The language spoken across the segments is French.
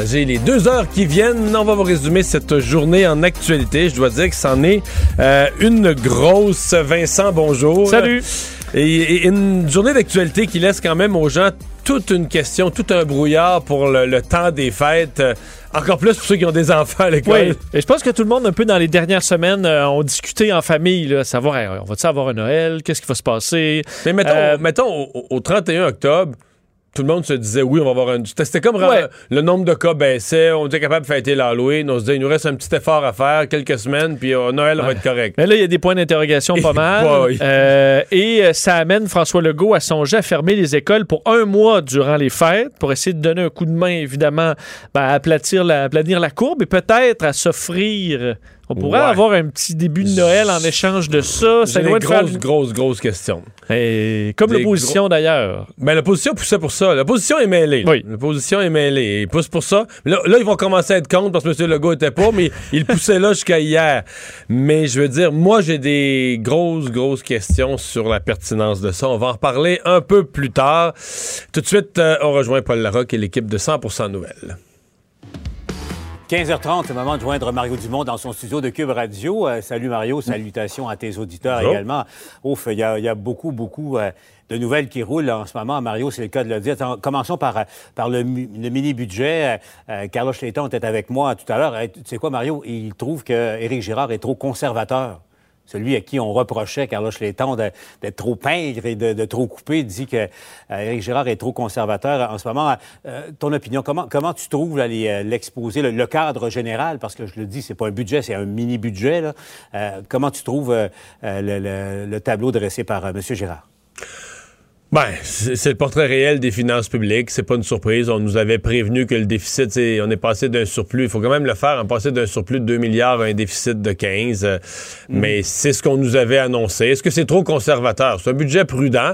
partager les deux heures qui viennent. On va vous résumer cette journée en actualité. Je dois dire que c'en est euh, une grosse. Vincent, bonjour. Salut. Et, une journée d'actualité qui laisse quand même aux gens toute une question, tout un brouillard pour le, temps des fêtes. Euh, encore plus pour ceux qui ont des enfants à l'école. Oui. Et je pense que tout le monde, un peu dans les dernières semaines, ont discuté en famille, là, savoir, on va-tu avoir un Noël? Qu'est-ce qui va se passer? Mais mettons, mettons au 31 octobre, tout le monde se disait oui, on va avoir un. C'était comme le nombre de cas baissait, on était capable de fêter l'Halloween, on se disait il nous reste un petit effort à faire, quelques semaines, puis euh, Noël va être correct. Mais là, il y a des points d'interrogation pas mal. Euh, et euh, ça amène François Legault à songer à fermer les écoles pour un mois durant les fêtes, pour essayer de donner un coup de main, évidemment, ben, à aplatir la, aplanir la courbe et peut-être à s'offrir on pourrait avoir un petit début de Noël en échange de ça. C'est une grosse, grosse, grosse question. Et comme l'opposition d'ailleurs. Mais ben, l'opposition poussait pour ça. L'opposition est mêlée. Oui. L'opposition est mêlée. Ils poussent pour ça. Là, là, ils vont commencer à être contre parce que M. Legault était pas, mais il poussait là jusqu'à hier. Mais je veux dire, moi, j'ai des grosses, grosses questions sur la pertinence de ça. On va en reparler un peu plus tard. Tout de suite, euh, on rejoint Paul Larocque et l'équipe de 100% Nouvelles. 15h30, c'est le moment de joindre Mario Dumont dans son studio de Cube Radio. Euh, salut Mario, salutations à tes auditeurs également. Ouf, il y, a beaucoup, beaucoup euh, de nouvelles qui roulent en ce moment. Mario, c'est le cas de le dire. commençons par, par le, mini-budget. Euh, Carlos était avec moi tout à l'heure. Tu sais quoi, Mario? Il trouve que Éric Girard est trop conservateur celui à qui on reprochait, Carlos Letton, d'être trop pingre et de, trop couper, dit que euh, Girard est trop conservateur en ce moment. Euh, ton opinion, comment, comment tu trouves euh, l'exposé, le, cadre général, parce que je le dis, c'est pas un budget, c'est un mini-budget. comment tu trouves le, le, tableau dressé par M. Girard? Ben, c'est le portrait réel des finances publiques. C'est pas une surprise. On nous avait prévenu que le déficit, on est passé d'un surplus. Il faut quand même le faire. On est passé d'un surplus de 2 milliards à un déficit de 15. Mm. Mais c'est ce qu'on nous avait annoncé. Est-ce que c'est trop conservateur? C'est un budget prudent.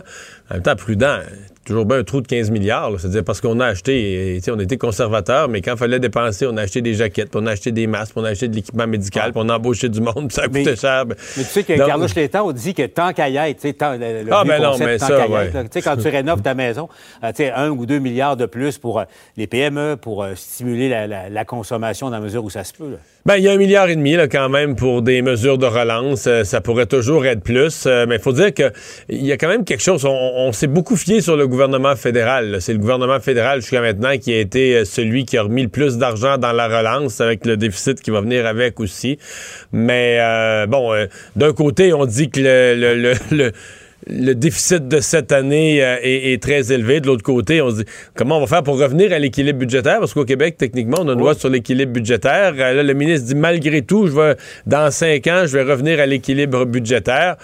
En même temps, prudent toujours bien un trou de 15 milliards. C'est-à-dire parce qu'on a acheté, on était conservateur, mais quand il fallait dépenser, on a acheté des jaquettes, on a acheté des masques, on a acheté de l'équipement médical, puis on a embauché du monde, puis ça coûtait cher. Mais tu sais que Carlos Létang dit que tant qu'à y être, tant, le, le ah, ben non, mais ça, ouais. Tu sais, quand tu rénoves ta maison, euh, tu sais, un ou deux milliards de plus pour euh, les PME, pour euh, stimuler la, la, consommation dans la mesure où ça se peut. Là. Ben, il y a un milliard et demi là, quand même pour des mesures de relance. Euh, ça pourrait toujours être plus. Euh, mais il faut dire qu'il y a quand même quelque chose. On, s'est beaucoup fié sur le gouvernement fédéral. C'est le gouvernement fédéral jusqu'à maintenant qui a été euh, celui qui a remis le plus d'argent dans la relance avec le déficit qui va venir avec aussi. Mais bon, d'un côté, on dit que le, le le déficit de cette année euh, est, très élevé. De l'autre côté, on se dit comment on va faire pour revenir à l'équilibre budgétaire? Parce qu'au Québec, techniquement, on a une loi sur l'équilibre budgétaire. Euh, là, le ministre dit malgré tout, je vais dans cinq ans, je vais revenir à l'équilibre budgétaire.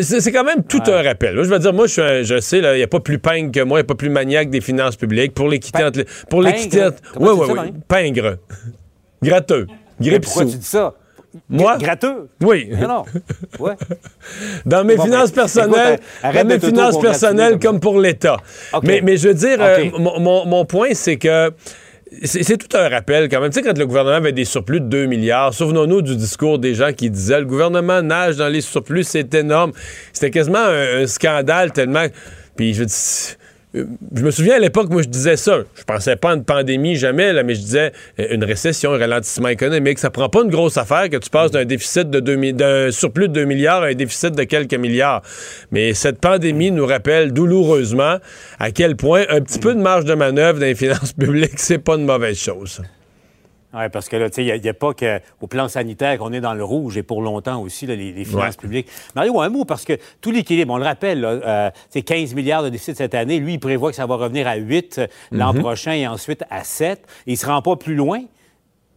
C'est quand même tout un rappel. je veux dire, moi, je, je sais, il n'y a pas plus pingre que moi, il n'y a pas plus maniaque des finances publiques. Pour l'équité entre Pour l'équité Oui, oui, oui. Pingre. Gratteux. Pourquoi tu dis ça? Moi? Gratteux? Oui. Non, Ouais. Dans mes finances ben, personnelles, dans mes finances personnelles comme pour l'État. Mais, mais je veux dire, euh, mon, mon, point, c'est que c'est tout un rappel quand même. Tu sais, quand le gouvernement avait des surplus de 2 milliards, souvenons-nous du discours des gens qui disaient le gouvernement nage dans les surplus, c'est énorme. C'était quasiment un, un, scandale tellement. Puis je dis je me souviens à l'époque, moi, je disais ça. Je pensais pas à une pandémie, jamais, mais je disais euh, une récession, un ralentissement économique. Ça prend pas une grosse affaire que tu passes d'un déficit de d'un surplus de 2 milliards à un déficit de quelques milliards. Mais cette pandémie nous rappelle douloureusement à quel point un petit peu de marge de manœuvre dans les finances publiques, c'est pas une mauvaise chose. Oui, parce que là, tu sais, il n'y a, pas qu'au plan sanitaire qu'on est dans le rouge et pour longtemps aussi, les, finances publiques. Mario, un mot, parce que tout l'équilibre, on le rappelle, euh, c'est 15 milliards de déficit cette année. Lui, il prévoit que ça va revenir à 8 euh, l'an mhm. prochain et ensuite à 7. Il ne se rend pas plus loin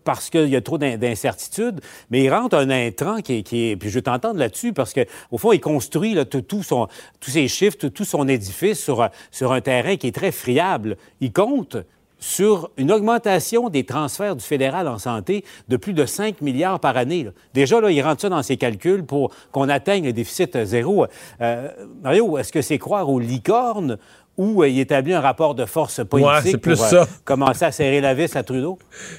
parce qu'il y a trop d'incertitudes, mais il rentre un intrant qui est... puis je vais t'entendre là-dessus, parce qu'au fond, il construit là, tout, son, tous ses chiffres, tout, son édifice sur, sur un terrain qui est très friable. Il compte sur une augmentation des transferts du fédéral en santé de plus de 5 milliards par année. Déjà, là, il rentre ça dans ses calculs pour qu'on atteigne le déficit zéro. Euh, Mario, est-ce que c'est croire aux licornes ou euh, il établit un rapport de force politique plus pour ça. commencer à serrer la vis à Trudeau?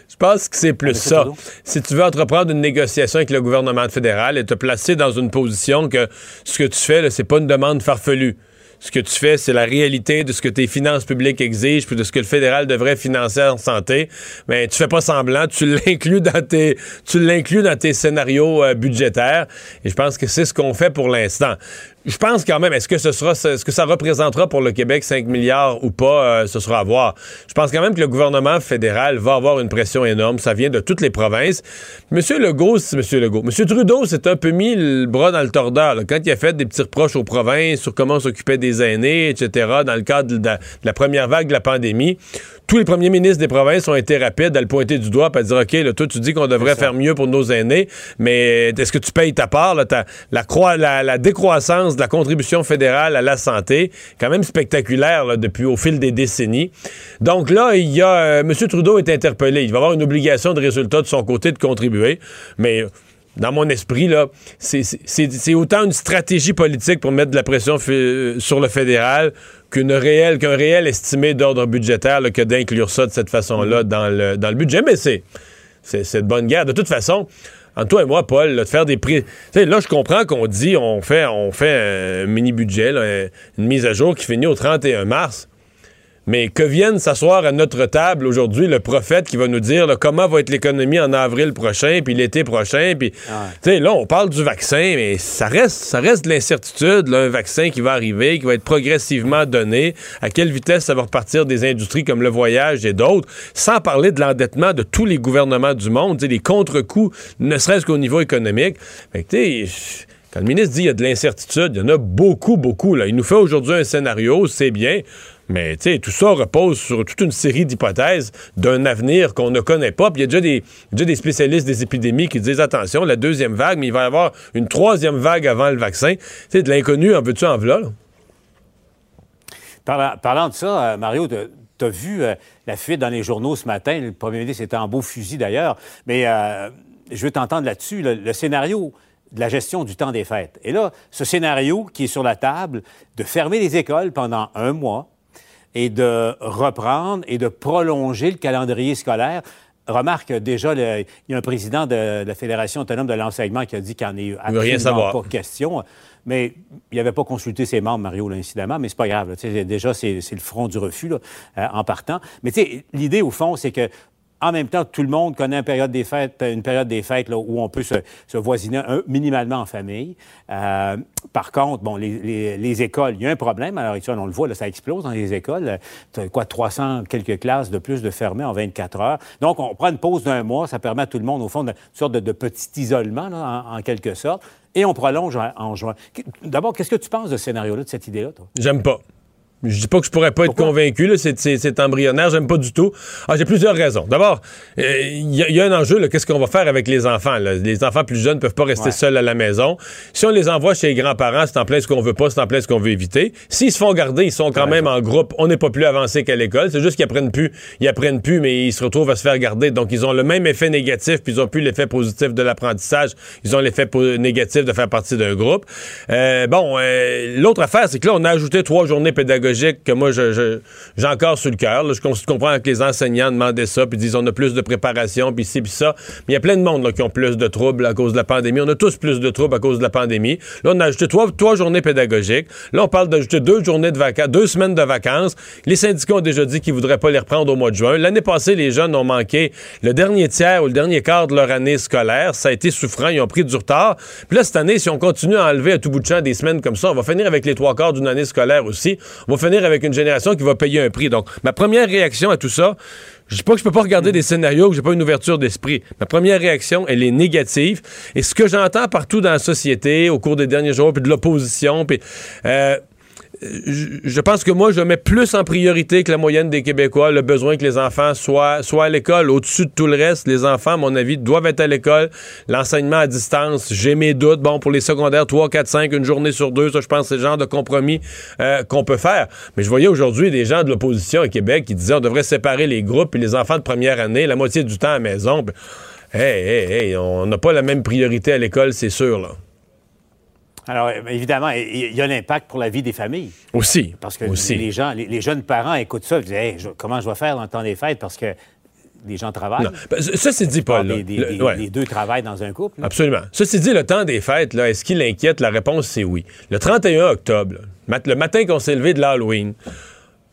Je pense que c'est plus ça. Si tu veux entreprendre une négociation avec le gouvernement fédéral et te placer dans une position que ce que tu fais, c'est pas une demande farfelue ce que tu fais, c'est la réalité de ce que tes finances publiques exigent, puis de ce que le fédéral devrait financer en santé. Mais tu fais pas semblant, tu l'inclus dans tes, tu l'inclus dans tes scénarios euh, budgétaires. Et je pense que c'est ce qu'on fait pour l'instant je pense quand même, est-ce que ce sera, ce que ça représentera pour le Québec 5 milliards ou pas, euh, ce sera à voir. Je pense quand même que le gouvernement fédéral va avoir une pression énorme. Ça vient de toutes les provinces. Monsieur Legault, Monsieur Legault. Monsieur Trudeau s'est un peu mis le bras dans le tordeur quand il a fait des petits reproches aux provinces sur comment s'occuper des aînés, etc. Dans le cadre de la première vague de la pandémie tous les premiers ministres des provinces ont été rapides à le pointer du doigt, à dire OK, là, toi, tu dis qu'on devrait faire mieux pour nos aînés, mais est-ce que tu payes ta part? Là, la, la, décroissance de la contribution fédérale à la santé, quand même spectaculaire là, depuis au fil des décennies. Donc là, il y a euh, M. Trudeau est interpellé. Il va avoir une obligation de résultat de son côté de contribuer, mais dans mon esprit, là, c'est autant une stratégie politique pour mettre de la pression sur le fédéral qu'une réelle, qu'un réel estimé d'ordre budgétaire que d'inclure ça de cette façon-là mm-hmm. dans le, dans le budget. Mais c'est, c'est, de bonne guerre. De toute façon, entre toi et moi, Paul, de faire des prix. là, je comprends qu'on dit on fait, on fait un mini-budget, une mise à jour qui finit au 31 mars. Mais que vienne s'asseoir à notre table aujourd'hui le prophète qui va nous dire comment va être l'économie en avril prochain, puis l'été prochain, puis sais, là on parle du vaccin, mais ça reste, ça reste de l'incertitude, un vaccin qui va arriver, qui va être progressivement donné, à quelle vitesse ça va repartir des industries comme le voyage et d'autres, sans parler de l'endettement de tous les gouvernements du monde, les contre-coups, ne serait-ce qu'au niveau économique. Fait que, le ministre dit qu'il y a de l'incertitude, il y en a beaucoup, beaucoup. Là. Il nous fait aujourd'hui un scénario, c'est bien. Mais tout ça repose sur toute une série d'hypothèses d'un avenir qu'on ne connaît pas. Puis il y a déjà des, déjà des spécialistes des épidémies qui disent attention, la deuxième vague, mais il va y avoir une troisième vague avant le vaccin. De l'inconnu, en veux-tu en voilà? Parlant, de ça, euh, Mario, tu as vu euh, la fuite dans les journaux ce matin. Le premier ministre était en beau fusil d'ailleurs. Mais euh, je veux t'entendre là-dessus. le scénario de la gestion du temps des fêtes. Et là, ce scénario qui est sur la table, de fermer les écoles pendant un mois, et de reprendre et de prolonger le calendrier scolaire. Remarque déjà, il y a un président de, la Fédération autonome de l'enseignement qui a dit qu'il en est absolument pas question. Mais il n'avait pas consulté ses membres, Mario, là, incidemment, mais c'est pas grave. déjà, c'est le front du refus là, euh, en partant. Mais l'idée, au fond, c'est que en même temps, tout le monde connaît une période des fêtes, une période des fêtes où on peut se, voisiner minimalement en famille. Euh, par contre, bon, les, écoles, il y a un problème. Alors, on le voit, là, ça explose dans les écoles. as quoi, 300 quelques classes de plus de fermées en 24 heures. Donc, on prend une pause d'un mois. Ça permet à tout le monde, au fond, une sorte de, petit isolement, en, quelque sorte. Et on prolonge en, en juin. D'abord, qu'est-ce que tu penses de ce scénario-là, de cette idée-là, toi? J'aime pas. Je dis pas que je pourrais pas être convaincu, c'est embryonnaire, j'aime pas du tout. Ah, j'ai plusieurs raisons. D'abord, il euh, y, a un enjeu, qu'est-ce qu'on va faire avec les enfants? Les enfants plus jeunes peuvent pas rester seuls à la maison. Si on les envoie chez les grands-parents, c'est en plein ce qu'on veut pas, c'est en plein ce qu'on veut éviter. S'ils se font garder, ils sont quand même en groupe, on n'est pas plus avancé qu'à l'école. C'est juste qu'ils apprennent plus, ils apprennent plus, mais ils se retrouvent à se faire garder. Donc, ils ont le même effet négatif, puis ils ont plus l'effet positif de l'apprentissage. Ils ont l'effet négatif de faire partie d'un groupe. Euh, bon, euh, l'autre affaire, c'est que là, on a ajouté trois journées pédagogiques que moi, j'ai encore sur le cœur. Je comprends que les enseignants demandaient ça, puis disent on a plus de préparation, puis ci, puis ça. Mais il y a plein de monde qui ont plus de troubles à cause de la pandémie. On a tous plus de troubles à cause de la pandémie. Là, on a ajouté trois, trois journées pédagogiques. Là, on parle d'ajouter deux journées de vacances, deux semaines de vacances. Les syndicats ont déjà dit qu'ils voudraient pas les reprendre au mois de juin. L'année passée, les jeunes ont manqué le dernier tiers ou le dernier quart de leur année scolaire. Ça a été souffrant. Ils ont pris du retard. Puis là, cette année, si on continue à enlever à tout bout de champ des semaines comme ça, on va finir avec les trois quarts d'une année scolaire aussi finir avec une génération qui va payer un prix. Donc, ma première réaction à tout ça, je dis pas que je peux pas regarder des scénarios, que j'ai pas une ouverture d'esprit. Ma première réaction, elle est négative. Et ce que j'entends partout dans la société, au cours des derniers jours, puis de l'opposition, puis... Euh, je pense que moi, je mets plus en priorité que la moyenne des Québécois le besoin que les enfants soient, à l'école. Au-dessus de tout le reste, les enfants, à mon avis, doivent être à l'école. L'enseignement à distance, j'ai mes doutes. Bon, pour les secondaires, 3, 4, 5, une journée sur deux, ça, je pense, c'est le genre de compromis euh, qu'on peut faire. Mais je voyais aujourd'hui des gens de l'opposition au Québec qui disaient on devrait séparer les groupes et les enfants de première année, la moitié du temps à la maison. Hey, hey, hey, on n'a pas la même priorité à l'école, c'est sûr, là. Alors, évidemment, il y a l'impact pour la vie des familles. Aussi. Parce que aussi. les gens, les, jeunes parents écoutent ça, ils disent comment je vais faire dans le temps des fêtes? Parce que les gens travaillent. Ben, ça, c'est dit, Paul. les deux travaillent dans un couple. Absolument. Ça, c'est dit, le temps des fêtes, là, est-ce qu'il inquiète? La réponse, c'est oui. Le 31 octobre, le matin qu'on s'est levé de l'Halloween,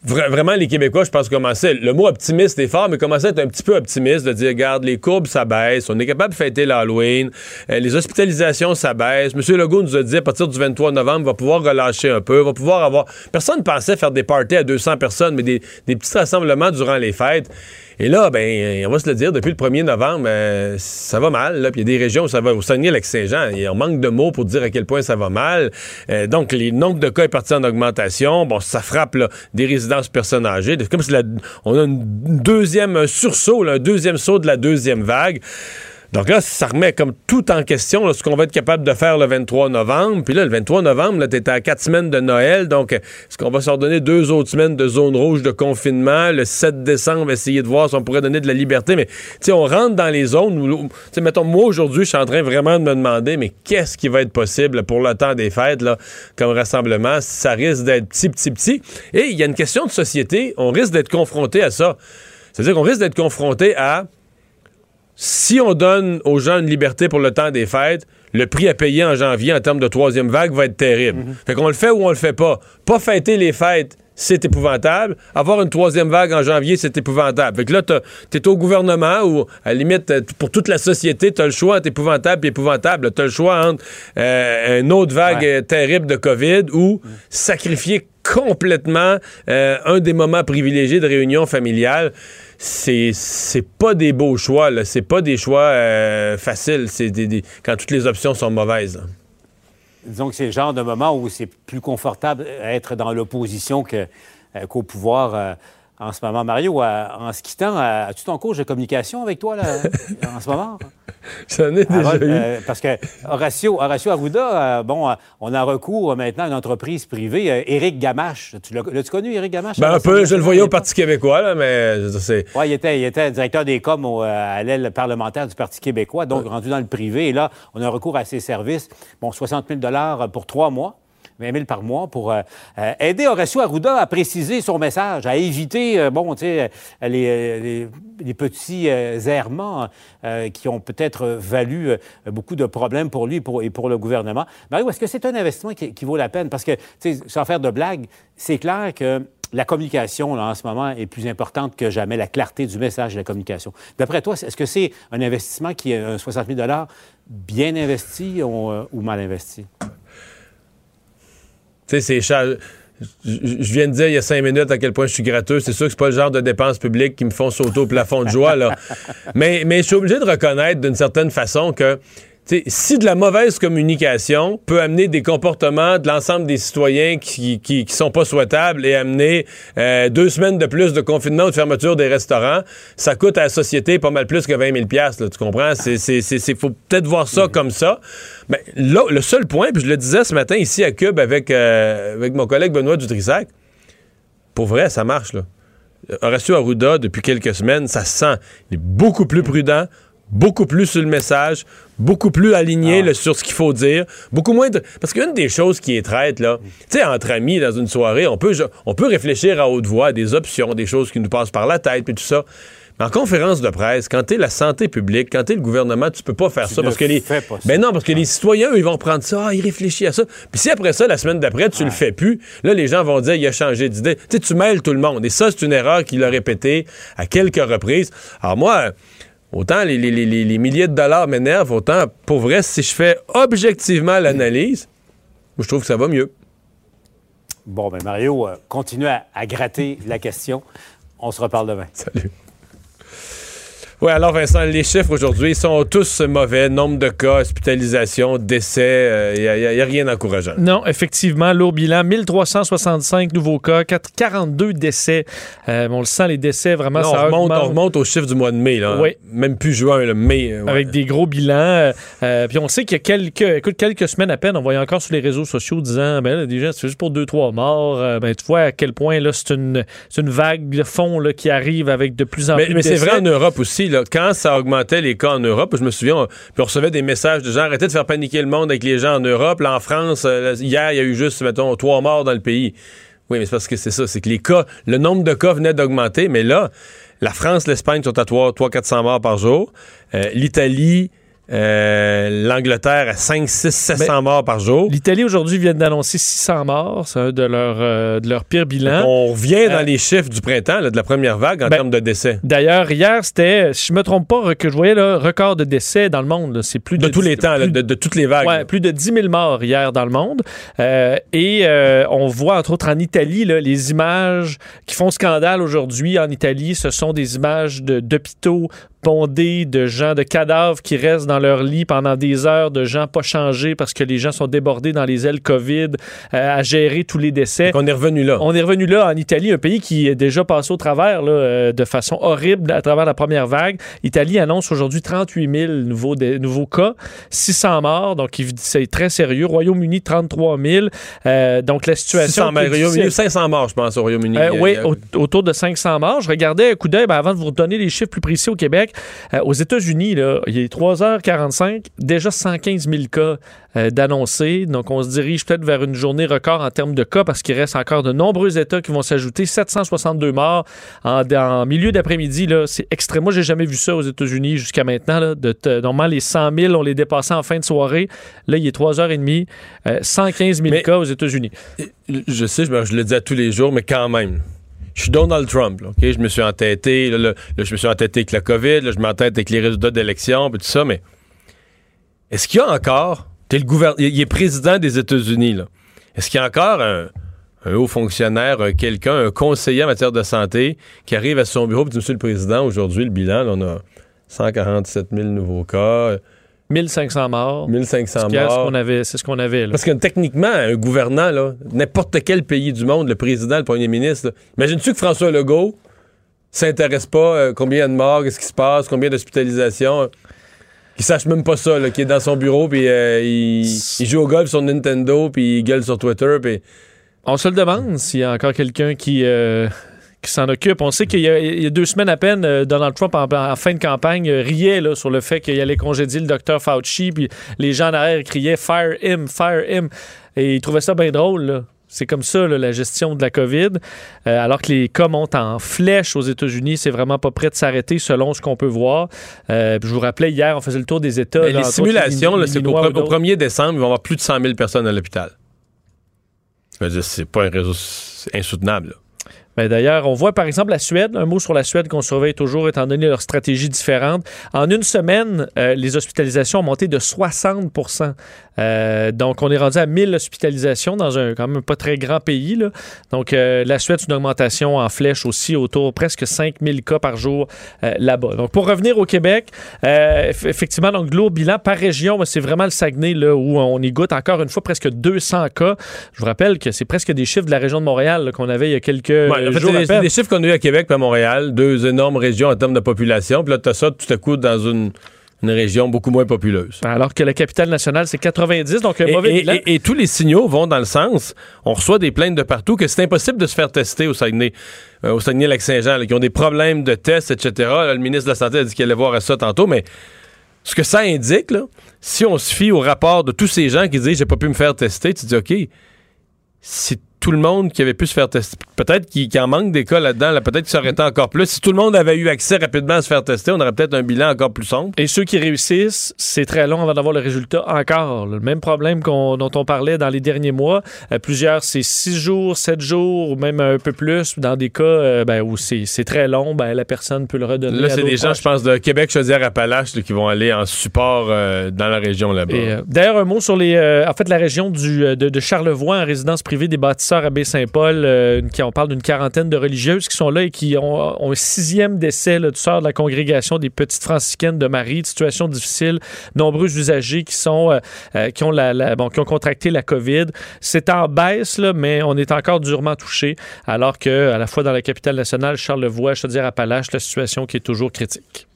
vraiment, les Québécois, je pense, commençaient. Le mot optimiste est fort, mais commençaient à être un petit peu optimiste, de dire, regarde, les courbes, ça baisse, on est capable de fêter l'Halloween, euh, les hospitalisations, ça baisse. M. Legault nous a dit, à partir du 23 novembre, on va pouvoir relâcher un peu, va pouvoir avoir. Personne ne pensait faire des parties à 200 personnes, mais des petits rassemblements durant les fêtes. Et là, ben, on va se le dire, depuis le 1er novembre, euh, ça va mal. Puis il y a des régions où ça va. Au Saguenay-Lac-Saint-Jean, on manque de mots pour dire à quel point ça va mal. Euh, donc, les nombres de cas est parti en augmentation. Bon, ça frappe des résidences personnes âgées. C'est comme si on a un deuxième sursaut, un deuxième saut de la deuxième vague. Donc là, ça remet comme tout en question ce qu'on va être capable de faire le 23 novembre. Puis là, le 23 novembre, tu à quatre semaines de Noël. Donc, est-ce qu'on va se redonner deux autres semaines de zone rouge de confinement? Le 7 décembre, essayer de voir si on pourrait donner de la liberté. Mais, tu sais, on rentre dans les zones où, tu sais, mettons, moi, aujourd'hui, je suis en train vraiment de me demander, mais qu'est-ce qui va être possible pour le temps des fêtes, là, comme rassemblement? Ça risque d'être petit, petit, petit. Et il y a une question de société. On risque d'être confronté à ça. C'est-à-dire qu'on risque d'être confronté à si on donne aux gens une liberté pour le temps des fêtes, le prix à payer en janvier en termes de troisième vague va être terrible. Mhm. Fait qu'on le fait ou on le fait pas. Pas fêter les fêtes, c'est épouvantable. Avoir une troisième vague en janvier, c'est épouvantable. Fait que là, t'es au gouvernement ou, à la limite, euh, pour toute la société, t'as le choix entre épouvantable et épouvantable. T'as le choix entre euh, une autre vague euh, terrible de COVID ou sacrifier complètement un des moments privilégiés de réunion familiale c'est c'est pas des beaux choix là, c'est pas des choix euh, faciles, c'est quand toutes les options sont mauvaises. Disons que c'est le genre de moment où c'est plus confortable d'être dans l'opposition euh, qu'au pouvoir. Euh, en ce moment. Mario, en se quittant, as-tu ton cours de communication avec toi là, en ce moment? J'en ai déjà eu. Euh, parce que Horacio, Horacio Arruda, euh, bon, euh, on a recours maintenant à une entreprise privée, Éric Gamache. Tu l'as-tu connu, Éric Gamache? Ben, un peu, je le voyais au Parti québécois, là, mais c'est... Oui, il était, il était directeur des coms à l'aile parlementaire du Parti québécois, donc rendu dans le privé. Et là, on a recours à ses services. Bon, 60 000 pour trois mois. 20 000 par mois pour euh, euh, aider Horacio Arruda à préciser son message, à éviter, euh, bon, les, petits errements qui ont peut-être valu beaucoup de problèmes pour lui et pour, et le gouvernement. Mario, est-ce que c'est un investissement qui, vaut la peine? Parce que, sans faire de blague, c'est clair que la communication, en ce moment, est plus importante que jamais, la clarté du message de la communication. D'après toi, est-ce que c'est un investissement qui est un 60 000 bien investi ou mal investi? Tu sais, c'est je viens de dire il y a cinq minutes à quel point je suis gratteux. C'est sûr que c'est pas le genre de dépenses publiques qui me font sauter au plafond de joie, là. mais, mais je suis obligé de reconnaître d'une certaine façon que si de la mauvaise communication peut amener des comportements de l'ensemble des citoyens qui, qui, sont pas souhaitables et amener euh, deux semaines de plus de confinement ou de fermeture des restaurants, ça coûte à la société pas mal plus que 20 000 là, tu comprends? Il faut peut-être voir ça comme ça. Mais là, le seul point, puis je le disais ce matin ici à Cube avec, euh, avec mon collègue Benoît Dutrissac, pour vrai, ça marche. Là. Horacio Arruda, depuis quelques semaines, ça se sent. Il est beaucoup plus prudent, beaucoup plus sur le message, beaucoup plus aligné ah. sur ce qu'il faut dire, beaucoup moins de... Parce qu'une des choses qui est traite, là, tu sais, entre amis, dans une soirée, on peut, on peut réfléchir à haute voix à des options, des choses qui nous passent par la tête, puis tout ça. Mais en conférence de presse, quand t'es la santé publique, quand t'es le gouvernement, tu peux pas faire ça parce que les. Ben non, parce que les citoyens, eux, ils vont prendre ça, ah, ils réfléchissent à ça. Puis si après ça, la semaine d'après, tu le fais plus, là, les gens vont dire, il a changé d'idée. Tu sais, tu mêles tout le monde. Et ça, c'est une erreur qu'il a répétée à quelques reprises. Alors moi, Autant les, milliers de dollars m'énervent, autant, pour vrai, si je fais objectivement l'analyse, je trouve que ça va mieux. Bon, ben Mario, euh, continue à, gratter la question. On se reparle demain. Salut. Oui, alors Vincent, les chiffres aujourd'hui sont tous mauvais. Nombre de cas, hospitalisation, décès, il n'y a, rien d'encourageant. Non, effectivement, lourd bilan, 1365 nouveaux cas, 42 décès. on le sent, les décès, vraiment, ça on remonte, on remonte aux chiffres du mois de mai. Là. Oui. Même plus juin, le mai. Avec des gros bilans. puis on sait qu'il y a quelques, écoute, quelques semaines à peine, on voyait encore sur les réseaux sociaux disant, ben là, déjà, c'est juste pour deux, trois morts. ben, tu vois à quel point là, c'est une, une vague de fond là, qui arrive avec de plus en plus de Mais c'est vrai en Europe aussi. Quand ça augmentait les cas en Europe, je me souviens, on, puis on recevait des messages de gens arrêtez de faire paniquer le monde avec les gens en Europe. Là, en France, euh, hier, il y a eu juste, mettons, trois morts dans le pays. Oui, mais c'est parce que c'est ça, c'est que les cas, le nombre de cas venait d'augmenter, mais là, la France, l'Espagne sont à 300-400 morts par jour. Euh, L'Italie, euh, L'Angleterre à 5, 6, 700 morts par jour. L'Italie aujourd'hui vient d'annoncer 600 morts. C'est un de leurs euh, de leur pires bilans. On revient dans euh, les chiffres du printemps, de la première vague en ben, termes de décès. D'ailleurs, hier, c'était, si je me trompe pas, que je voyais le record de décès dans le monde. C'est plus de, tous les temps, de, toutes les vagues. Ouais, plus de 10 000 morts hier dans le monde. et on voit, entre autres, en Italie, les images qui font scandale aujourd'hui en Italie. Ce sont des images d'hôpitaux de gens, de cadavres qui restent dans leur lit pendant des heures, de gens pas changés parce que les gens sont débordés dans les ailes COVID, euh, à gérer tous les décès. on est revenu là. On est revenu là en Italie, un pays qui est déjà passé au travers là, euh, de façon horrible à travers la première vague. L'Italie annonce aujourd'hui 38 000 nouveaux, nouveaux cas, 600 morts, donc c'est très sérieux. Royaume-Uni, 33 000. Euh, donc la situation... 600, Royaume-Uni, 500 morts, je pense, au Royaume-Uni. oui, autour de 500 morts. Je regardais un coup d'œil, ben, avant de vous donner les chiffres plus précis au Québec, euh, aux États-Unis, il est 3h45, déjà 115 000 cas euh, d'annoncés. Donc, on se dirige peut-être vers une journée record en termes de cas parce qu'il reste encore de nombreux États qui vont s'ajouter. 762 morts en, milieu d'après-midi. C'est extrême. Moi, j'ai jamais vu ça aux États-Unis jusqu'à maintenant. de normalement, les 100 000, on les dépassait en fin de soirée. Là, il est 3h30. 115 000 cas aux États-Unis. Je sais, je, je le dis à tous les jours, mais quand même je suis Donald Trump. OK? Je me suis entêté. Là, je me suis entêté avec la COVID. je m'entête avec les résultats d'élection et tout ça. Mais est-ce qu'il y a encore. Il est président des États-Unis. Est-ce qu'il y a encore un, haut fonctionnaire, quelqu'un, un conseiller en matière de santé qui arrive à son bureau et dit Monsieur le Président, aujourd'hui, le bilan, on a 147 000 nouveaux cas. 1500 morts. 1500 morts. C'est ce qu'on avait. Parce que techniquement, un gouvernant, n'importe quel pays du monde, le président, le premier ministre, imagines-tu que François Legault s'intéresse pas euh, combien de morts, qu'est-ce qui se passe, combien d'hospitalisations qu'il sache même pas ça, qui est dans son bureau, puis euh, il, joue au golf sur Nintendo, puis il gueule sur Twitter, puis... On se le demande s'il y a encore quelqu'un qui... Qui s'en occupe. On sait qu'il y, a deux semaines à peine, euh, Donald Trump, en, fin de campagne, euh, riait là, sur le fait qu'il allait congédier le docteur Fauci, puis les gens en arrière criaient Fire him, fire him. Et il trouvait ça bien drôle. C'est comme ça, la gestion de la COVID. Euh, alors que les cas montent en flèche aux États-Unis, c'est vraiment pas prêt de s'arrêter selon ce qu'on peut voir. je vous rappelais, hier, on faisait le tour des États. les simulations, c'est qu'au 1er décembre, il va y avoir plus de 100 000 personnes à l'hôpital. C'est pas un réseau insoutenable. Ben, d'ailleurs, on voit par exemple la Suède, un mot sur la Suède qu'on surveille toujours étant donné leur stratégie différente. En une semaine, euh, les hospitalisations ont monté de 60% euh, donc, on est rendu à 1000 hospitalisations dans un quand même pas très grand pays. Là. Donc, euh, la Suède, c'est une augmentation en flèche aussi, autour presque 5000 cas par jour euh, là-bas. Donc, pour revenir au Québec, effectivement, donc, lourd bilan par région, c'est vraiment le Saguenay là, où on y goûte encore une fois presque 200 cas. Je vous rappelle que c'est presque des chiffres de la région de Montréal qu'on avait il y a quelques jours. C'est des, chiffres qu'on a eu à Québec et à Montréal, deux énormes régions en termes de population. Puis là, tu as ça tout à coup dans une une région beaucoup moins populeuse. Alors que la capitale nationale, c'est 90, donc un mauvais bilan. Et, tous les signaux vont dans le sens, on reçoit des plaintes de partout que c'est impossible de se faire tester au Saguenay, euh, au Saguenay-Lac-Saint-Jean, qui ont des problèmes de tests, etc. le ministre de la Santé a dit qu'il allait voir à ça tantôt, mais ce que ça indique, si on se fie au rapport de tous ces gens qui disent « j'ai pas pu me faire tester », tu dis « OK, si tout le monde qui avait pu se faire tester. Peut-être qu'il en manque des cas là-dedans. Là, peut-être que ça aurait été encore plus. Si tout le monde avait eu accès rapidement à se faire tester, on aurait peut-être un bilan encore plus sombre. Et ceux qui réussissent, c'est très long avant d'avoir le résultat encore. Le même problème dont on parlait dans les derniers mois. Euh, plusieurs, c'est six jours, sept jours, ou même un peu plus. Dans des cas euh, ben, où c'est très long, ben, la personne peut le redonner. Là, c'est des gens, je pense, de Québec, Chaudière-Appalaches qui vont aller en support euh, dans la région là-bas. D'ailleurs, un mot sur les, en fait, la région du, de, de Charlevoix en résidence privée des bâtisseurs pasteur à Baie-Saint-Paul. qui, on parle d'une quarantaine de religieuses qui sont là et qui ont, un sixième décès là, du de la congrégation des petites franciscaines de Marie. Situation difficile. Nombreux usagers qui sont qui ont la, qui ont contracté la COVID. C'est en baisse mais on est encore durement touché. Alors que à la fois dans la capitale nationale, Charlevoix, Chaudière-Appalaches, la situation qui est toujours critique.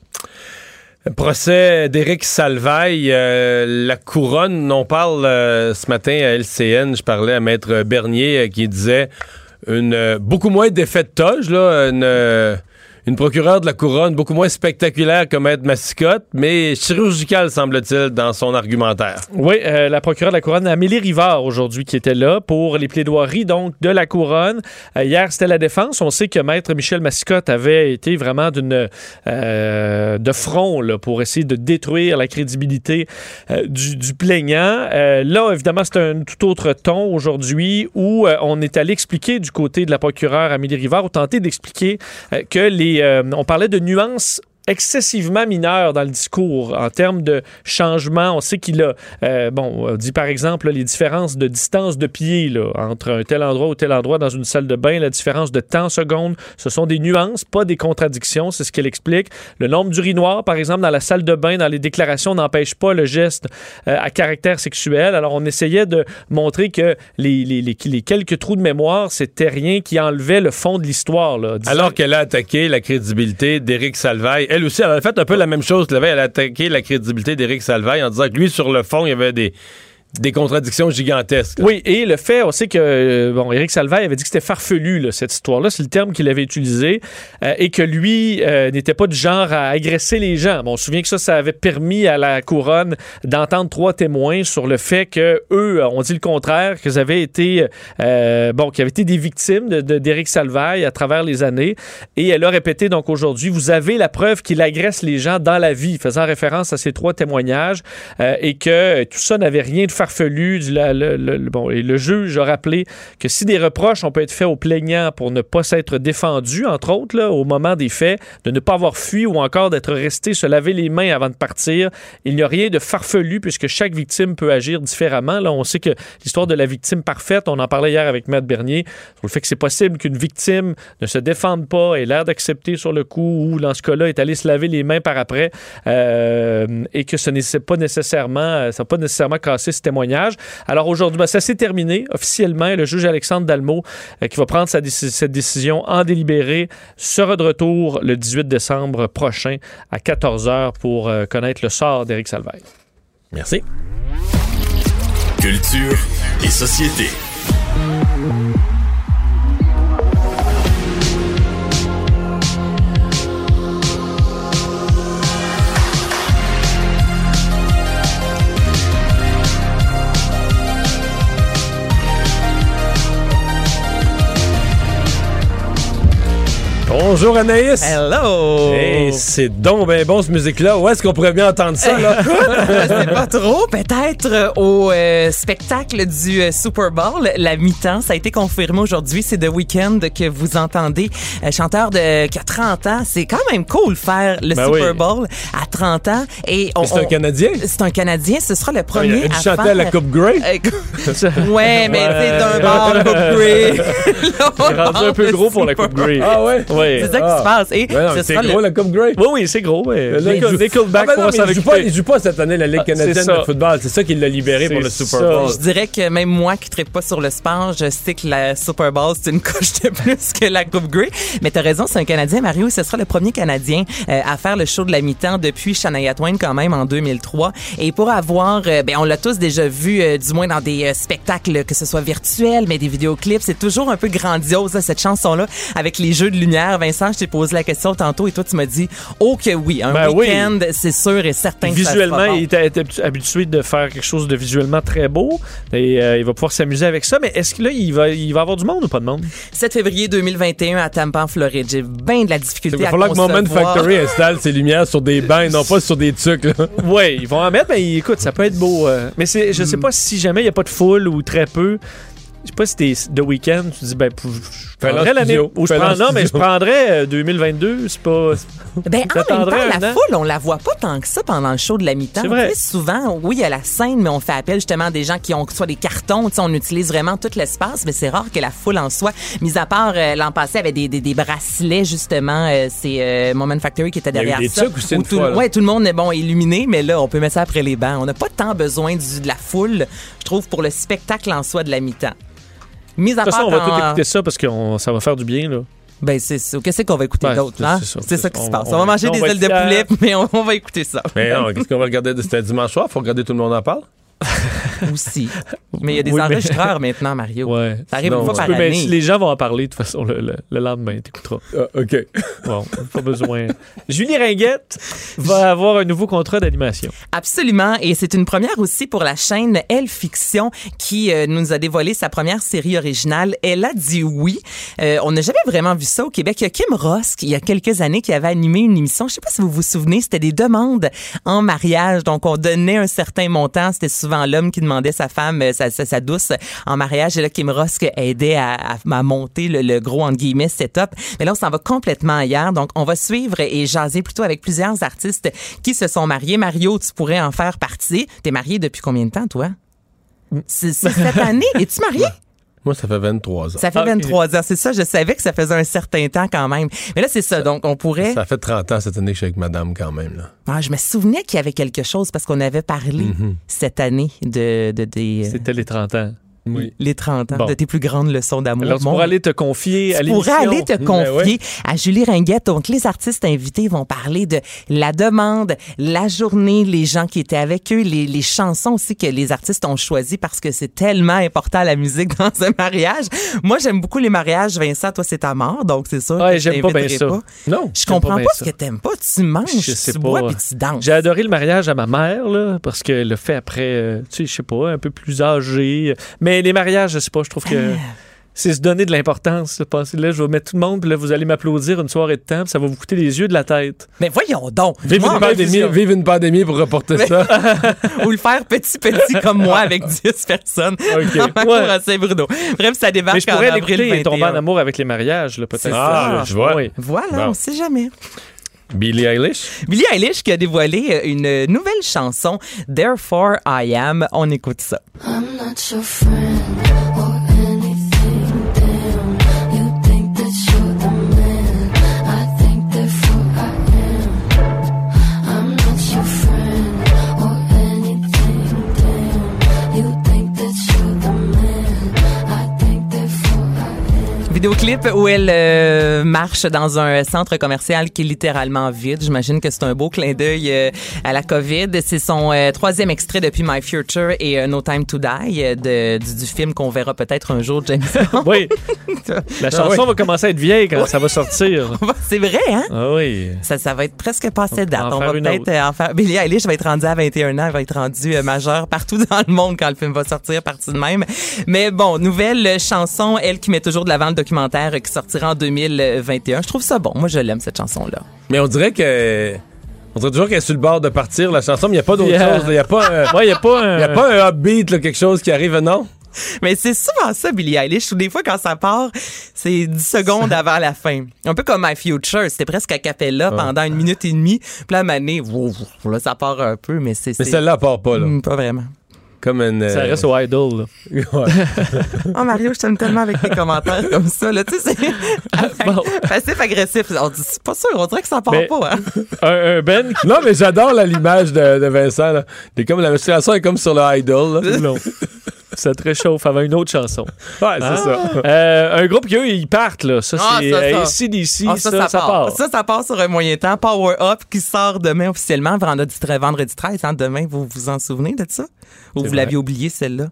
Procès d'Éric Salvaille, euh, la couronne, on parle euh, ce matin à LCN, je parlais à Maître Bernier euh, qui disait une beaucoup moins d'effet de toge, là, une une procureure de la couronne beaucoup moins spectaculaire que Maître Massicotte, mais chirurgicale, semble-t-il, dans son argumentaire. Oui, euh, la procureure de la couronne, Amélie Rivard, aujourd'hui, qui était là pour les plaidoiries donc de la couronne. Euh, hier, c'était la défense. On sait que Maître Michel Massicotte avait été vraiment d'une euh, de front là, pour essayer de détruire la crédibilité du, du, plaignant. là, évidemment, c'est un tout autre ton aujourd'hui où on est allé expliquer du côté de la procureure Amélie Rivard, ou tenter d'expliquer que les euh, on parlait de nuances excessivement mineur dans le discours en termes de changement. On sait qu'il a, euh, bon, on dit par exemple les différences de distance de pied là, entre un tel endroit ou tel endroit dans une salle de bain, la différence de temps seconde, ce sont des nuances, pas des contradictions, c'est ce qu'elle explique. Le nombre d'urinoirs, par exemple, dans la salle de bain, dans les déclarations, n'empêche pas le geste euh, à caractère sexuel. Alors on essayait de montrer que les, les, les, quelques trous de mémoire, c'était rien qui enlevait le fond de l'histoire. Alors qu'elle a attaqué la crédibilité d'Éric Salvaille, elle aussi, elle a fait un peu la même chose. Elle a attaqué la crédibilité d'Éric Salvaille en disant que lui, sur le fond, il y avait des, des contradictions gigantesques. Oui, et le fait aussi que, euh, bon, Éric Salvaille avait dit que c'était farfelu, cette histoire-là, c'est le terme qu'il avait utilisé, euh, et que lui euh, n'était pas du genre à agresser les gens. Bon, on se souvient que ça, ça avait permis à la couronne d'entendre trois témoins sur le fait que eux ont dit le contraire, qu'ils avaient été, bon, qu'ils avaient été des victimes d'Éric de, Salvaille à travers les années, et elle a répété donc aujourd'hui, vous avez la preuve qu'il agresse les gens dans la vie, faisant référence à ces trois témoignages, et que tout ça n'avait rien de farfelu. Du, le, bon, et le juge a rappelé que si des reproches ont pu être faits au plaignant pour ne pas s'être défendu, entre autres, là, au moment des faits, de ne pas avoir fui ou encore d'être resté se laver les mains avant de partir, il n'y a rien de farfelu puisque chaque victime peut agir différemment. Là, on sait que l'histoire de la victime parfaite, on en parlait hier avec Matt Bernier, sur le fait que c'est possible qu'une victime ne se défende pas, ait l'air d'accepter sur le coup ou, dans ce cas-là, est allé se laver les mains par après euh, et que ce n'est pas nécessairement, ça n'a pas nécessairement cassé témoignage. Alors aujourd'hui, ben, ça s'est terminé officiellement. Le juge Alexandre Dalmo, euh, qui va prendre sa cette décision en délibéré, sera de retour le 18 décembre prochain à 14h pour euh, connaître le sort d'Éric Salvaire. Merci. Culture et société. Bonjour Anaïs. Hello. Hey, c'est donc ben bon cette musique-là. Où est-ce qu'on pourrait bien entendre ça là? Je sais pas trop. Peut-être euh, au euh, spectacle du euh, Super Bowl, la mi-temps. Ça a été confirmé aujourd'hui. C'est The Weeknd que vous entendez, chanteur de qui a 30 ans. C'est quand même cool faire le ben Super Bowl à 30 ans. Et c'est un Canadien. C'est un Canadien. Ce sera le premier il chanter à la Coupe Grey. ouais, mais c'est d'un bord la Coupe Grey. rendu un peu gros pour la Coupe Grey. Ah ouais? C'est ça qui se ah. passe. Et c'est gros, la Coupe Grey. Oui, oui, c'est gros. Mais Nickelback, ah, ben il joue pas cette année la Ligue ah, canadienne de football. C'est ça qui l'a libéré pour le Super Bowl. Je dirais que même moi qui ne pas sur le sport, je sais que la Super Bowl, c'est une coche de plus que la Coupe Grey. Mais tu as raison, c'est un Canadien, Mario. Ce sera le premier Canadien euh, à faire le show de la mi-temps depuis Shania Twain quand même en 2003. Et pour avoir, euh, ben on l'a tous déjà vu, euh, du moins dans des spectacles, que ce soit virtuels, mais des vidéoclips, c'est toujours un peu grandiose cette chanson-là avec les jeux de lumière. Vincent, je t'ai posé la question tantôt et toi, tu m'as dit, oh que oui, un ben week-end, c'est sûr et certain Visuellement, il était habitué de faire quelque chose de visuellement très beau et euh, il va pouvoir s'amuser avec ça. Mais est-ce que là, il va, il va avoir du monde ou pas de monde? 7 février 2021 à Tampa, en Floride. J'ai bien de la difficulté à Il va falloir que Moment Factory installe ses lumières sur des bancs non pas sur des trucs. oui, ils vont en mettre, mais écoute, ça peut être beau. Euh. mais je sais hmm. pas si jamais il n'y a pas de foule ou très peu sais pas si t'es de week-end, tu dis, ben, je prendrais l'année. Ou je prends, non, mais je prendrais euh, 2022, c'est pas. Ben, en même temps, la an. foule, on la voit pas tant que ça pendant le show de la mi-temps. Souvent, oui, il y a la scène, mais on fait appel justement à des gens qui ont soit des cartons, tu sais, on utilise vraiment tout l'espace, mais c'est rare que la foule en soit. Mis à part, euh, l'an passé, il y avait des, des, des bracelets, justement, euh, c'est euh, Moment Factory qui était y a eu derrière des ça. trucs aussi où une tout, fois, ouais, tout le monde est bon illuminé, mais là, on peut mettre ça après les bancs. On n'a pas tant besoin du, de la foule, je trouve, pour le spectacle en soi de la mi-temps. Mis à De toute façon, part on va quand- tout écouter ça parce que ça va faire du bien, là. Ben, c'est ça. Qu'est-ce qu'on va écouter d'autre, là? c'est ça. Qui se passe. on- va manger on des va ailes de poulet, mais on, on va écouter ça. Mais non, qu'est-ce qu'on va regarder? C'était dimanche soir, faut regarder tout le monde en parle. aussi. Mais il y a des Oui, mais- enregistreurs maintenant, Mario. Ouais. Ça arrive Sinon, une fois par peux, année. les gens vont en parler, de toute façon, le, le- le lendemain, t'écouteras. Ah, OK. Bon, pas besoin. Julie Ringuette va avoir un nouveau contrat d'animation. Absolument. Et c'est une première aussi pour la chaîne Elle Fiction qui euh, nous a dévoilé sa première série originale. Elle a dit oui. Euh, on n'a jamais vraiment vu ça au Québec. Il y a Kim Ross, qui, il y a quelques années, qui avait animé une émission. Je sais pas si vous vous souvenez, c'était des demandes en mariage. Donc, on donnait un certain montant. C'était souvent l'homme qui demandait sa femme, euh, sa, sa, sa douce en mariage. Et là, Kim qui aidait à, à, à monter le, le gros, entre guillemets, setup. Mais là, on s'en va complètement ailleurs. Donc, on va suivre et jaser plutôt avec plusieurs artistes qui se sont mariés. Mario, tu pourrais en faire partie. T'es marié depuis combien de temps, toi? C'est c'est cette année. Es-tu marié? Moi, ça fait 23 ans. Ça fait Ah, ok. 23 ans. C'est ça, je savais que ça faisait un certain temps quand même. Mais là, c'est ça. Donc, on pourrait. Ça fait 30 ans cette année que je suis avec madame quand même. Là. Ah, je me souvenais qu'il y avait quelque chose parce qu'on avait parlé Mm-hmm. cette année de, de, des, euh, C'était les 30 ans. Oui. les 30 ans, Bon. de tes plus grandes leçons d'amour. Alors, tu pourras aller te confier à l'émission. aller te Ben confier à Julie Ringuette. Donc, les artistes invités vont parler de la demande, la journée, les gens qui étaient avec eux, les, les chansons aussi que les artistes ont choisies parce que c'est tellement important la musique dans un mariage. Moi, j'aime beaucoup les mariages. Vincent, toi, c'est ta mort, donc c'est sûr Ouais, que j'aime pas bien ça. Non. Je comprends pas pas, ce que t'aimes pas. Tu manges, Je sais tu pas. bois puis tu danses. J'ai adoré le mariage à ma mère, là, parce qu'elle le fait après, euh, tu sais, je sais pas, un peu plus âgé. Mais les mariages, je sais pas, je trouve que Ah. c'est se donner de l'importance. Là, je vais mettre tout le monde, puis là, vous allez m'applaudir une soirée de temps, puis ça va vous coûter les yeux de la tête. Mais voyons donc. Vive Moi, une, en pandémie, vive une pandémie pour reporter ça. ou le faire petit petit comme moi avec 10 personnes. OK. Pour Ouais. à Saint-Bruno. Bref, ça débarque Mais je en pourrais avril l'écouter et tomber 21. en amour avec les mariages, là, peut-être. Ah, je vois. Oui. Voilà, Bon. on sait jamais. Billie Eilish? Billie Eilish qui a dévoilé euh, une nouvelle chanson, Therefore I Am. On écoute ça. I'm not your friend Vidéoclip où elle euh, marche dans un centre commercial qui est littéralement vide. J'imagine que c'est un beau clin d'œil euh, à la COVID. C'est son euh, troisième extrait depuis My Future et No Time to Die de, du, du film qu'on verra peut-être un jour, James Bond. Oui. La chanson oui. va commencer à être vieille quand ça va sortir. c'est vrai, hein? Ah oui. Ça, ça va être presque passé de date. On va peut-être en faire. Billie Eilish va être rendue à 21 ans, elle va être rendue majeure partout dans le monde quand le film va sortir, partie de même. Mais bon, nouvelle chanson, elle qui met toujours de l'avant le documentaire euh, qui sortira en 2021. Je trouve ça bon. Moi, je l'aime cette chanson-là. Mais on dirait que. On dirait toujours qu'elle est sur le bord de partir, la chanson, mais il n'y a pas d'autre Yeah. chose. Il n'y a pas un. Ouais, a pas un. Y a pas un upbeat, là, quelque chose qui arrive, non? Mais c'est souvent ça, Billie Eilish. Des fois, quand ça part, c'est 10 secondes avant la fin. Un peu comme My Future. C'était presque a cappella pendant une minute et demie. Puis là, à là, ça part un peu, mais c'est... Mais celle-là, elle part pas, là. Hmm, pas vraiment. Comme une. Ça euh, reste au idol. là. ouais. Oh Mario, je t'aime tellement avec tes commentaires comme ça. Là. Tu sais, c'est Bon. passif-agressif. On dit, C'est pas sûr, on dirait que ça part Mais- pas. Hein? Un, un Ben qui Non, mais j'adore l'image de, de Vincent. Là. Comme, la chanson est comme sur le idol. Là. Ça te réchauffe avant une autre chanson. Ouais, c'est Ah. ça. Euh, un groupe qui, eux, ils partent, là. Ça, Ah, c'est ça, ça. euh, ACDC, Ah, ça, ça, part. Ça, ça part sur un moyen temps. Power Up qui sort demain officiellement, vendredi, vendredi 13. Hein, demain, vous vous en souvenez de ça? Ou vous l'aviez oublié, celle-là?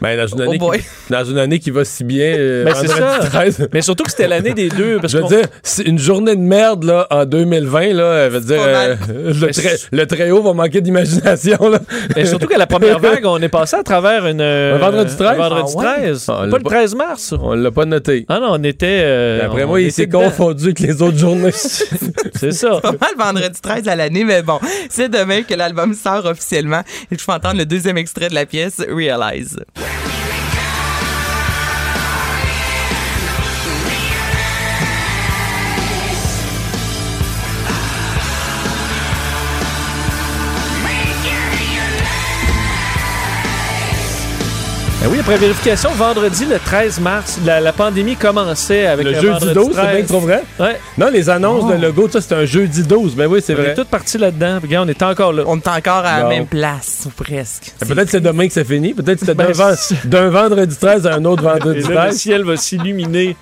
Ben, dans, une Oh année qui, dans une année qui va si bien, euh, Ben, ça. 13. Mais surtout que c'était l'année des deux. Parce Je veux dire, c'est une journée de merde là, en 2020, là, elle veut dire, euh, le, très, le haut va manquer d'imagination. là. Mais surtout qu'à la première vague, on est passé à travers une. euh, Un vendredi 13? un vendredi Ah ouais? 13. Ah, on pas le pas- 13 mars. On l'a pas noté. Ah non, on était. euh, Après on moi, il était s'est confondu avec les autres journées. C'est ça. Pas mal vendredi 13 à l'année, mais bon, c'est demain que l'album sort officiellement. Et je peux entendre le deuxième extrait de la pièce, Realize. Where Ben oui, après vérification, vendredi, le 13 mars, la, la pandémie commençait avec Le le, jeudi vendredi 12, c'est 13. bien trop vrai? Ouais. Non, les annonces de logo, ça, c'est un jeudi 12. Ben oui, c'est On est vrai. tous partis là-dedans. Regarde, on est encore là. On est encore à la même place, ou presque. Peut-être c'est demain que c'est fini. Peut-être que c'était Ben, d'un c'est- d'un vendredi 13 à un autre Et vendredi là, le 13. ciel va s'illuminer.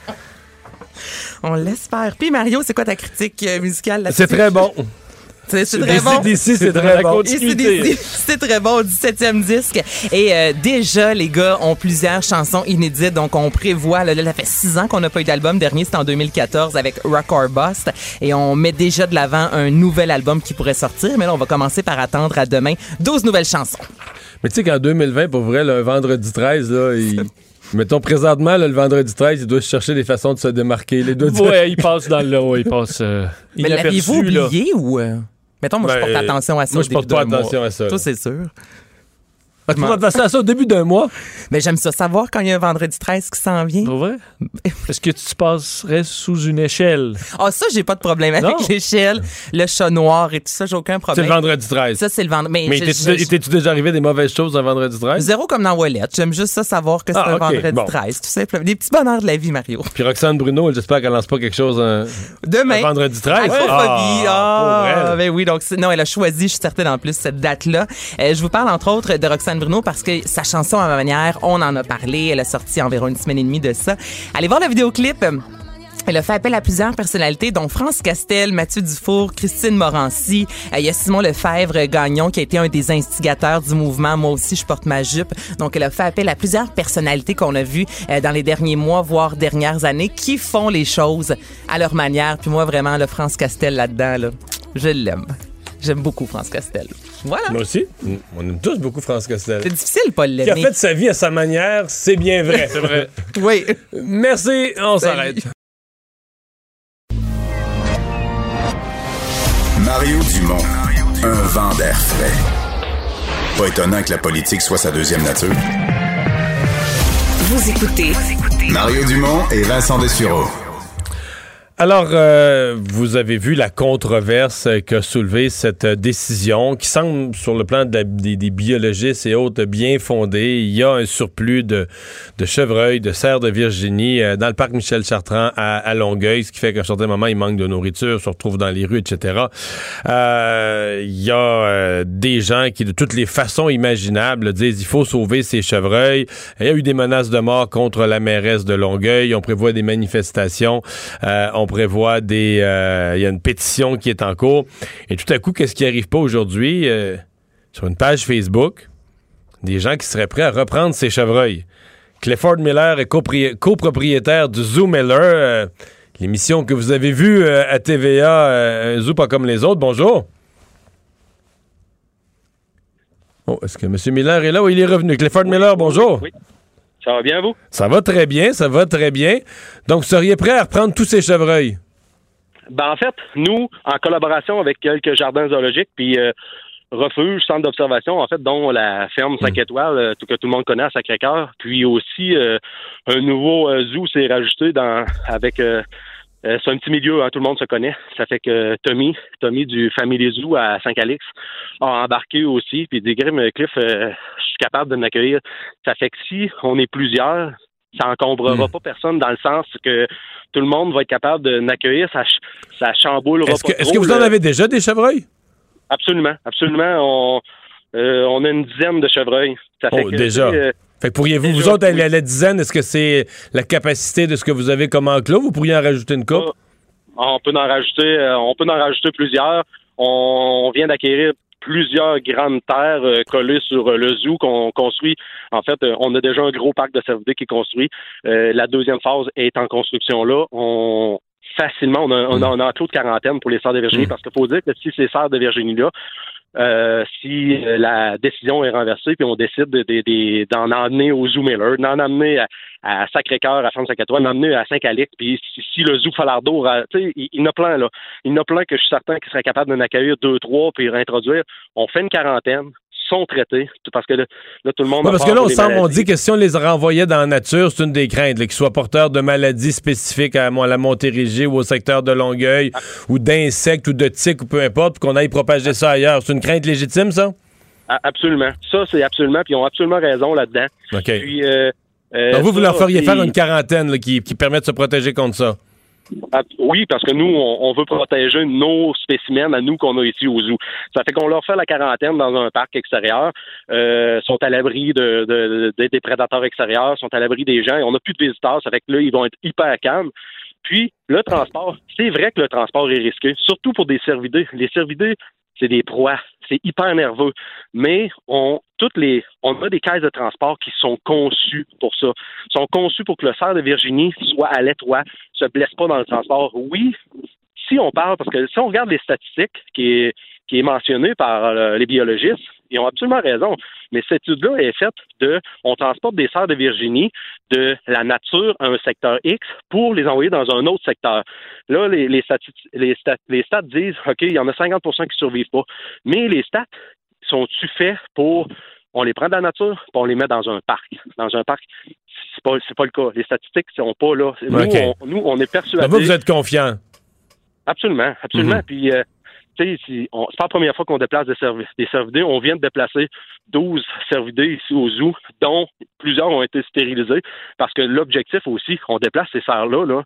On l'espère. Puis Mario, c'est quoi ta critique euh, musicale là-dessus? C'est très bon. C'est c'est très bon. D'ici, c'est très bon. c'est très bon, 17e disque. Et euh, déjà, les gars ont plusieurs chansons inédites, donc on prévoit, là, là, ça fait six ans qu'on n'a pas eu d'album. Dernier, c'était en 2014 avec Rock or Bust. Et on met déjà de l'avant un nouvel album qui pourrait sortir. Mais là, on va commencer par attendre à demain 12 nouvelles chansons. Mais tu sais qu'en 2020, pour vrai, le vendredi 13, là, il- mettons présentement, là, le vendredi 13, il doit se chercher des façons de se démarquer. Les doigts de- Ouais, il passe dans le. Ouais, il passe. euh, Mais l'aviez-vous là. oublié ou... euh, Mettons, moi, je Ben, porte attention à ça moi, au je porte pas attention à ça. Toi, c'est sûr. Tu pourrais passer à ça au début d'un mois. Mais j'aime ça savoir quand il y a un vendredi 13 qui s'en vient. Pour vrai? Est-ce que tu te passerais sous une échelle? Ah, ça, j'ai pas de problème avec l'échelle, le chat noir et tout ça, j'ai aucun C'est problème. le vendredi 13. Ça, c'est le vendredi. Mais, Mais t'es-tu déjà arrivé des mauvaises choses un vendredi 13? Zéro comme dans Wallet. J'aime juste ça savoir que c'est Ah, un vendredi bon. 13, tout simplement. Des petits bonheurs de la vie, Mario. Puis Roxane Bruno, j'espère qu'elle lance pas quelque chose un, Demain. un vendredi 13. Acrophobie. Ah, Ah, elle. ben oui, donc c'est- non, elle a choisi, je suis certaine en plus, cette date-là. Euh, je vous parle entre autres de Roxane Bruno parce que sa chanson à ma manière, on en a parlé, elle a sorti environ une semaine et demie de ça. Allez voir le vidéoclip. Elle a fait appel à plusieurs personnalités, dont France Castel, Mathieu Dufour, Christine Morancy. Euh, Il y a Simon Lefebvre euh, Gagnon, qui a été un des instigateurs du mouvement. Moi aussi, je porte ma jupe. Donc, elle a fait appel à plusieurs personnalités qu'on a vues euh, dans les derniers mois, voire dernières années, qui font les choses à leur manière. Puis moi, vraiment, le France Castel là-dedans, là, je l'aime. J'aime beaucoup France Castel. Voilà. Moi aussi. On aime tous beaucoup France Castel. C'est difficile, pas de Qui a fait sa vie à sa manière, c'est bien vrai. c'est vrai. Oui. Merci, on s'arrête. Mario Dumont, un vent d'air frais. Pas étonnant que la politique soit sa deuxième nature. Vous écoutez Mario Dumont et Vincent Dessureau. Alors, euh, vous avez vu la controverse qu'a soulevée cette décision qui semble, sur le plan de des, biologistes et autres, bien fondée. Il y a un surplus de, de chevreuils, de cerfs de Virginie euh, dans le parc Michel Chartrand à, Longueuil, ce qui fait qu'à un certain moment, il manque de nourriture, se retrouve dans les rues, etc. Euh, Il y a euh, des gens qui, de toutes les façons imaginables, disent il faut sauver ces chevreuils. Il y a eu des menaces de mort contre la mairesse de Longueuil. On prévoit des manifestations. Euh, prévoit des... euh, Il y a une pétition qui est en cours. Et tout à coup, qu'est-ce qui arrive pas aujourd'hui? Euh, sur une page Facebook, des gens qui seraient prêts à reprendre ces chevreuils. Clifford Miller est copropriétaire du Zoo Miller, euh, l'émission que vous avez vue à TVA, un zoo pas comme les autres. Bonjour. Oh, est-ce que M. Miller est là? Oui, il est revenu. Clifford Miller, bonjour. Oui. Ça va bien, vous? Ça va très bien, ça va très bien. Donc, vous seriez prêt à reprendre tous ces chevreuils? Ben, en fait, nous, en collaboration avec quelques jardins zoologiques, puis euh, refuges, centres d'observation, en fait, dont la ferme 5 étoiles, euh, tout- que tout le monde connaît à Sacré-Cœur, puis aussi euh, un nouveau euh, zoo s'est rajouté dans avec euh, euh, c'est un petit milieu, hein, tout le monde se connaît. Ça fait que Tommy, Tommy du Family Zoo à Saint-Calix, a embarqué aussi, puis dit Grim Cliff, euh, je suis capable de m'accueillir. Ça fait que si on est plusieurs, ça encombrera pas personne dans le sens que tout le monde va être capable de m'accueillir, ça, ch- ça chamboulera Est-ce pas que, est-ce que vous en avez déjà des chevreuils? Absolument, absolument. On, euh, on a une dizaine de chevreuils. Ça fait Oh, que, déjà. Fait pourriez-vous, vous autres, aller oui. à la dizaine, est-ce que c'est la capacité de ce que vous avez comme enclos? Vous pourriez en rajouter une coupe? on peut en rajouter, euh, on peut en rajouter plusieurs. On, on vient d'acquérir plusieurs grandes terres euh, collées sur euh, le zoo qu'on construit. En fait, euh, on a déjà un gros parc de cervidés qui est construit. La deuxième phase est en construction là. On facilement, on a, on a un enclos de quarantaine pour les serres de Virginie parce qu'il faut dire que si ces serres de Virginie là euh, si euh, la décision est renversée, puis on décide de- de- de- d'en emmener au Zoo Miller, d'en emmener à, Sacré-Cœur, à Ferme-Saint-Étoile, d'en emmener à Saint-Calix, puis si, si le Zoo Falardeau, tu il, il y en a plein, là. Il y en a plein que je suis certain qui seraient capables d'en accueillir deux, trois, puis réintroduire. On fait une quarantaine, sont traités, parce que là, là, tout le monde... Ouais, parce que là, on, semble, on dit que si on les renvoyait dans la nature, c'est une des craintes, qu'ils soient porteurs de maladies spécifiques à, à la Montérégie ou au secteur de Longueuil, ou d'insectes ou de tiques ou peu importe, qu'on aille propager ça ailleurs. C'est une crainte légitime, ça? Absolument. Ça, c'est absolument. Puis ils ont absolument raison là-dedans. OK. Puis, euh, euh, Donc, vous, vous leur feriez faire une quarantaine là, qui, qui permet de se protéger contre ça? Oui, parce que nous, on, veut protéger nos spécimens à nous qu'on a ici au zoo. Ça fait qu'on leur fait la quarantaine dans un parc extérieur, euh, sont à l'abri de, de- de- des prédateurs extérieurs, sont à l'abri des gens, on n'a plus de visiteurs, ça fait que là, ils vont être hyper calmes. Puis, le transport, c'est vrai que le transport est risqué, surtout pour des cervidés. Les cervidés, c'est des proies, c'est hyper nerveux. Mais on, toutes les, on a des caisses de transport qui sont conçues pour ça. sont conçues pour que le cerf de Virginie soit à l'étroit, se blesse pas dans le transport. Oui, si on parle, parce que si on regarde les statistiques qui est, qui est mentionné par euh, les biologistes, ils ont absolument raison. Mais cette étude-là est faite de, on transporte des cerfs de Virginie de la nature à un secteur X pour les envoyer dans un autre secteur. Là, les, les, stati- les, les stats disent, OK, il y en a 50% qui survivent pas. Mais les stats sont-tu faits pour, on les prend de la nature, puis on les met dans un parc? Dans un parc, c'est pas, c'est pas le cas. Les statistiques sont pas là. Nous, on, nous, on est persuadés. Donc, vous, vous êtes confiant. Absolument, absolument. Mhm. Puis, euh, tu sais, si on- c'est pas la première fois qu'on déplace des, cervidés. On vient de déplacer 12 cervidés ici au zoo, dont plusieurs ont été stérilisés, parce que l'objectif aussi, on déplace ces cerfs-là, là,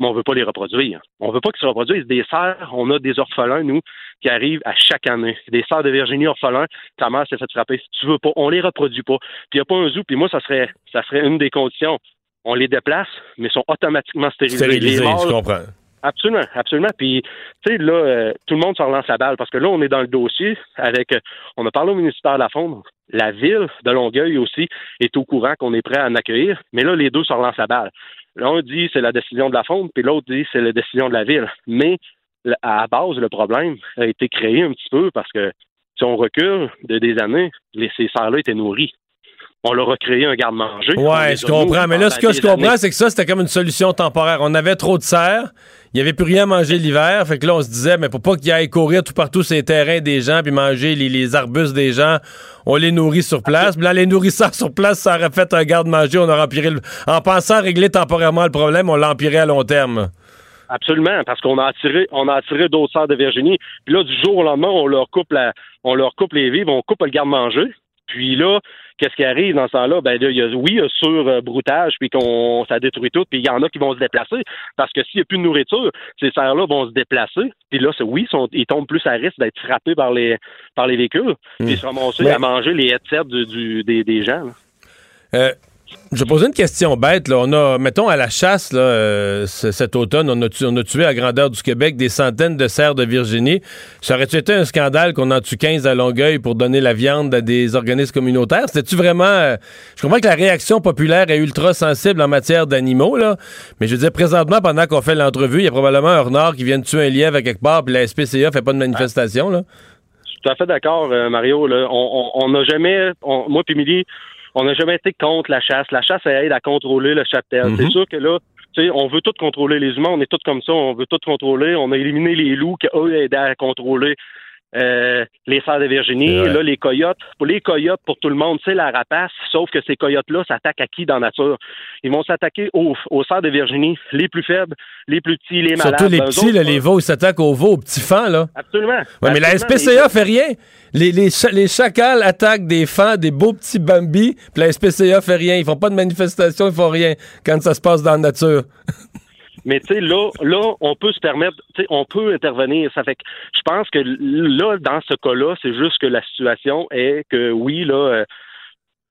mais on veut pas les reproduire. On veut pas qu'ils se reproduisent. Des cerfs, on a des orphelins, nous, qui arrivent à chaque année. Des cerfs de Virginie orphelins, ta mère s'est fait frapper. Tu veux pas, on les reproduit pas. Puis il n'y a pas un zoo, puis moi, ça serait, ça serait une des conditions. On les déplace, mais ils sont automatiquement stérilisés. Stérilisé, Les mâles je comprends. Absolument, absolument. Puis, tu sais, là, euh, tout le monde se relance la balle parce que là, on est dans le dossier avec. euh, on a parlé au ministère de la Faune. La ville de Longueuil aussi est au courant qu'on est prêt à en accueillir. Mais là, les deux se relancent la balle. L'un dit c'est la décision de la Faune, puis l'autre dit c'est la décision de la ville. Mais à la base, le problème a été créé un petit peu parce que si on recule de des années, les, ces serres-là étaient nourris. On leur a créé un garde-manger. Ouais, je comprends. Mais là, ce que je comprends, c'est que ça, c'était comme une solution temporaire. On avait trop de serre. Il n'y avait plus rien à manger l'hiver. Fait que là, on se disait, mais pour pas qu'ils aillent courir tout partout sur les terrains des gens puis manger les, les arbustes des gens, on les nourrit sur place. Puis là, les nourrissant sur place, ça aurait fait un garde-manger. On aurait empiré le... En pensant régler temporairement le problème, on l'empirait à long terme. Absolument, parce qu'on a attiré, on a attiré d'autres sœurs de Virginie. Puis là, du jour au lendemain, on leur coupe la, on leur coupe les vivres, on coupe le garde-manger. Puis là, qu'est-ce qui arrive dans ce temps-là? Ben là, il y a, oui, il y a sur-broutage, puis qu'on ça détruit tout, puis il y en a qui vont se déplacer. Parce que s'il n'y a plus de nourriture, ces serres-là vont se déplacer. Puis là, c'est oui, ils, sont- ils tombent plus à risque d'être frappés par les par les véhicules, puis se ramasser Mais- à manger les headsets du, du- des, des gens. là. Euh, je poser une question bête. Là. On a, mettons, à la chasse, là, euh, cet automne, on a, tué, à grandeur du Québec des centaines de cerfs de Virginie. Ça aurait-tu été un scandale qu'on en tue 15 à Longueuil pour donner la viande à des organismes communautaires? C'était-tu vraiment... euh, je comprends que la réaction populaire est ultra sensible en matière d'animaux, là, mais je veux dire, présentement, pendant qu'on fait l'entrevue, il y a probablement un renard qui vient de tuer un lièvre à quelque part, puis la SPCA fait pas de manifestation, là. Je suis tout à fait d'accord, euh, Mario. On n'a jamais, on- moi puis Émilie, on n'a jamais été contre la chasse. La chasse, elle aide à contrôler le cheptel. Mhm. C'est sûr que là, tu sais, on veut tout contrôler. Les humains, on est tous comme ça. On veut tout contrôler. On a éliminé les loups qui, eux, aidaient à contrôler euh, les cerfs de Virginie. Là, les coyotes. Pour les coyotes, pour tout le monde, c'est la rapace. Sauf que ces coyotes-là s'attaquent à qui dans la nature? Ils vont s'attaquer aux, aux cerfs de Virginie, les plus faibles, les plus petits, les malades. Surtout les petits, autres, là, les veaux, ils s'attaquent aux veaux, aux petits fans, là. Absolument. Ouais, mais la Absolument. SPCA fait rien. Les, les, les chacals attaquent des fans, des beaux petits Bambi, puis la SPCA fait rien. Ils font pas de manifestation, ils font rien quand ça se passe dans la nature. Mais tu sais, là, là, on peut se permettre, tu sais, on peut intervenir. Ça fait que je pense que là, dans ce cas-là, c'est juste que la situation est que oui, là, euh,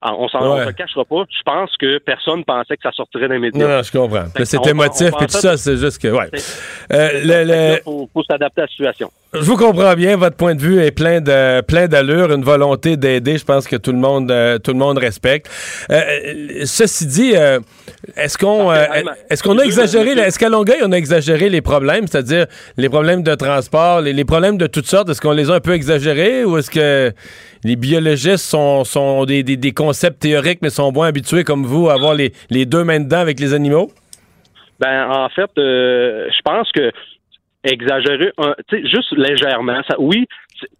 on s'en on Ouais. se cachera pas. Je pense que personne pensait que ça sortirait des médias. Non, non, je comprends. C'est émotif, puis tout ça, c'est juste que, ouais. Euh, le- là, faut s'adapter à la situation. Je vous comprends bien, votre point de vue est plein de plein d'allure, une volonté d'aider. Je pense que tout le monde euh, tout le monde respecte. Euh, ceci dit, euh, est-ce qu'on euh, est-ce qu'on a exagéré, est-ce qu'à Longueuil on a exagéré les problèmes, c'est-à-dire les problèmes de transport, les, les problèmes de toutes sortes, est-ce qu'on les a un peu exagérés ou est-ce que les biologistes sont, sont des, des- des concepts théoriques mais sont moins habitués comme vous à avoir les, les deux mains dedans avec les animaux? Ben, en fait, euh, je pense que exagérer, un- juste légèrement, ça, oui,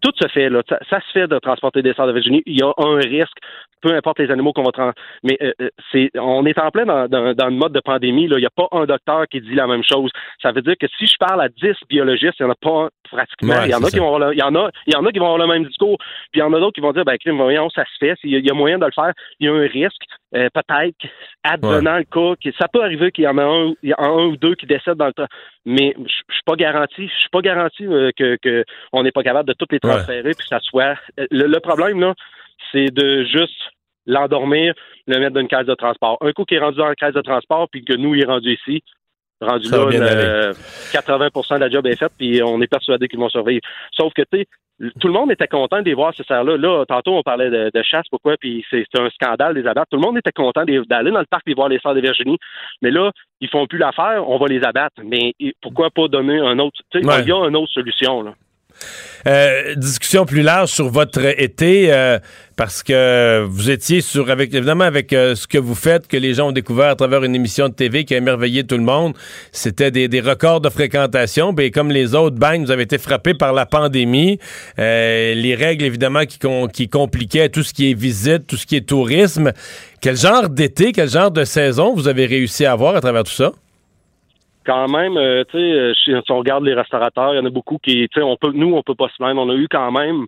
tout se fait, là. Ça, se fait de transporter des cerfs de Virginie. Il y a un risque, peu importe les animaux qu'on va transporter. Mais euh, euh, c'est, on est en plein dans, dans, dans le mode de pandémie, là. Il n'y a pas un docteur qui dit la même chose. Ça veut dire que si je parle à 10 biologistes, il n'y en a pas un pratiquement. Ouais, il y en a qui vont avoir le, il y en a, il y en a qui vont avoir le même discours, puis il y en a d'autres qui vont dire, ben, voyons, ça se fait, il y, a- moyen de le faire, il y a un risque, euh, peut-être, advenant le cas, que ça peut arriver qu'il y en a un, il y a un ou deux qui décèdent dans le temps, mais je suis pas garanti, je suis pas garanti euh, que, que on n'est pas capable de toutes les Ouais. transférer, puis que ça soit. euh, Le, le problème là, c'est de juste l'endormir, le mettre dans une case de transport. Un coup qui est rendu dans la case de transport, puis que nous, il est rendu ici, rendu Ça là, euh, 80% de la job est faite, puis on est persuadé qu'ils vont survivre. Sauf que, tu sais, tout le monde était content de les voir, ces serres-là. Là, tantôt, on parlait de, de chasse, pourquoi, puis c'est un scandale des abattre. Tout le monde était content d'aller dans le parc et voir les sœurs de Virginie. Mais là, ils font plus l'affaire, on va les abattre. Mais pourquoi pas donner un autre... Tu sais, Ouais. il y a une autre solution, là. Euh, discussion plus large sur votre été, euh, parce que vous étiez sur, avec évidemment avec euh, ce que vous faites, que les gens ont découvert à travers une émission de TV qui a émerveillé tout le monde. C'était des, records de fréquentation. Ben, comme les autres, bang, vous avez été frappé par la pandémie. Les règles, évidemment, qui compliquaient tout ce qui est visite, tout ce qui est tourisme. Quel genre d'été, quel genre de saison vous avez réussi à avoir à travers tout ça? Quand même, euh, tu sais, euh, si on regarde les restaurateurs, il y en a beaucoup qui, tu sais, on peut, nous, on peut pas se plaindre. On a eu quand même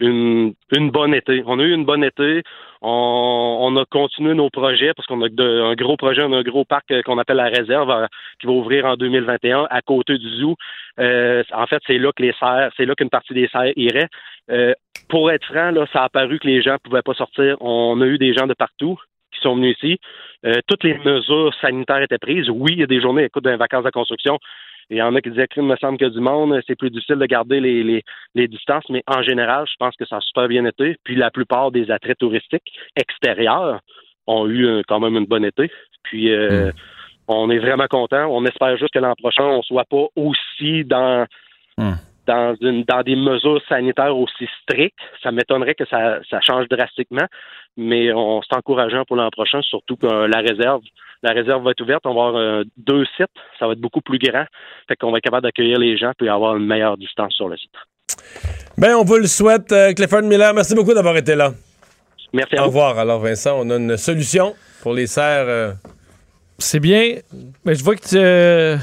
une, une bonne été. On a eu une bonne été. On, a continué nos projets parce qu'on a un gros projet, on a un gros parc euh, qu'on appelle la réserve qui va ouvrir en 2021 à côté du zoo. En fait, c'est là que les serres, c'est là qu'une partie des serres irait. Pour être franc, là, ça a paru que les gens pouvaient pas sortir. On a eu des gens de partout sont venus ici. Euh, toutes les mesures sanitaires étaient prises. Oui, il y a des journées, écoute, dans vacances de construction. Il y en a qui disaient, crime, me semble qu'il y a du monde, c'est plus difficile de garder les, les, les distances, mais en général, je pense que ça a super bien été. Puis la plupart des attraits touristiques extérieurs ont eu euh, quand même une bonne été. Puis euh, on est vraiment content. On espère juste que l'an prochain, on soit pas aussi dans Hmm. Dans une dans des mesures sanitaires aussi strictes. Ça m'étonnerait que ça, ça change drastiquement, mais on c'est encourageant pour l'an prochain, surtout que euh, la réserve la réserve va être ouverte. On va avoir euh, deux sites. Ça va être beaucoup plus grand. Fait qu'on va être capable d'accueillir les gens puis avoir une meilleure distance sur le site. Ben, on vous le souhaite, euh, Clifford Miller. Merci beaucoup d'avoir été là. Merci à Au vous. revoir. Alors, Vincent, on a une solution pour les serres. C'est bien. Mais je vois que tu, euh,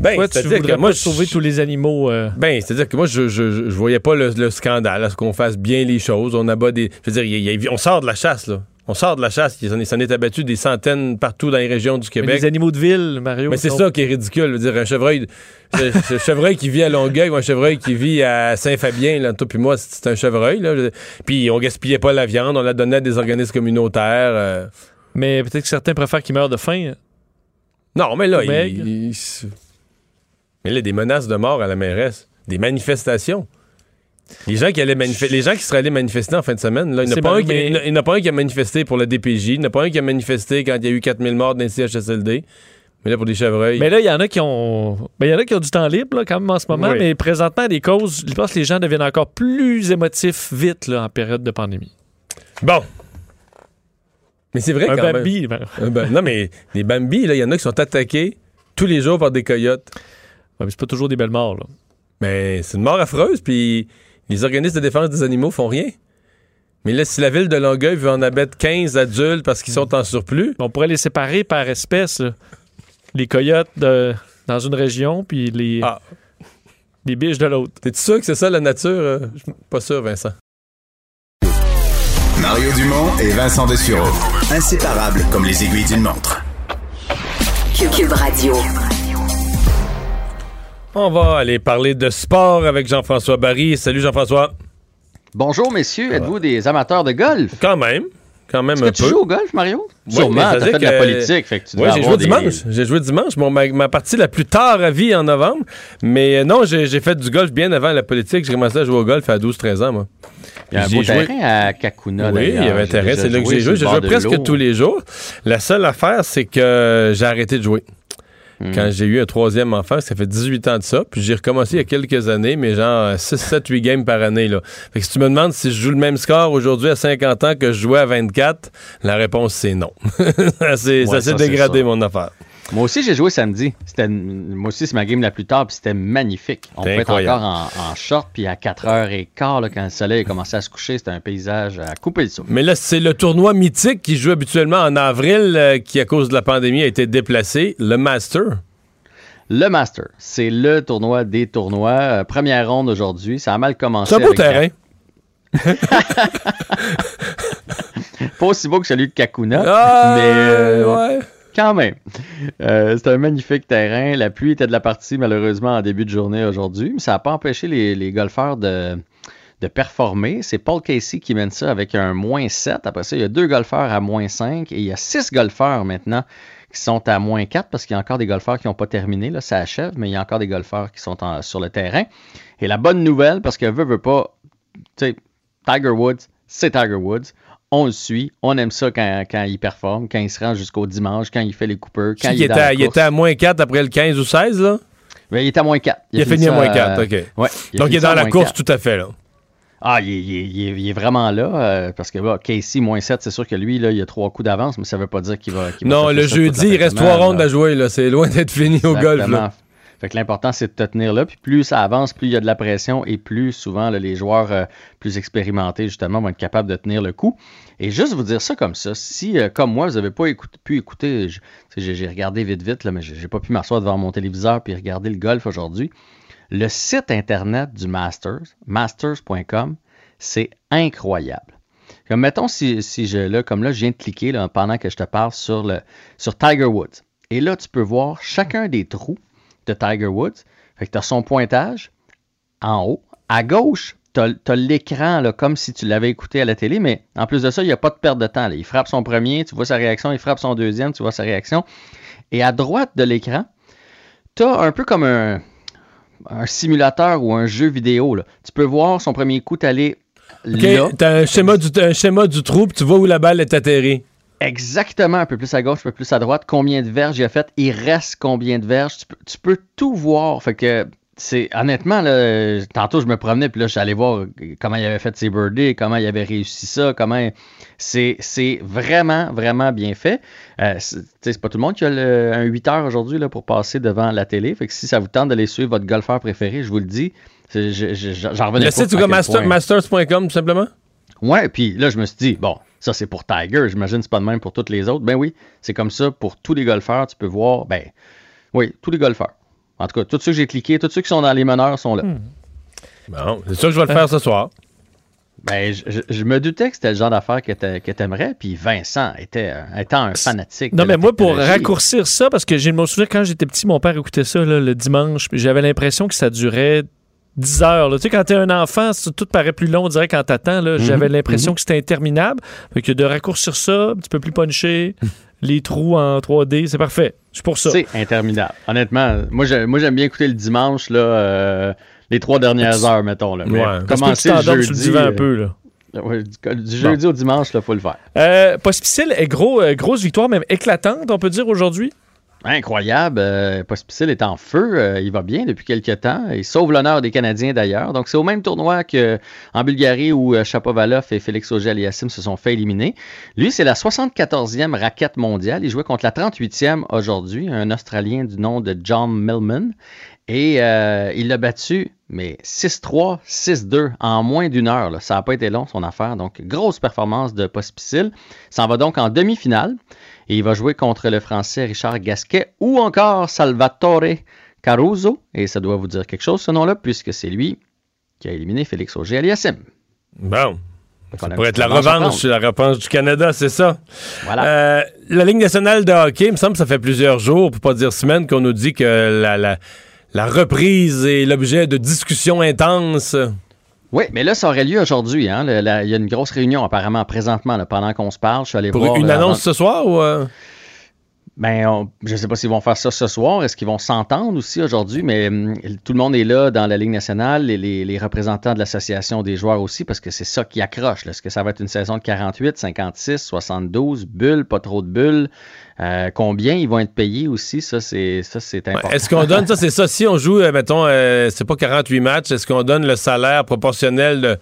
Ben, toi, tu voudrais que moi, pas sauver je- tous les animaux. euh? Ben, c'est-à-dire que moi, je, je, voyais pas le, le scandale, à ce qu'on fasse bien les choses. On abat des. Je veux dire, y a- y a- on sort de la chasse, là. On sort de la chasse. Il s'en est, abattu des centaines partout dans les régions du Mais Québec. les animaux de ville, Mario. Mais c'est sont- ça qui est ridicule. Je veux dire, un chevreuil, un chevreuil qui vit à Longueuil ou un chevreuil qui vit à Saint-Fabien, là, toi puis moi, c'est un chevreuil. Là. Puis on gaspillait pas la viande, on la donnait à des organismes communautaires. euh. Mais peut-être que certains préfèrent qu'ils meurent de faim. hein? Non, mais là, il- mais là, des menaces de mort à la mairesse, des manifestations. Les gens qui allaient les gens qui seraient allés manifester en fin de semaine, là, il n'y en a pas un qui- mais- a- pas un qui manifesté pour le DPJ, il n'y en a pas un qui a manifesté quand il y a eu 4000 morts dans les CHSLD. Mais là, pour des chevreuils. Mais là, il y en a qui ont. Ben, il y en a qui ont du temps libre, là, quand même, en ce moment. Oui. Mais présentement, les causes, je pense que les gens deviennent encore plus émotifs vite, là, en période de pandémie. Bon. Mais c'est vrai Un quand même. Bambi, ben, Un non, mais les Bambi, là, il y en a qui sont attaqués tous les jours par des coyotes. Ouais, mais c'est pas toujours des belles morts, là. Mais c'est une mort affreuse, puis les organismes de défense des animaux font rien. Mais là, si la ville de Longueuil veut en abattre 15 adultes parce qu'ils sont en surplus, On pourrait les séparer par espèce. là. Les coyotes de- dans une région, puis les, Ah. les biches de l'autre. t'es-tu sûr que c'est ça la nature? Euh, je suis Pas sûr, Vincent. Mario Dumont et Vincent Dessureau. Inséparables comme les aiguilles d'une montre. Cube Radio. On va aller parler de sport avec Jean-François Barry. Salut Jean-François. Bonjour, messieurs. Êtes-vous des amateurs de golf? Quand même. Quand même un que tu joues au golf, Mario? Oui, Sûrement, t'as fait de la que- politique. Fait que tu Oui, j'ai joué des- dimanche. J'ai joué dimanche. Bon, ma, ma partie la plus tard à vie en novembre. Mais euh, non, j'ai fait du golf bien avant la politique. J'ai commencé à jouer au golf à 12-13 ans, moi. Il y a un joué- terrain à Kakuna, Oui, il y avait intérêt. déjà C'est là que j'ai joué. J'ai joué presque tous les jours. La seule affaire, c'est que j'ai arrêté de jouer. Hmm. Quand j'ai eu un troisième enfant, ça fait 18 ans de ça. Puis j'ai recommencé il y a quelques années, mais genre 6, 7, 8 games par année. Là. Fait que si tu me demandes si je joue le même score aujourd'hui à 50 ans que je jouais à 24, la réponse c'est non. ça s'est Ouais, dégradé, mon affaire. Moi aussi, j'ai joué samedi. C'était, moi aussi, c'est ma game la plus tard, puis c'était magnifique. On C'était peut être incroyable. encore en, en short, puis à 4h15, là, quand le soleil a commencé à se coucher, c'était un paysage à couper le souffle. Mais là, c'est le tournoi mythique qui joue habituellement en avril, euh, qui, à cause de la pandémie, a été déplacé, le Master. Le Master, c'est le tournoi des tournois. Euh, première ronde aujourd'hui. Ça a mal commencé. C'est un beau terrain. Pas aussi beau que celui de Kakuna, Ah, mais euh, ouais. Quand même. Euh, c'est un magnifique terrain. La pluie était de la partie, malheureusement, en début de journée aujourd'hui. Mais ça n'a pas empêché les, golfeurs de, performer. C'est Paul Casey qui mène ça avec un moins 7. Après ça, il y a deux golfeurs à moins 5 et il y a six golfeurs maintenant qui sont à moins 4 parce qu'il y a encore des golfeurs qui n'ont pas terminé. Là, ça achève, mais il y a encore des golfeurs qui sont sur le terrain. Et la bonne nouvelle, parce que veut, veut pas, tu sais, Tiger Woods, c'est Tiger Woods. On le suit, on aime ça quand, quand il performe, quand il se rend jusqu'au dimanche, quand il fait les coupeurs, quand Il, il est dans était, la à, il était à moins 4 après le 15 ou 16, là? Mais il est à moins 4. Il, a fini à moins euh, 4, OK. ouais, Donc, il est dans la course 4. tout à fait, là. Ah, il est, il il est- il vraiment là, euh, parce que là, Casey, moins 7, c'est sûr que lui, là, il a trois coups d'avance, mais ça veut pas dire qu'il va. Non, le jeudi, il reste trois rondes à jouer, là. C'est loin d'être fini au golf, là. Fait que l'important, c'est de te tenir là. Puis plus ça avance, plus il y a de la pression et plus souvent les joueurs euh, plus expérimentés, justement, vont être capables de tenir le coup. Et juste vous dire ça comme ça, si, euh, comme moi, vous n'avez pas pu écouter, j'ai regardé vite, vite, là, mais j'ai pas pu m'asseoir devant mon téléviseur puis regarder le golf aujourd'hui. Le site internet du Masters, masters.com, c'est incroyable. Comme mettons si, je là, comme là, je viens de cliquer pendant que je te parle sur le sur Tiger Woods. Et là, tu peux voir chacun des trous de Tiger Woods. Fait que tu as son pointage en haut. À gauche, tu as, l'écran comme si tu l'avais écouté à la télé, mais en plus de ça, il n'y a pas de perte de temps. là. Il frappe son premier, tu vois sa réaction, il frappe son deuxième, tu vois sa réaction. Et à droite de l'écran, tu as un peu comme un, un simulateur ou un jeu vidéo. là. Tu peux voir son premier coup t'aller OK, là. t'as un schéma, du, un schéma du trou, puis tu vois où la balle est atterrie. Exactement, un peu plus à gauche, un peu plus à droite, combien de verges il a fait, il reste combien de verges, tu peux, tu peux tout voir. Fait que c'est honnêtement, là, tantôt je me promenais, puis là, j'allais voir comment il avait fait ses birdies, comment il avait réussi ça, comment. C'est, c'est vraiment, vraiment bien fait. Euh, c'est, pas tout le monde qui a le- un 8 heures aujourd'hui là, pour passer devant la télé. Fait que si ça vous tente d'aller suivre votre golfeur préféré, je vous le dis, je- je- j'en revenais Le pas. site, c'est master- point- masters.com, tout simplement? Ouais, puis là, je me suis dit, bon, ça c'est pour Tiger, j'imagine que c'est pas de même pour toutes les autres. Ben oui, c'est comme ça pour tous les golfeurs, tu peux voir, ben, oui, tous les golfeurs. En tout cas, tous ceux que j'ai cliqués, tous ceux qui sont dans les meneurs sont là. Bon, c'est sûr que je vais le faire ce soir. Ben, je, je- je me doutais que c'était le genre d'affaire que t'a- que t'aimerais, puis Vincent était, un- étant un fanatique. Non, de mais moi, pour raccourcir ça, parce que j'ai mon souvenir, quand j'étais petit, mon père écoutait ça là, le dimanche, puis j'avais l'impression que ça durait 10 heures. là. Tu sais, quand t'es un enfant, tout paraît plus long, on dirait, quand t'attends. là. J'avais l'impression que c'était interminable. Fait que de raccourcir ça, un petit peu plus punché, les trous en 3D, c'est parfait. Suis pour ça. C'est interminable. Honnêtement, moi, j'ai- moi, j'aime bien écouter le dimanche, là, euh, les trois dernières heures, mettons. Là. Mais Ouais. Que tu le t'endormes jeudi. sur le divan un euh, peu. Là. ouais, du, jeudi au dimanche, il faut le faire. Euh, Pospisil est gros, euh, grosse victoire, même éclatante, on peut dire aujourd'hui? Incroyable. Euh, est en feu. Euh, il va bien depuis quelques temps. Il sauve l'honneur des Canadiens d'ailleurs. Donc, c'est au même tournoi qu'en Bulgarie où euh, Chapovalov et Félix Auger-Aliassime se sont fait éliminer. Lui, c'est la 74e raquette mondiale. Il jouait contre la 38e aujourd'hui, un Australien du nom de John Millman. Et euh, il l'a battu, mais 6-3, 6-2 en moins d'une heure. Ça n'a pas été long, son affaire. Donc, grosse performance de Pospisil. S'en va donc en demi-finale. Et il va jouer contre le Français Richard Gasquet ou encore Salvatore Caruso. Et ça doit vous dire quelque chose, ce nom-là, puisque c'est lui qui a éliminé Félix Auger-Aliassime. Bon. Ça pourrait être la revanche la revanche du Canada, c'est ça. Voilà. Euh, la Ligue nationale de hockey, il me semble que ça fait plusieurs jours, pour pas dire semaines, qu'on nous dit que la, la, la reprise est l'objet de discussions intenses. Oui, mais là, ça aurait lieu aujourd'hui. Hein? Le- la- il y a une grosse réunion apparemment présentement, là, pendant qu'on se parle. Je suis allé Pour voir. une là, annonce ce soir ou... euh? Ben, on- je ne sais pas s'ils vont faire ça ce soir. Est-ce qu'ils vont s'entendre aussi aujourd'hui? Mais hum, tout le monde est là dans la Ligue nationale, les, les- les représentants de l'Association des joueurs aussi, parce que c'est ça qui accroche. Est-ce que ça va être une saison de 48, 56, 72, bulles, pas trop de bulles? Euh, combien ils vont être payés aussi? Ça, c'est ça, c'est Ouais, important. Est-ce qu'on donne, ça? C'est ça, si on joue, euh, mettons, euh, c'est pas 48 matchs, est-ce qu'on donne le salaire proportionnel de,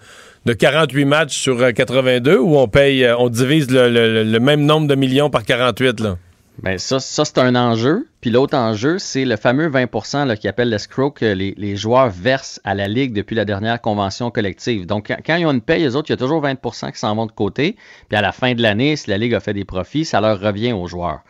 de 48 matchs sur euh, 82 ou on paye, on divise le, le- le même nombre de millions par 48, là? Ben ça, ça c'est un enjeu. Puis l'autre enjeu, c'est le fameux 20 là, qui appelle l'escroc que les, les joueurs versent à la Ligue depuis la dernière convention collective. Donc, quand, quand ils ont une paye, les autres, il y a toujours 20% qui s'en vont de côté. Puis à la fin de l'année, si la Ligue a fait des profits, ça leur revient aux joueurs.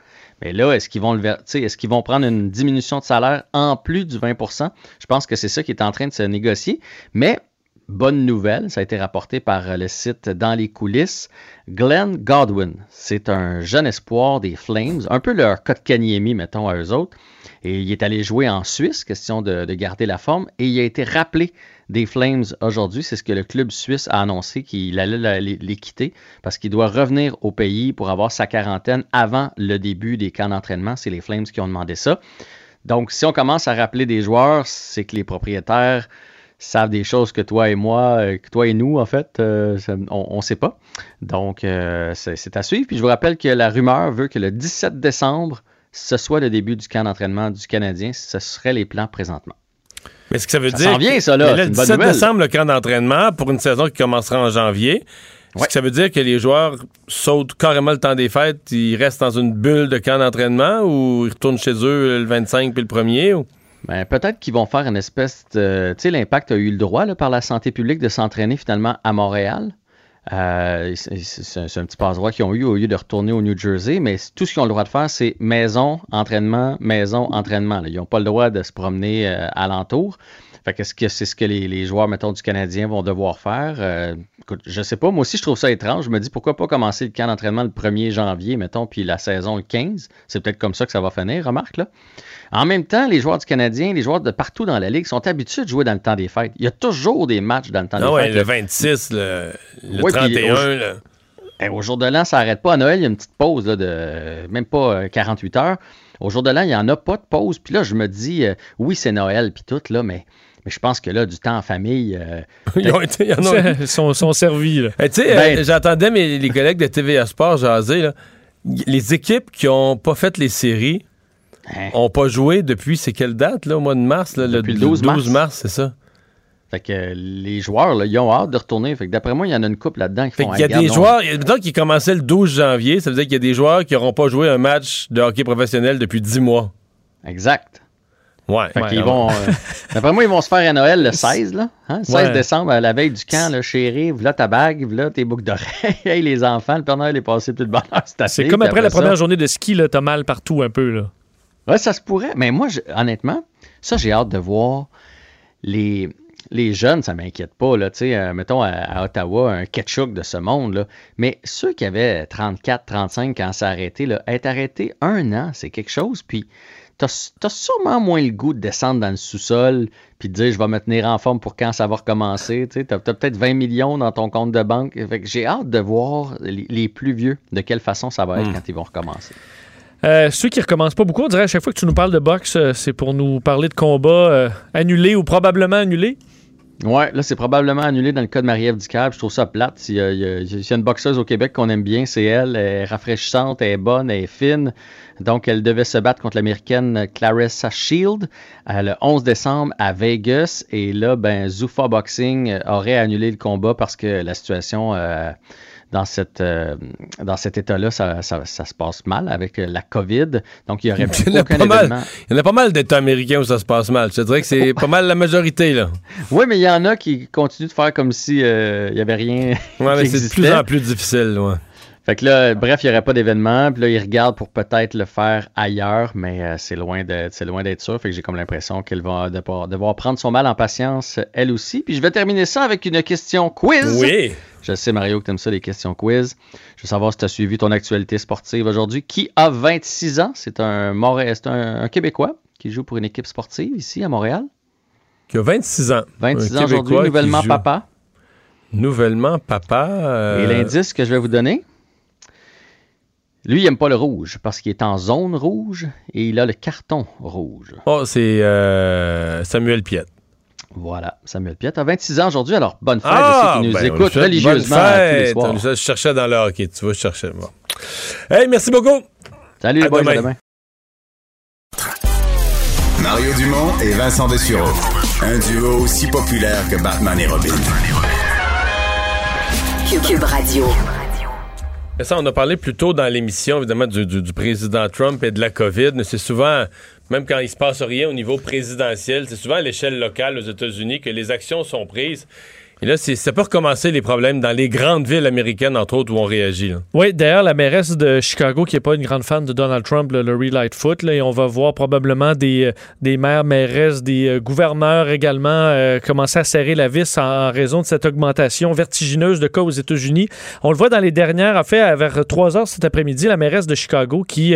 Mais là, est-ce qu'ils vont le est-ce qu'ils vont prendre une diminution de salaire en plus du 20% Je pense que c'est ça qui est en train de se négocier. Mais bonne nouvelle, ça a été rapporté par le site Dans les coulisses. Glenn Godwin, c'est un jeune espoir des Flames, un peu leur Kotkaniemi, mettons, à eux autres. Et il est allé jouer en Suisse, question de garder la forme, et il a été rappelé des Flames aujourd'hui. C'est ce que le club suisse a annoncé qu'il allait la- les, quitter parce qu'il doit revenir au pays pour avoir sa quarantaine avant le début des camps d'entraînement. C'est les Flames qui ont demandé ça. Donc, si on commence à rappeler des joueurs, c'est que les propriétaires savent des choses que toi et moi, euh, que toi et nous, en fait, euh, on ne sait pas. Donc, euh, c'est c'est à suivre. Puis, je vous rappelle que la rumeur veut que le 17 décembre, ce soit le début du camp d'entraînement du Canadien. Ce seraient les plans présentement. Mais ce que ça veut Ça dire. s'en vient, ça, là. Le une bonne 17 nouvelle. décembre, le camp d'entraînement pour une saison qui commencera en janvier. Est-ce Ouais. que ça veut dire que les joueurs sautent carrément le temps des fêtes, ils restent dans une bulle de camp d'entraînement ou ils retournent chez eux le 25 puis le 1er? Ou... Ben, peut-être qu'ils vont faire une espèce de. Tu sais, l'Impact a eu le droit là, par la santé publique de s'entraîner finalement à Montréal. Euh, c'est un, petit passe-droit qu'ils ont eu au lieu de retourner au New Jersey, mais tout ce qu'ils ont le droit de faire, c'est maison, entraînement, maison, entraînement. Ils n'ont pas le droit de se promener euh, alentour. Fait que est-ce que c'est ce que les, les joueurs, mettons, du Canadien vont devoir faire? Euh, écoute, je sais pas. Moi aussi, je trouve ça étrange. Je me dis pourquoi pas commencer le camp d'entraînement le 1er janvier, mettons, puis la saison le 15. C'est peut-être comme ça que ça va finir, remarque, là. En même temps, les joueurs du Canadien, les joueurs de partout dans la Ligue sont habitués de jouer dans le temps des fêtes. Il y a toujours des matchs dans le temps Ah des ouais, fêtes. le 26, le, le Ouais, puis 31. au- là. Eh, au jour de l'an, ça n'arrête pas. À Noël, il y a une petite pause là, de euh, même pas euh, 48 heures. Au jour de l'an, il n'y en a pas de pause. Puis là, je me dis, euh, oui, c'est Noël, puis tout, là, mais, mais je pense que là, du temps en famille. euh, Ils ont été- ils en ont sont, sont servis. Là. Eh, tu sais, Ben- euh, j'entendais mes, les collègues de TVA Sport jaser, là. Les équipes qui n'ont pas fait les séries hein? n'ont pas joué depuis, c'est quelle date, là, au mois de mars? là, Depuis le le 12 mars. mars, c'est ça. Fait que euh, les joueurs, là, ils ont hâte de retourner. Fait que d'après moi, il y en a une couple là-dedans qui Fait font qu'il y a des joueurs, qui commençaient le 12 janvier, ça veut dire qu'il y a des joueurs qui n'auront pas joué un match de hockey professionnel depuis 10 mois. Exact. Ouais. Fait Ouais, qu'ils ouais. vont. euh, D'après moi, ils vont se faire à Noël le 16, là. Hein? 16 Ouais. décembre, à la veille du camp, là, chérie, voilà ta bague, voilà tes boucles d'oreilles. hey, les enfants, le Père Noël est passé tout le bonheur. C'est assez. C'est comme après la ça- première journée de ski, là, t'as mal partout un peu. Là. Ouais, ça se pourrait. Mais moi, je- honnêtement, ça, j'ai hâte de voir les, les jeunes, ça m'inquiète pas. Là, tu sais, euh, mettons à, à Ottawa, un Ketchuk de ce monde. Là. Mais ceux qui avaient 34, 35 quand ça a arrêté, là, être arrêté un an, c'est quelque chose. Puis, t'as as sûrement moins le goût de descendre dans le sous-sol puis de dire je vais me tenir en forme pour quand ça va recommencer. Tu as, peut-être 20 millions dans ton compte de banque. J'ai hâte de voir les, les plus vieux, de quelle façon ça va être Hmm. quand ils vont recommencer. Euh, ceux qui recommencent pas beaucoup, on dirait à chaque fois que tu nous parles de boxe, euh, c'est pour nous parler de combats euh, annulés ou probablement annulés. Ouais, là, c'est probablement annulé dans le cas de Marie-Ève Ducab. Je trouve ça plate. Il y a- une boxeuse au Québec qu'on aime bien, c'est elle. Elle est rafraîchissante, elle est bonne, elle est fine. Donc, elle devait se battre contre l'américaine Clarissa Shield euh, le 11 décembre à Vegas. Et là, ben, Boxing aurait annulé le combat parce que la situation euh, dans, cette, euh, dans cet état-là, ça, ça- ça se passe mal avec la COVID. Donc, il aurait y en a aucun pas mal. Il y en a pas mal d'États américains où ça se passe mal. Je te dirais que c'est pas mal la majorité, là. Oui, mais il y en a qui continuent de faire comme si euh, il n'y avait rien. Ouais, mais c'est de plus en plus difficile, ouais. Fait que là, bref, il n'y aurait pas d'événement. Puis là, ils regardent pour peut-être le faire ailleurs, mais euh, c'est loin d'être sûr. Fait que j'ai comme l'impression qu'elle va devoir, devoir prendre son mal en patience, elle aussi. Puis je vais terminer ça avec une question quiz. Oui. Je sais, Mario, que tu aimes ça, les questions quiz. Je veux savoir si tu as suivi ton actualité sportive aujourd'hui. Qui a 26 ans? C'est un, Québécois qui joue pour une équipe sportive ici à Montréal. Qui a 26 ans. 26 Un ans aujourd'hui, nouvellement papa. Nouvellement papa. euh, Et l'indice que je vais vous donner, lui, il n'aime pas le rouge parce qu'il est en zone rouge et il a le carton rouge. Oh, c'est euh, Samuel Piette. Voilà, Samuel Piette a 26 ans aujourd'hui, alors bonne fête Ah, à ceux qui nous ben, écoutent religieusement bonne tous les fête. soirs. Lui souhaite- Je cherchais dans le hockey, tu vois, je cherchais. Bon. Hey, merci beaucoup. Salut les boys, à demain. Mario Dumont et Vincent Dessureau. Un duo aussi populaire que Batman et Robin. Cube Radio. Ça, on a parlé plus tôt dans l'émission, évidemment, du, du- du président Trump et de la COVID. Mais c'est souvent, même quand il se passe rien au niveau présidentiel, c'est souvent à l'échelle locale aux États-Unis que les actions sont prises. Et là, ça peut recommencer les problèmes dans les grandes villes américaines, entre autres, où on réagit. Oui, d'ailleurs, la mairesse de Chicago, qui n'est pas une grande fan de Donald Trump, là, Lori Lightfoot, là, et on va voir probablement des, euh, des maires, mairesses, des euh, gouverneurs également euh, commencer à serrer la vis en, raison de cette augmentation vertigineuse de cas aux États-Unis. On le voit dans les dernières, en fait, vers 3 heures cet après-midi, la mairesse de Chicago qui,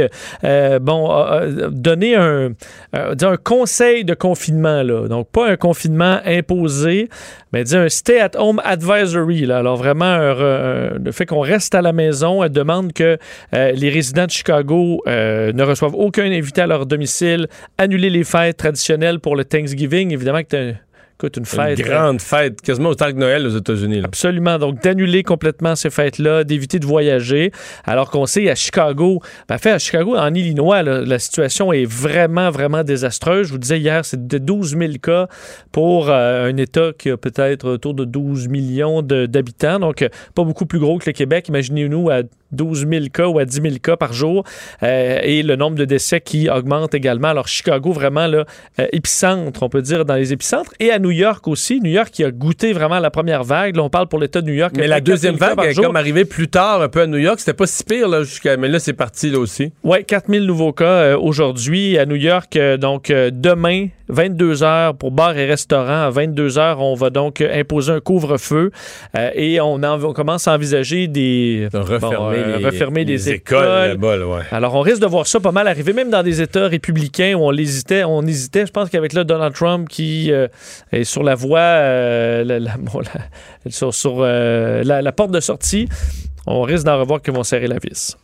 bon, a donné un, un conseil de confinement, là. Donc, pas un confinement imposé, mais un stay-at-home advisory. Là. Alors, vraiment, le fait qu'on reste à la maison, elle demande que euh, les résidents de Chicago euh, ne reçoivent aucun invité à leur domicile, annuler les fêtes traditionnelles pour le Thanksgiving. Évidemment que écoute, une fête. Une euh, grande fête, quasiment autant que Noël aux États-Unis. Absolument. Donc, d'annuler complètement ces fêtes-là, d'éviter de voyager. Alors qu'on sait, à Chicago, ben, en fait, à Chicago, en Illinois, là, la situation est vraiment, vraiment désastreuse. Je vous disais hier, c'est de 12 000 cas pour euh, un État qui a peut-être autour de 12 millions d'habitants. Donc, euh, pas beaucoup plus gros que le Québec. Imaginez-nous à 12 000 cas ou à 10 000 cas par jour. Euh, et le nombre de décès qui augmente également. Alors, Chicago, vraiment, là, euh, épicentre, on peut dire, dans les épicentres. Et à New York aussi. New York qui a goûté vraiment la première vague. Là, on parle pour l'État de New York. Mais la 4 deuxième 000 vague est comme arrivée plus tard un peu à New York. C'était pas si pire, là, jusqu'à... mais là, c'est parti là aussi. Oui, 4000 nouveaux cas euh, aujourd'hui à New York. Donc, demain, 22 heures pour bars et restaurants. À 22 heures, on va donc imposer un couvre-feu Euh, et on, en- on commence à envisager des De refermer, bon, euh, les, refermer les écoles, écoles. là-bas, là, ouais. Alors, on risque de voir ça pas mal arriver, même dans des États républicains où on hésitait. On hésitait. Je pense qu'avec là Donald Trump qui euh, est sur la voie, la- la- bon, la- sur, sur, la, la porte de sortie, on risque d'en revoir qui vont serrer la vis.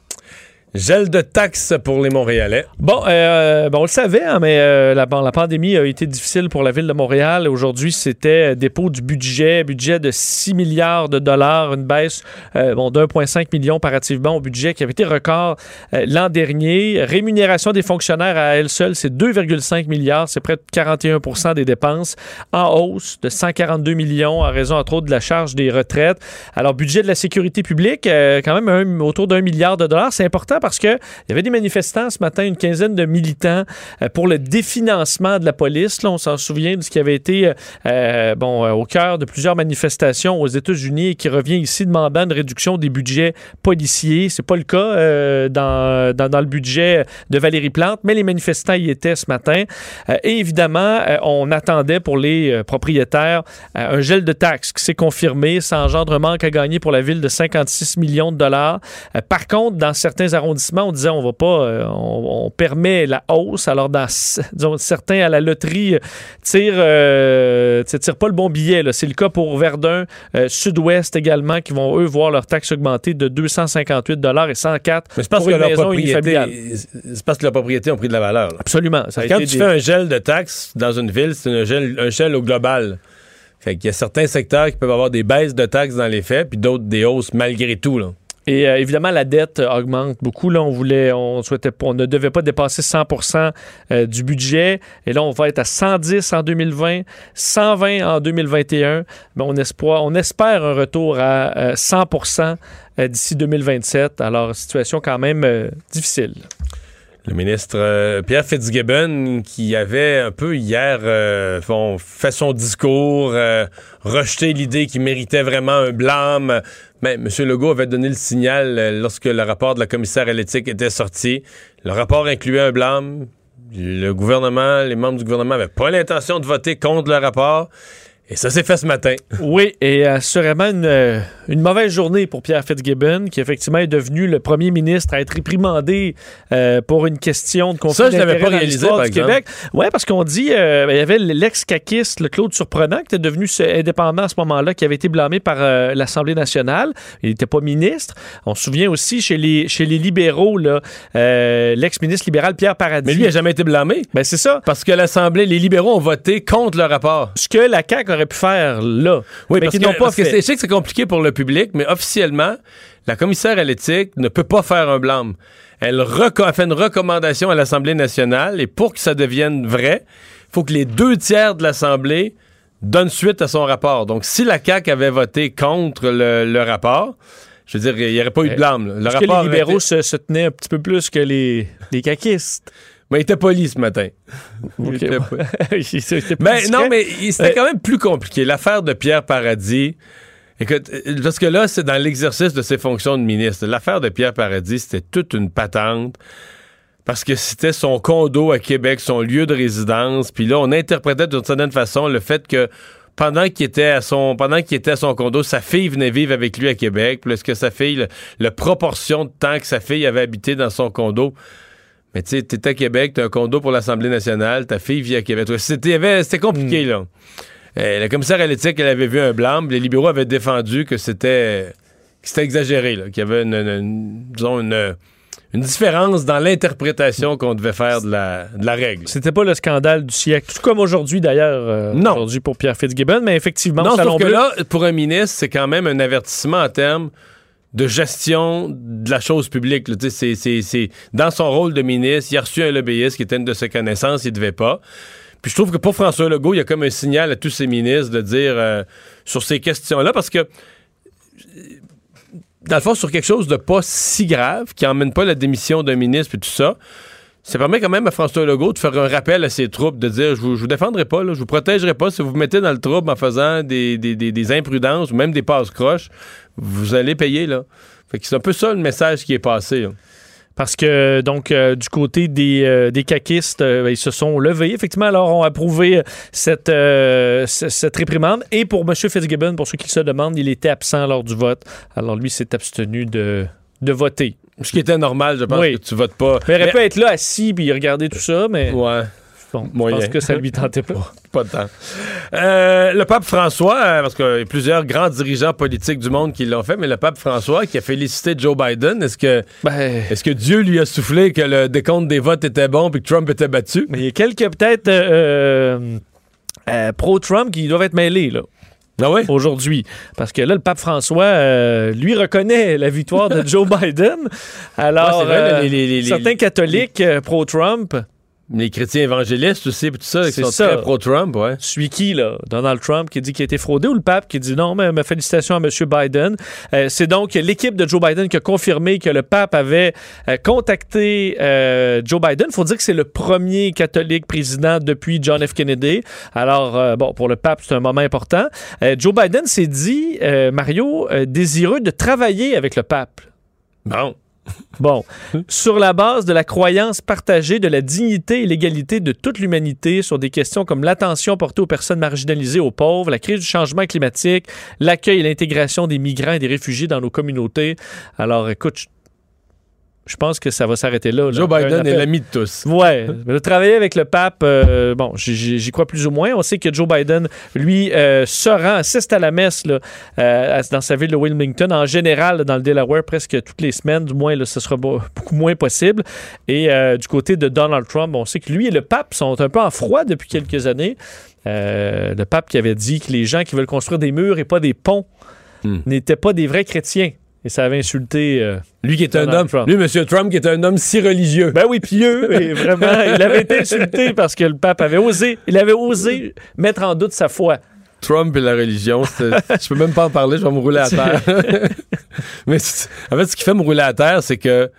Gel de taxes pour les Montréalais. Bon, euh, bon, on le savait, hein, mais euh, la, pandémie a été difficile pour la ville de Montréal. Aujourd'hui, c'était dépôt du budget, budget de 6 milliards de dollars, une baisse euh, bon, d'1,5 million comparativement au budget qui avait été record euh, l'an dernier. Rémunération des fonctionnaires à elle seule, c'est 2,5 milliards, c'est près de 41% des dépenses, en hausse de 142 millions en raison, entre autres, de la charge des retraites. Alors, budget de la sécurité publique, quand même autour d'un milliard de dollars. C'est important parce que il y avait des manifestants ce matin, une quinzaine de militants euh, pour le définancement de la police. Là, on s'en souvient de ce qui avait été euh, euh, bon, au cœur de plusieurs manifestations aux États-Unis et qui revient ici demandant une réduction des budgets policiers. C'est pas le cas dans, dans, le budget de Valérie Plante, mais les manifestants y étaient ce matin. Et évidemment, on attendait pour les propriétaires un gel de taxes qui s'est confirmé. Ça engendre un manque à gagner pour la ville de 56 millions de dollars. Par contre, dans certains arrondissements, on disait on va pas, euh, on, on permet la hausse. Alors, dans disons, certains à la loterie euh, tirent, euh, tirent pas le bon billet. C'est le cas pour Verdun, euh, Sud-Ouest également, qui vont eux voir leur taxe augmenter de 258 dollars et 104 Mais c'est parce pour que une leur maison propriété, unifamiliale. c'est parce que leurs propriétés ont pris de la valeur. là. Absolument. Ça Quand tu des- fais un gel de taxes dans une ville, c'est un gel, un gel au global. Fait qu'il y a certains secteurs qui peuvent avoir des baisses de taxes dans les faits, puis d'autres des hausses malgré tout. Là. Et euh, évidemment, la dette euh, augmente beaucoup. Là, on voulait, on souhaitait, on ne devait pas dépasser 100 euh, du budget. Et là, on va être à 110 en 2020, 120 en 2021. Mais on, espoir, on espère un retour à euh, 100% euh, d'ici 2027. Alors, situation quand même difficile. Le ministre euh, Pierre Fitzgibbon, qui avait un peu hier euh, fait son discours, euh, rejeté l'idée qu'il méritait vraiment un blâme. Mais M. Legault avait donné le signal euh, lorsque le rapport de la commissaire à l'éthique était sorti. Le rapport incluait un blâme. Le gouvernement, les membres du gouvernement n'avaient pas l'intention de voter contre le rapport. Et ça s'est fait ce matin. Oui, et assurément une, euh, une mauvaise journée pour Pierre Fitzgibbon, qui effectivement est devenu le premier ministre à être réprimandé euh, pour une question de conflit Ça, je l'avais d'intérêts pas dans réalisé, par du exemple. Québec. Oui, parce qu'on dit, euh, il y avait l'ex-caquiste, le Claude Surprenant, qui était devenu indépendant à ce moment-là, qui avait été blâmé par euh, l'Assemblée nationale. Il n'était pas ministre. On se souvient aussi chez les, chez les libéraux, là, euh, l'ex-ministre libéral Pierre Paradis. Mais lui, il n'a jamais été blâmé. Ben, c'est ça. Parce que l'Assemblée, les libéraux ont voté contre le rapport. Ce que la CAQ aurait pu faire là. Oui, mais parce qu'ils n'ont pas fait. je sais que c'est compliqué pour le public, mais officiellement, la commissaire à l'éthique ne peut pas faire un blâme. Elle, elle fait une recommandation à l'Assemblée nationale et pour que ça devienne vrai, il faut que les deux tiers de l'Assemblée donnent suite à son rapport. Donc, si la CAQ avait voté contre le, le rapport, je veux dire, il n'y aurait pas eu de blâme. là. Le Est-ce que rapport les libéraux été- se, se tenaient un petit peu plus que les, les caquistes? Mais il était poli ce matin. Il était. Il- plus Mais non, mais c'était Ouais. quand même plus compliqué. L'affaire de Pierre Paradis. Écoute, euh, parce que là, c'est dans l'exercice de ses fonctions de ministre. L'affaire de Pierre Paradis, c'était toute une patente. Parce que c'était son condo à Québec, son lieu de résidence. Puis là, on interprétait d'une certaine façon le fait que pendant qu'il était à son pendant qu'il était à son condo, sa fille venait vivre avec lui à Québec. Puis est-ce que sa fille, le- la proportion de temps que sa fille avait habité dans son condo. Mais tu sais, t'es à Québec, t'as un condo pour l'Assemblée nationale, ta fille vit à Québec. C'était compliqué, là. Euh, la commissaire à l'éthique, elle avait vu un blâme. Les libéraux avaient défendu que c'était que c'était exagéré, qu'il y avait une, une- une- disons une, une différence dans l'interprétation qu'on devait faire de la, de la règle. C'était pas le scandale du siècle. Tout comme aujourd'hui, d'ailleurs. euh, Non. Aujourd'hui pour Pierre Fitzgibbon, mais effectivement, Non, sauf que là, pour un ministre, c'est quand même un avertissement en termes de gestion de la chose publique. c'est- c'est- dans son rôle de ministre, il a reçu un lobbyiste qui était une de ses connaissances, il devait pas. Puis je trouve que pour François Legault, il y a comme un signal à tous ses ministres de dire euh, sur ces questions-là, parce que dans le fond, sur quelque chose de pas si grave, qui emmène pas la démission d'un ministre et tout ça, ça permet quand même à François Legault de faire un rappel à ses troupes, de dire je vous, vous défendrai pas, là, je vous protégerai pas. Si vous vous mettez dans le trouble en faisant des, imprudences ou même des passes croches, vous allez payer. là. Fait c'est un peu ça le message qui est passé. Parce que, donc, euh, du côté des, euh, des caquistes, euh, ils se sont levés, effectivement, alors ont approuvé cette, réprimande. Et pour M. Fitzgibbon, pour ceux qui se demandent, il était absent lors du vote. Alors, lui, s'est abstenu de voter. Ce qui était normal, je pense Oui. que tu votes pas. Il aurait pu être là, assis, puis regarder tout ça, mais Ouais, bon, je pense que ça lui tentait pas. pas de temps. Euh, le pape François, euh, parce qu'il y a plusieurs grands dirigeants politiques du monde qui l'ont fait, mais le pape François qui a félicité Joe Biden, est-ce que, Ben, est-ce que Dieu lui a soufflé que le décompte des votes était bon puis que Trump était battu? mais il y a quelques, peut-être, euh, euh, pro-Trump qui doivent être mêlés, là. Ah oui? aujourd'hui. Parce que là, le pape François, euh, lui, reconnaît la victoire de Joe Biden. Alors, Ouais, vrai, euh, les- les- les- certains catholiques pro-Trump, Les chrétiens évangélistes aussi, puis tout ça, qui sont ça. très pro-Trump, ouais. suis qui, là? Donald Trump qui dit qu'il a été fraudé ou le pape qui dit non, mais, mais félicitations à M. Biden. Euh, c'est donc l'équipe de Joe Biden qui a confirmé que le pape avait euh, contacté euh, Joe Biden. Il faut dire que c'est le premier catholique président depuis John F. Kennedy. Alors, bon, pour le pape, c'est un moment important. Joe Biden s'est dit, Mario, désireux de travailler avec le pape. Bon. Bon, sur la base de la croyance partagée de la dignité et l'égalité de toute l'humanité sur des questions comme l'attention portée aux personnes marginalisées, aux pauvres, la crise du changement climatique, l'accueil et l'intégration des migrants et des réfugiés dans nos communautés. Alors, écoute, je- pense que ça va s'arrêter là. là. Joe Biden est l'ami de tous. Ouais, mais de travailler avec le pape, euh, bon, j'y- crois plus ou moins. On sait que Joe Biden, lui, euh, se rend, assiste à la messe là, euh, dans sa ville de Wilmington, en général, dans le Delaware, presque toutes les semaines, du moins, là, ce sera beau- beaucoup moins possible. Et euh, du côté de Donald Trump, on sait que lui et le pape sont un peu en froid depuis quelques années. Euh, le pape qui avait dit que les gens qui veulent construire des murs et pas des ponts Hmm. n'étaient pas des vrais chrétiens. Et ça avait insulté... euh, Lui qui est un homme, Trump. lui, M. Trump, qui est un homme si religieux. ben oui, pieux, et vraiment, il avait été insulté parce que le pape avait osé, il avait osé mettre en doute sa foi. Trump et la religion, je peux même pas en parler, je vais me rouler à terre. Mais en fait, ce qui fait me rouler à terre, c'est que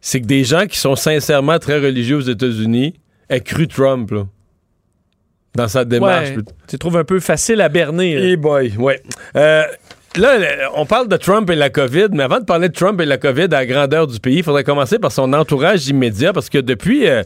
c'est que des gens qui sont sincèrement très religieux aux États-Unis aient cru Trump là, dans sa démarche. Ouais, tu trouves un peu facile à berner. là. Hey boy, ouais. Euh, là, on parle de Trump et la COVID, mais avant de parler de Trump et la COVID à la grandeur du pays, il faudrait commencer par son entourage immédiat, parce que depuis, euh,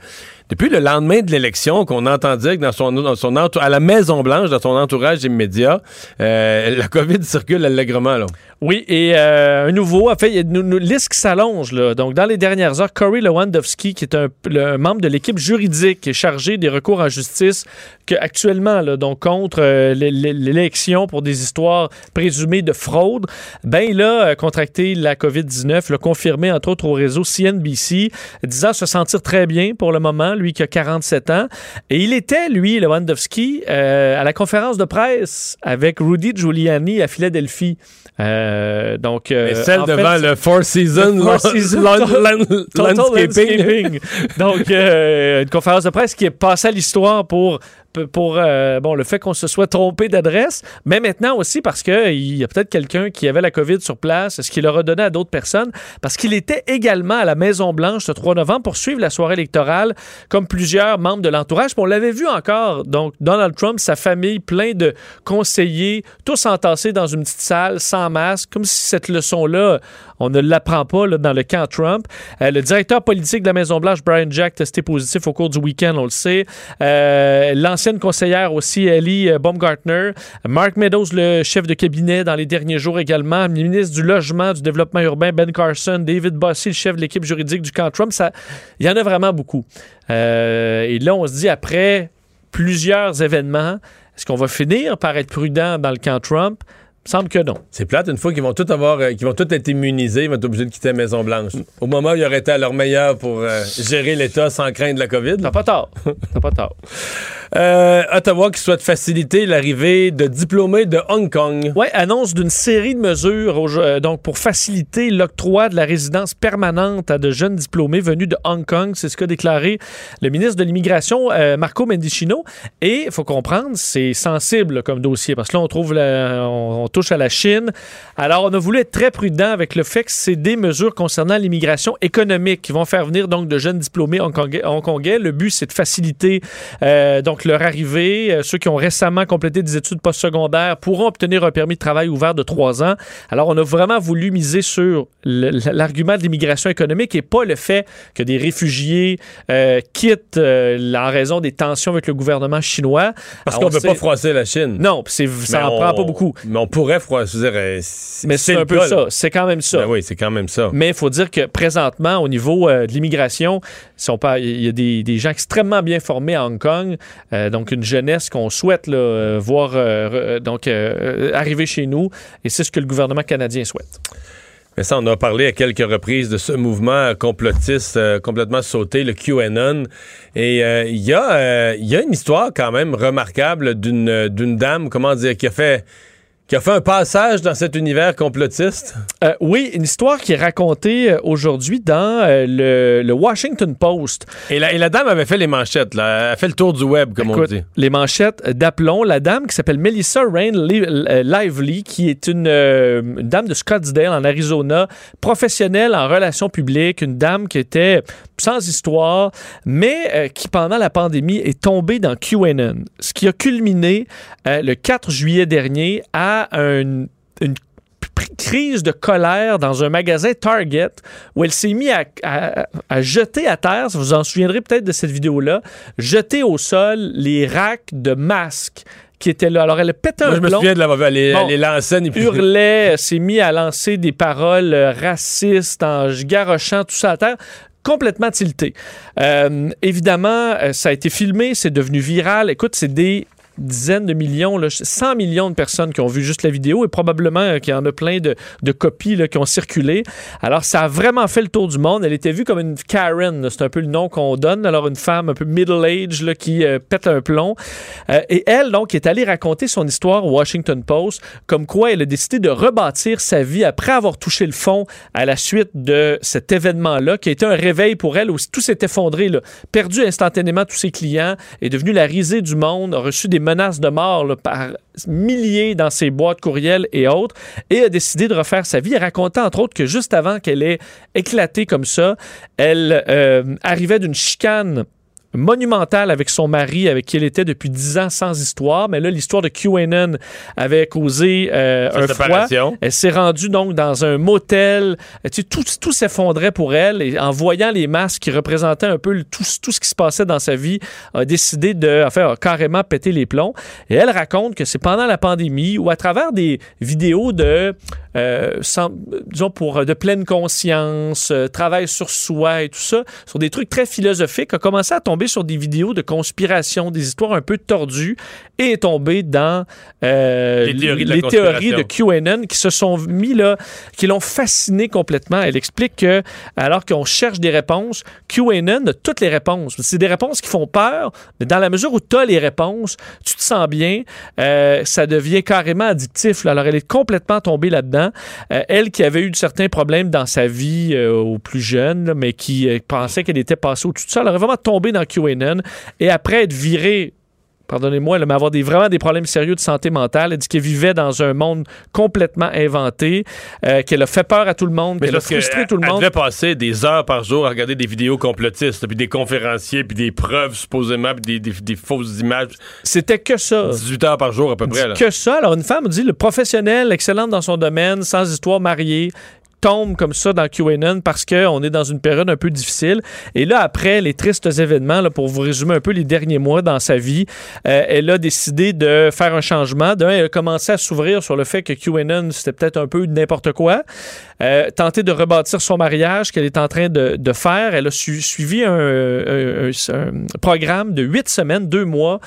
depuis le lendemain de l'élection, qu'on entend dire que dans son, à la Maison-Blanche, dans son entourage immédiat, euh, la COVID circule allègrement. Oui, et euh, un nouveau, en fait, il une, liste qui s'allonge. Donc, dans les dernières heures, Corey Lewandowski, qui est un, le- membre de l'équipe juridique chargé des recours en justice, que actuellement, là, donc contre euh, l'é- l'é- l'élection pour des histoires présumées de fraude, ben il a euh, contracté la COVID-19, l'a confirmé entre autres au réseau CNBC, disant se sentir très bien pour le moment, lui qui a 47 ans. Et il était, lui, Lewandowski, euh, à la conférence de presse avec Rudy Giuliani à Philadelphie. Euh, donc, euh, Mais celle en devant fait, le Four Seasons, Four Landscaping. Landscaping. Donc, une conférence de presse qui est passée à l'histoire pour pour euh, bon, le fait qu'on se soit trompé d'adresse, mais maintenant aussi parce qu'il y a peut-être quelqu'un qui avait la COVID sur place, ce qu'il aura donné à d'autres personnes, parce qu'il était également à la Maison-Blanche ce 3 novembre pour suivre la soirée électorale, comme plusieurs membres de l'entourage. On l'avait vu encore, donc Donald Trump, sa famille, plein de conseillers, tous entassés dans une petite salle, sans masque, comme si cette leçon-là, on ne l'apprend pas dans le camp Trump. Euh, le directeur politique de la Maison-Blanche, Brian Jack, testé positif au cours du week-end, on le sait. Euh, L'ancienne conseillère aussi, Ellie euh, Baumgartner. Mark Meadows, le chef de cabinet dans les derniers jours également. Le ministre du Logement, du Développement urbain, Ben Carson. David Bossy, le chef de l'équipe juridique du camp Trump. Il y en a vraiment beaucoup. Et là, on se dit, après plusieurs événements, est-ce qu'on va finir par être prudent dans le camp Trump? Semble que non. C'est plate, une fois qu'ils vont tous avoir, euh, qu'ils vont être immunisés, ils vont être obligés de quitter la Maison-Blanche. Au moment où ils auraient été à leur meilleur pour euh, gérer l'État sans craindre la COVID. T'as pas tort. T'as pas tort. Euh, Ottawa qui souhaite faciliter l'arrivée de diplômés de Hong Kong. Oui, annonce d'une série de mesures au- donc pour faciliter l'octroi de la résidence permanente à de jeunes diplômés venus de Hong Kong. C'est ce qu'a déclaré le ministre de l'Immigration, Marco Mendicino. Et il faut comprendre, c'est sensible comme dossier parce que là, on trouve la- on, on touche à la Chine. Alors, on a voulu être très prudent avec le fait que c'est des mesures concernant l'immigration économique qui vont faire venir donc de jeunes diplômés hongkongais. hongkongais. Le but, c'est de faciliter euh, donc leur arrivée. Euh, ceux qui ont récemment complété des études postsecondaires pourront obtenir un permis de travail ouvert de trois ans. Alors, on a vraiment voulu miser sur l'argument de l'immigration économique et pas le fait que des réfugiés euh, quittent euh, en raison des tensions avec le gouvernement chinois. Parce qu'on on ne peut sait- pas froisser la Chine. Non, ça Mais en on- prend pas beaucoup. Mais on pourrait froisser. euh, Mais c'est un peu cas, ça. C'est quand même ça. Ben oui, c'est quand même ça. Mais il faut dire que présentement, au niveau euh, de l'immigration, il y a des, des gens extrêmement bien formés à Hong Kong, euh, donc une jeunesse qu'on souhaite là, euh, voir euh, donc, euh, arriver chez nous, et c'est ce que le gouvernement canadien souhaite. Mais ça, on a parlé à quelques reprises de ce mouvement complotiste euh, complètement sauté, le QAnon. Et euh, il y, a, euh, y a une histoire quand même remarquable d'une euh, d'une dame, comment dire, qui a fait qui a fait un passage dans cet univers complotiste? Euh, oui, une histoire qui est racontée euh, aujourd'hui dans euh, le, le Washington Post. Et la, et la dame avait fait les manchettes, là. Elle a fait le tour du web, comme on dit. les manchettes d'aplomb. La dame qui s'appelle Melissa Rain Li- Lively, qui est une, euh, une dame de Scottsdale, en Arizona, professionnelle en relations publiques, une dame qui était sans histoire, mais euh, qui, pendant la pandémie, est tombée dans QAnon. Ce qui a culminé euh, le 4 juillet dernier à un- une crise de colère dans un magasin Target où elle s'est mise à, à- à jeter à terre, vous vous en souviendrez peut-être de cette vidéo-là, jeter au sol les racks de masques qui étaient là. Alors elle a pété Moi, un je me plomb souviens de la les, Bon. les lancer et puis hurlait, s'est mis à lancer des paroles euh, racistes en garochant tout ça à terre complètement tilté. Euh, évidemment, euh, ça a été filmé, c'est devenu viral. Écoute, c'est des dizaines de millions, là, 100 millions de personnes qui ont vu juste la vidéo et probablement euh, qu'il y en a plein de, copies là, qui ont circulé. Alors, ça a vraiment fait le tour du monde. Elle était vue comme une Karen, c'est un peu le nom qu'on donne. Alors, une femme un peu middle-age qui euh, pète un plomb. Euh, et elle, donc, est allée raconter son histoire au Washington Post, comme quoi elle a décidé de rebâtir sa vie après avoir touché le fond à la suite de cet événement-là, qui a été un réveil pour elle où tout s'est effondré, là. perdu instantanément tous ses clients, est devenue la risée du monde, a reçu des menaces de mort par milliers dans ses boîtes courriels et autres, et a décidé de refaire sa vie. Elle racontait entre autres que juste avant qu'elle ait éclaté comme ça, elle euh, arrivait d'une chicane monumentale avec son mari, avec qui elle était depuis dix ans sans histoire. Mais là, l'histoire de QAnon avait causé euh, un froid. séparation. Elle s'est rendue donc dans un motel. Euh, Tu sais, tout tout s'effondrait pour elle. Et en voyant les masques qui représentaient un peu le- tout, tout ce qui se passait dans sa vie, a décidé de enfin, a carrément péter les plombs. Et elle raconte que c'est pendant la pandémie ou à travers des vidéos de, euh, sans- disons, pour de pleine conscience, euh, travail sur soi et tout ça, sur des trucs très philosophiques, a commencé à tomber sur des vidéos de conspiration, des histoires un peu tordues et est tombée dans euh, Les théories de la les théories de conspiration. QAnon qui se sont mis là, qui l'ont fasciné complètement. Elle explique que, alors qu'on cherche des réponses, QAnon a toutes les réponses. C'est des réponses qui font peur, mais dans la mesure où tu as les réponses, tu te sens bien, euh, ça devient carrément addictif. là. Alors, elle est complètement tombée là-dedans. Euh, elle qui avait eu certains problèmes dans sa vie euh, au plus jeune, mais qui euh, pensait qu'elle était passée au-dessus de ça, elle aurait vraiment tombé dans QAnon. Et après être virée pardonnez-moi, mais avoir des, vraiment des problèmes sérieux de santé mentale. Elle dit qu'elle vivait dans un monde complètement inventé, euh, qu'elle a fait peur à tout le monde, qu'elle a que frustré tout le elle monde. devait passer des heures par jour à regarder des vidéos complotistes, puis des conférenciers, puis des preuves supposément, puis des, des- des fausses images. C'était que ça. 18 heures par jour à peu près. Là. que ça. Alors, une femme dit le professionnel, excellente dans son domaine, sans histoire mariée tombe comme ça dans QAnon parce qu'on est dans une période un peu difficile. Et là, après les tristes événements, là, pour vous résumer un peu les derniers mois dans sa vie, euh, elle a décidé de faire un changement. D'un, elle a commencé à s'ouvrir sur le fait que QAnon, c'était peut-être un peu n'importe quoi. Euh, tenter de rebâtir son mariage qu'elle est en train de, faire. Elle a su- suivi un, programme de huit semaines, deux mois,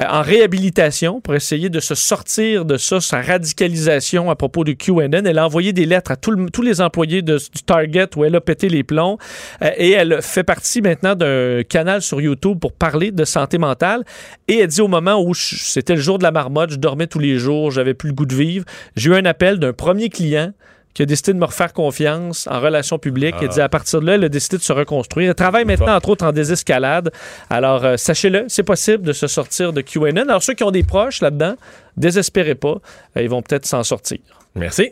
euh, en réhabilitation pour essayer de se sortir de ça, sa radicalisation à propos de QAnon. Elle a envoyé des lettres à tous les employés de- du Target où elle a pété les plombs euh, et elle fait partie maintenant d'un canal sur YouTube pour parler de santé mentale. Et elle dit au moment où c'était le jour de la marmotte, je dormais tous les jours, j'avais plus le goût de vivre, j'ai eu un appel d'un premier client qui a décidé de me refaire confiance en relations publiques. Elle dit à partir de là, elle a décidé de se reconstruire. Elle travaille maintenant, entre autres, en désescalade. Alors, euh, sachez-le, c'est possible de se sortir de QAnon. Alors, ceux qui ont des proches là-dedans, désespérez pas. Euh, ils vont peut-être s'en sortir. Merci.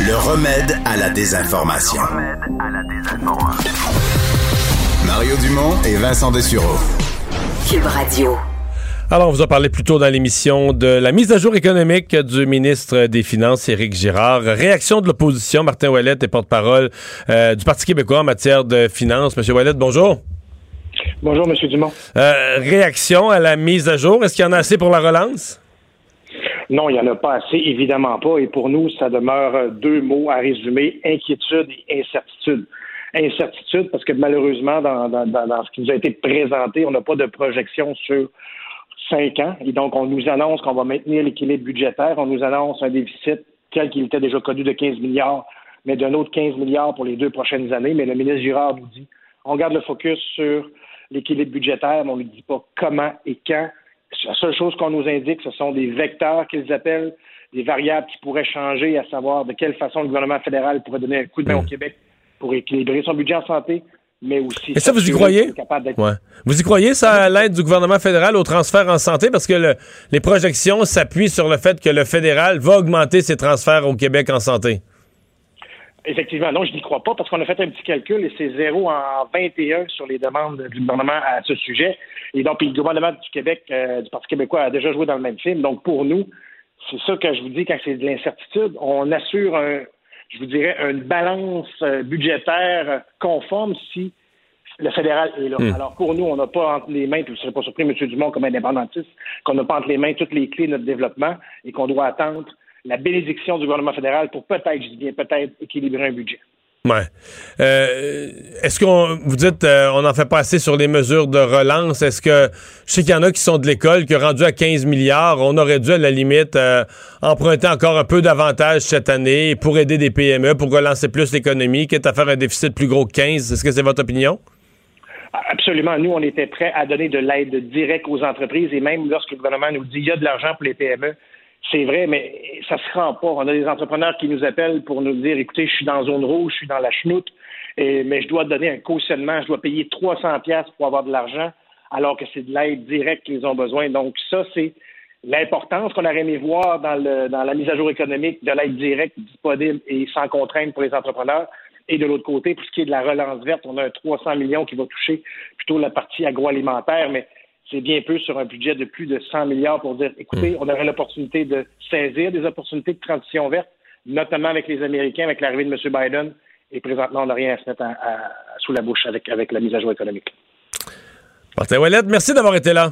Le remède à la désinformation. Mario Dumont et Vincent Dessureau. Cube Radio. Alors, on vous a parlé plus tôt dans l'émission de la mise à jour économique du ministre des Finances, Éric Girard. Réaction de l'opposition, Martin Ouellet est porte-parole euh, du Parti québécois en matière de finances. Monsieur Ouellet, bonjour. Bonjour, M. Dumont. Euh, réaction à la mise à jour? Est-ce qu'il y en a assez pour la relance? Non, il n'y en a pas assez, évidemment pas. Et pour nous, ça demeure deux mots à résumer, inquiétude et incertitude. Incertitude parce que malheureusement, dans, dans ce qui nous a été présenté, on n'a pas de projection sur cinq ans. Et donc, on nous annonce qu'on va maintenir l'équilibre budgétaire. On nous annonce un déficit tel qu'il était déjà connu de 15 milliards, mais d'un autre 15 milliards pour les deux prochaines années. Mais le ministre Girard nous dit, on garde le focus sur l'équilibre budgétaire, mais on ne dit pas comment et quand. La seule chose qu'on nous indique, ce sont des vecteurs qu'ils appellent, des variables qui pourraient changer, à savoir de quelle façon le gouvernement fédéral pourrait donner un coup de main au Québec pour équilibrer son budget en santé, mais aussi... Et ça, vous y croyez? Ouais. Vous y croyez, ça, à l'aide du gouvernement fédéral au transfert en santé? Parce que le- les projections s'appuient sur le fait que le fédéral va augmenter ses transferts au Québec en santé. Effectivement, non, je n'y crois pas parce qu'on a fait un petit calcul et c'est zéro en 21 sur les demandes du gouvernement à ce sujet. Et donc, le gouvernement du Québec, euh, du Parti québécois, a déjà joué dans le même film. Donc, pour nous, c'est ça que je vous dis quand c'est de l'incertitude. On assure, un, je vous dirais, une balance euh, budgétaire conforme si le fédéral est là. Hmm. Alors, pour nous, on n'a pas entre les mains, puis vous ne serez pas surpris, M. Dumont, comme indépendantiste, qu'on n'a pas entre les mains toutes les clés de notre développement et qu'on doit attendre la bénédiction du gouvernement fédéral pour peut-être, je dis bien peut-être, équilibrer un budget. Ouais. Euh, Est-ce qu'on vous dites euh, on n'en fait pas sur les mesures de relance? Est-ce que je sais qu'il y en a qui sont de l'école, qui ont rendu à 15 milliards, on aurait dû à la limite euh, emprunter encore un peu davantage cette année pour aider des PME, pour relancer plus l'économie, quitte à faire un déficit plus gros que 15. Est-ce que c'est votre opinion? Absolument. Nous, on était prêts à donner de l'aide directe aux entreprises et même lorsque le gouvernement nous dit il y a de l'argent pour les PME, c'est vrai, mais ça se rend pas. On a des entrepreneurs qui nous appellent pour nous dire écoutez, je suis dans zone rouge, je suis dans la chenoute, mais je dois donner un cautionnement, je dois payer 300 pièces pour avoir de l'argent, alors que c'est de l'aide directe qu'ils ont besoin. Donc, ça, c'est l'importance qu'on aurait aimé voir dans, le, dans la mise à jour économique de l'aide directe disponible et sans contrainte pour les entrepreneurs. Et de l'autre côté, pour ce qui est de la relance verte, on a un 300 millions qui va toucher plutôt la partie agroalimentaire, mais c'est bien peu sur un budget de plus de 100 milliards pour dire, écoutez, on aurait l'opportunité de saisir des opportunités de transition verte, notamment avec les Américains, avec l'arrivée de M. Biden. Et présentement, on n'a rien à se mettre à- à- sous la bouche avec, avec la mise à jour économique. Martin Ouellet, merci d'avoir été là.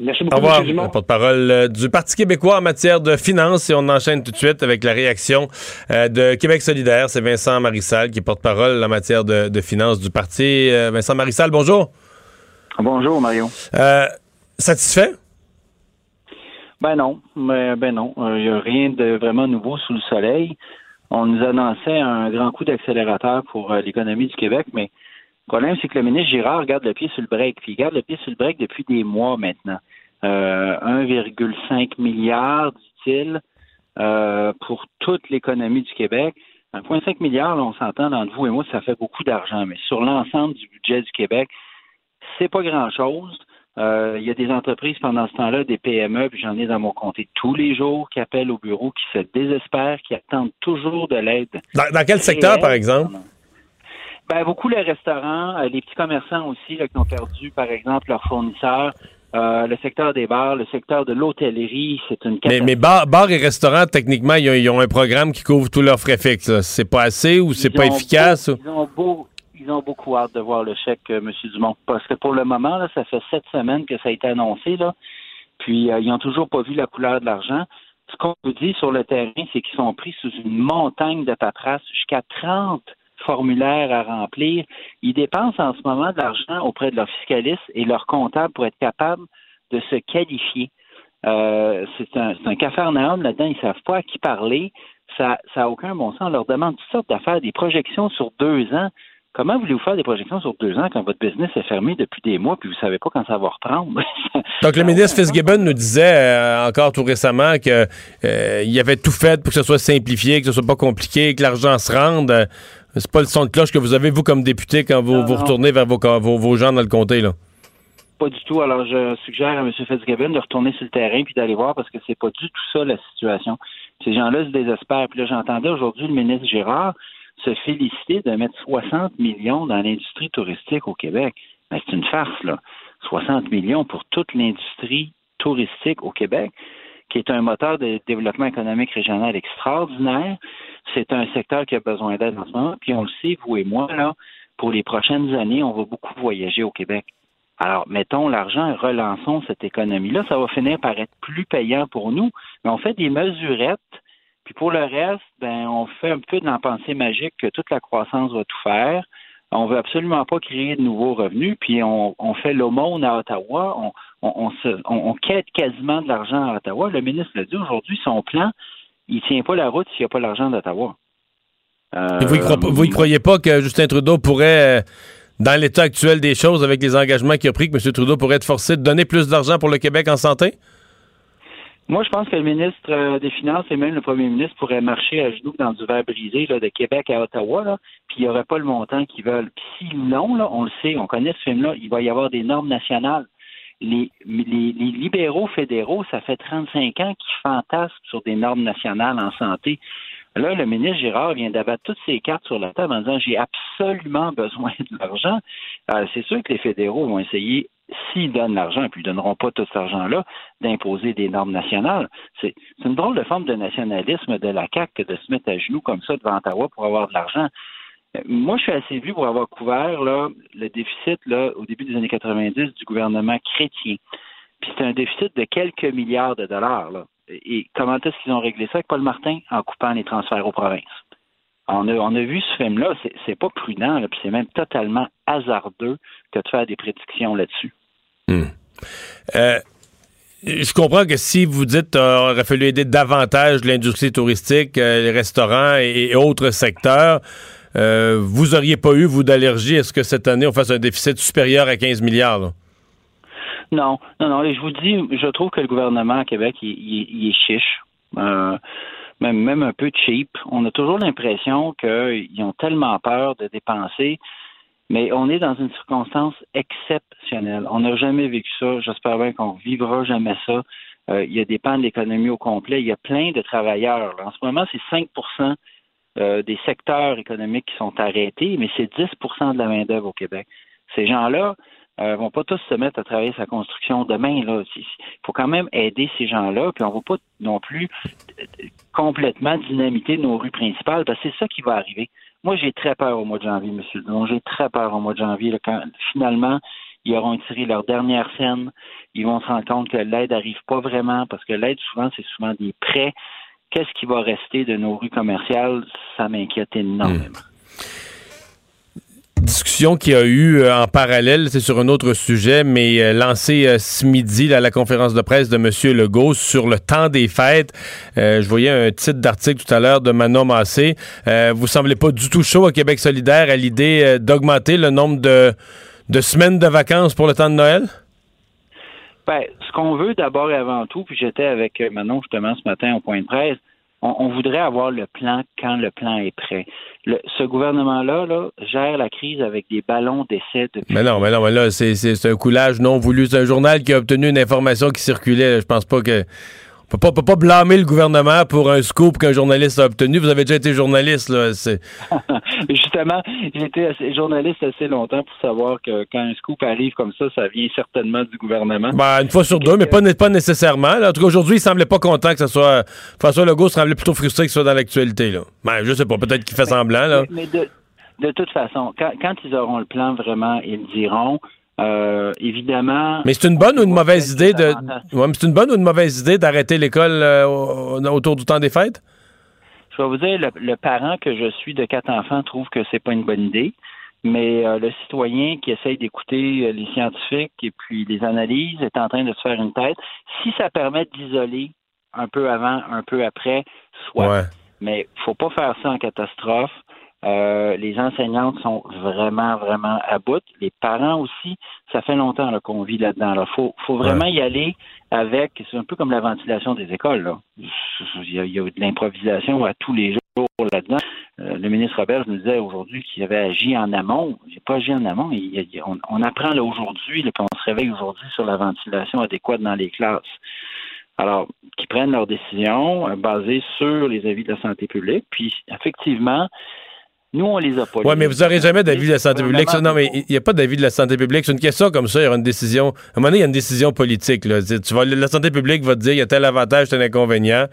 Merci Au beaucoup, revoir. Dumont. Le porte-parole euh, du Parti québécois en matière de finances. Et on enchaîne tout de suite avec la réaction euh, de Québec solidaire. C'est Vincent Marissal qui est porte-parole en matière de, de finances du parti. Euh, Vincent Marissal, bonjour. Bonjour, Mario. Euh, satisfait? Ben non, mais ben non. Il n'y a rien de vraiment nouveau sous le soleil. On nous annonçait un grand coup d'accélérateur pour euh, l'économie du Québec, mais le problème, c'est que le ministre Girard garde le pied sur le break. Puis il garde le pied sur le break depuis des mois maintenant. Euh, 1,5 milliard, dit-il, euh, pour toute l'économie du Québec. 1,5 milliard, là, on s'entend entre vous et moi, ça fait beaucoup d'argent, mais sur l'ensemble du budget du Québec, c'est pas grand-chose. Euh, il y a des entreprises pendant ce temps-là, des PME, puis j'en ai dans mon comté tous les jours qui appellent au bureau, qui se désespèrent, qui attendent toujours de l'aide. Dans, dans quel secteur, par exemple? Ben, beaucoup les restaurants, euh, les petits commerçants aussi là, qui ont perdu, par exemple, leurs fournisseurs. Euh, le secteur des bars, le secteur de l'hôtellerie, c'est une catastrophe. mais bars, et restaurants, techniquement, ils ont, ils ont un programme qui couvre tous leurs frais fixes. C'est pas assez ou c'est pas efficace? beau- ils, ont beau- ils ont beaucoup hâte de voir le chèque, euh, M. Dumont. Parce que pour le moment, là, ça fait sept semaines que ça a été annoncé. Puis euh, ils n'ont toujours pas vu la couleur de l'argent. Ce qu'on vous dit sur le terrain, c'est qu'ils sont pris sous une montagne de paperasse, jusqu'à 30 formulaires à remplir. Ils dépensent en ce moment de l'argent auprès de leurs fiscalistes et leurs comptables pour être capables de se qualifier. Euh, c'est un, un cafarnaum là-dedans, ils savent pas à qui parler. Ça n'a aucun bon sens. On leur demande toutes sortes d'affaires, des projections sur deux ans. Comment voulez-vous faire des projections sur deux ans quand votre business est fermé depuis des mois puis vous savez pas quand ça va reprendre? Donc, le ministre Fitzgibbon nous disait euh, encore tout récemment que euh, avait tout fait pour que ce soit simplifié, que ce soit pas compliqué, que l'argent se rende. Euh, c'est pas le son de cloche que vous avez, vous, comme député, quand vous, Non, vous retournez vers vos, vos, vos gens dans le comté, là. Pas du tout. Alors, je suggère à M. Fitzgibbon de retourner sur le terrain puis d'aller voir parce que c'est pas du tout ça la situation. Ces gens-là se désespèrent. Puis là, j'entendais aujourd'hui le ministre Girard se féliciter de mettre 60 millions dans l'industrie touristique au Québec. Mais c'est une farce, là. 60 millions pour toute l'industrie touristique au Québec, qui est un moteur de développement économique régional extraordinaire. C'est un secteur qui a besoin d'aide en ce moment. Puis on le sait, vous et moi, là, pour les prochaines années, on va beaucoup voyager au Québec. Alors, mettons l'argent et relançons cette économie-là. Ça va finir par être plus payant pour nous, mais on fait des mesurettes. Puis pour le reste, ben, on fait un peu de la pensée magique que toute la croissance va tout faire. On veut absolument pas créer de nouveaux revenus, puis on, on fait l'aumône à Ottawa. On, on, se, on, quête quasiment de l'argent à Ottawa. Le ministre l'a dit aujourd'hui, son plan, il tient pas la route s'il n'y a pas l'argent d'Ottawa. Euh, vous, y croyez pas que Justin Trudeau pourrait, euh, dans l'état actuel des choses, avec les engagements qu'il a pris, que M. Trudeau pourrait être forcé de donner plus d'argent pour le Québec en santé? Moi, je pense que le ministre euh, des Finances et même le premier ministre pourraient marcher à genoux dans du verre brisé là, de Québec à Ottawa, là, puis il n'y aurait pas le montant qu'ils veulent. Puis si non, là, on le sait, on connaît ce film-là, il va y avoir des normes nationales. Les, les, les libéraux fédéraux, ça fait 35 ans qu'ils fantasment sur des normes nationales en santé. Là, le ministre Girard vient d'abattre toutes ses cartes sur la table en disant j'ai absolument besoin de l'argent. Euh, c'est sûr que les fédéraux vont essayer, s'ils donnent l'argent, puis ils ne donneront pas tout cet argent-là, d'imposer des normes nationales. C'est une drôle de forme de nationalisme de la CAQ que de se mettre à genoux comme ça devant Ottawa pour avoir de l'argent. Euh, Moi, je suis assez vu pour avoir couvert là, le déficit là, au début des années 90 du gouvernement chrétien. Puis c'est un déficit de quelques milliards de dollars. Là. Et comment est-ce qu'ils ont réglé ça avec Paul Martin? En coupant les transferts aux provinces? On a, on a vu ce film-là, c'est, pas prudent, là, puis c'est même totalement hasardeux que de faire des prédictions là-dessus. Euh, je comprends que si vous dites qu'il aurait fallu aider davantage l'industrie touristique, euh, les restaurants et, et autres secteurs, euh, vous auriez pas eu, vous, d'allergie à ce que cette année, on fasse un déficit supérieur à 15 milliards. là? Non, non, non. et Je vous dis, je trouve que le gouvernement à Québec, il, il- il est chiche. Même, un peu cheap. On a toujours l'impression qu'ils ont tellement peur de dépenser, mais on est dans une circonstance exceptionnelle. On n'a jamais vécu ça. J'espère bien qu'on vivra jamais ça. Euh, il y a des pans de l'économie au complet. Il y a plein de travailleurs. En ce moment, c'est 5% euh, des secteurs économiques qui sont arrêtés, mais c'est 10% de la main-d'œuvre au Québec. Ces gens-là, euh, vont pas tous se mettre à travailler sa construction demain. Il faut quand même aider ces gens-là, puis on va pas non plus complètement dynamiter nos rues principales, parce que c'est ça qui va arriver. Moi, j'ai très peur au mois de janvier, M. Dumont. J'ai très peur au mois de janvier, quand finalement ils auront tiré leur dernière scène. Ils vont se rendre compte que l'aide n'arrive pas vraiment, parce que l'aide, souvent, c'est souvent des prêts. Qu'est-ce qui va rester de nos rues commerciales? Ça m'inquiète énormément. Discussion qu'il y a eu euh, en parallèle, c'est sur un autre sujet, mais euh, lancé euh, ce midi à la conférence de presse de M. Legault sur le temps des fêtes. Je voyais un titre d'article tout à l'heure de Manon Massé. Euh, vous semblez pas du tout chaud à Québec solidaire à l'idée d'augmenter le nombre de, de semaines de vacances pour le temps de Noël? Ben, ce qu'on veut d'abord et avant tout, puis j'étais avec Manon justement ce matin au point de presse, on, voudrait avoir le plan quand le plan est prêt. Ce gouvernement-là là, gère la crise avec des ballons d'essai depuis Mais non, mais non, mais là, c'est un coulage non voulu. C'est un journal qui a obtenu une information qui circulait. Je pense pas que. On peut pas, peut pas blâmer le gouvernement pour un scoop qu'un journaliste a obtenu. Vous avez déjà été journaliste, là. C'est... Justement, j'ai été assez- journaliste assez longtemps pour savoir que quand un scoop arrive comme ça, ça vient certainement du gouvernement. Ben, une fois sur deux, mais pas, pas nécessairement. là. En tout cas, aujourd'hui, il semblait pas content que ce soit. François Legault semblait plutôt frustré que ce soit dans l'actualité, là. Ben, je sais pas. Peut-être qu'il fait semblant, là. Mais, mais de, de toute façon, quand, quand ils auront le plan vraiment, ils diront. Euh, évidemment. Mais c'est une bonne ou une mauvaise idée de. Ouais, c'est une bonne ou une mauvaise idée d'arrêter l'école euh, au- autour du temps des fêtes? Je vais vous dire, le, le parent que je suis de quatre enfants trouve que c'est pas une bonne idée, mais euh, le citoyen qui essaye d'écouter les scientifiques et puis les analyses est en train de se faire une tête. Si ça permet d'isoler un peu avant, un peu après, soit. Ouais. Mais faut pas faire ça en catastrophe. Euh, les enseignantes sont vraiment, vraiment à bout. Les parents aussi, ça fait longtemps là, qu'on vit là-dedans. Il faut, faut vraiment y aller avec, c'est un peu comme la ventilation des écoles. Là. Il, y a, il y a de l'improvisation à tous les jours là-dedans. Euh, le ministre Robert nous disait aujourd'hui qu'il avait agi en amont. Il n'a pas agi en amont. Il- il- on, on apprend là aujourd'hui, puis on se réveille aujourd'hui sur la ventilation adéquate dans les classes. Alors, qu'ils prennent leurs décisions euh, basées sur les avis de la santé publique. Puis, effectivement, nous, on les a pas. Oui, mais vous n'aurez jamais d'avis de la santé publique. Non, mais il n'y a pas d'avis de la santé publique. C'est une question comme ça. Il y aura une décision. À un moment donné, il y a une décision politique. Là. Tu vas, la santé publique va te dire il y a tel avantage, tel inconvénient.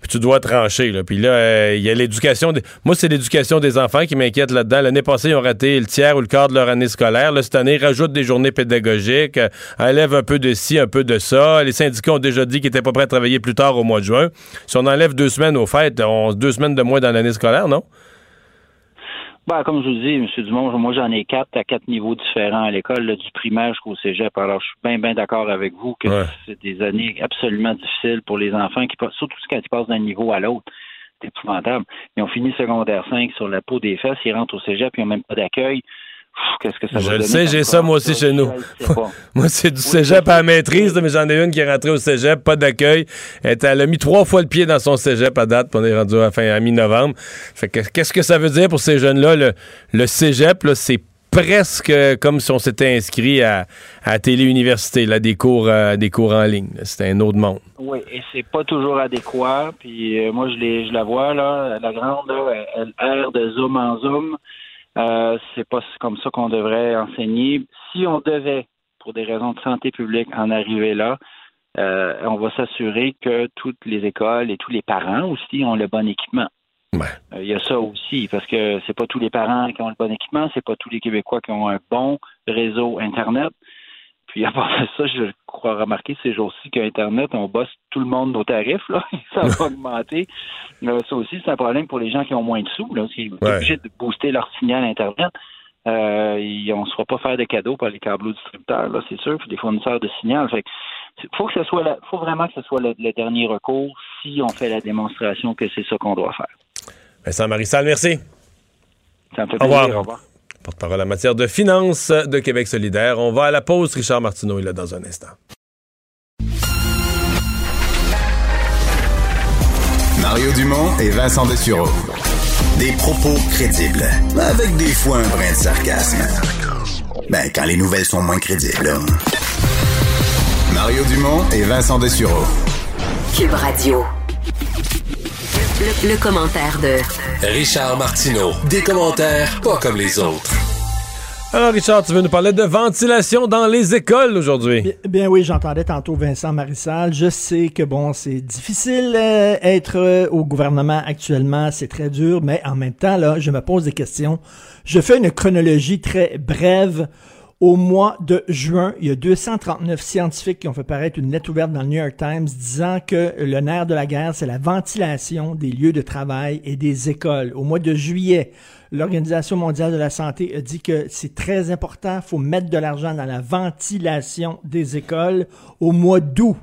Puis tu dois trancher. Là. Puis là, euh, il y a l'éducation. des- Moi, c'est l'éducation des enfants qui m'inquiète là-dedans. L'année passée, ils ont raté le tiers ou le quart de leur année scolaire. Là, cette année, ils rajoutent des journées pédagogiques, euh, enlèvent un peu de ci, un peu de ça. Les syndicats ont déjà dit qu'ils étaient pas prêts à travailler plus tard au mois de juin. Si on enlève deux semaines aux fêtes, on deux semaines de moins dans l'année scolaire, non? Ben, comme je vous dis, M. Dumont, moi j'en ai quatre à quatre niveaux différents à l'école, là, du primaire jusqu'au cégep. Alors je suis bien, bien d'accord avec vous que Ouais. c'est des années absolument difficiles pour les enfants, qui passent, surtout quand ils passent d'un niveau à l'autre. C'est épouvantable. Ils ont fini secondaire 5 sur la peau des fesses, ils rentrent au cégep, ils n'ont même pas d'accueil. Qu'est-ce que ça va Je le sais, j'ai ça moi aussi chez nous. Moi, c'est du cégep à la maîtrise, mais j'en ai une qui est rentrée au cégep, pas d'accueil. Elle, a mis trois fois le pied dans son cégep à date, puis on est rendu à, fin, à mi-novembre. Fait que qu'est-ce que ça veut dire pour ces jeunes-là? Le, le cégep, là, c'est presque comme si on s'était inscrit à, à télé-université, là, des cours, euh, des cours en ligne. C'était un autre monde. Oui, et c'est pas toujours adéquat. Puis euh, moi, je, la vois, là, la grande, là, elle erre de zoom en zoom. Euh, c'est pas comme ça qu'on devrait enseigner. Si on devait, pour des raisons de santé publique, en arriver là, euh, on va s'assurer que toutes les écoles et tous les parents aussi ont le bon équipement. Ouais. Euh, Il y a ça aussi, parce que c'est pas tous les parents qui ont le bon équipement, c'est pas tous les Québécois qui ont un bon réseau Internet. Puis à part ça, je crois remarquer ces jours-ci qu'Internet, on bosse tout le monde nos tarifs, là. ça va augmenter. Euh, ça aussi, c'est un problème pour les gens qui ont moins de sous, là, qui sont Ouais. obligés de booster leur signal Internet. Euh, et on ne se fera pas faire de cadeaux par les câbles distributeurs, là, c'est sûr, puis les fournisseurs de signal. Fait faut que ce soit la- faut vraiment que ce soit le, le dernier recours si on fait la démonstration que c'est ça qu'on doit faire. Vincent Marissal, merci. Ça me fait Au revoir. plaisir. Au revoir. Porte-parole en matière de finances de Québec solidaire. On va à la pause. Richard Martineau est là dans un instant. Mario Dumont et Vincent Dessureau. Des propos crédibles, avec des fois un brin de sarcasme. Ben, quand les nouvelles sont moins crédibles. Mario Dumont et Vincent Dessureau. Cube Radio. Le, le commentaire de Richard Martineau. Des commentaires pas comme les autres. Alors, Richard, tu veux nous parler de ventilation dans les écoles aujourd'hui? Bien, bien oui, j'entendais tantôt Vincent Marissal. Je sais que bon, c'est difficile euh, être euh, au gouvernement actuellement, c'est très dur, mais en même temps, là, je me pose des questions. Je fais une chronologie très brève. Au mois de juin, il y a 239 scientifiques qui ont fait paraître une lettre ouverte dans le New York Times disant que le nerf de la guerre, c'est la ventilation des lieux de travail et des écoles. Au mois de juillet, l'Organisation mondiale de la santé a dit que c'est très important, faut mettre de l'argent dans la ventilation des écoles. Au mois d'août,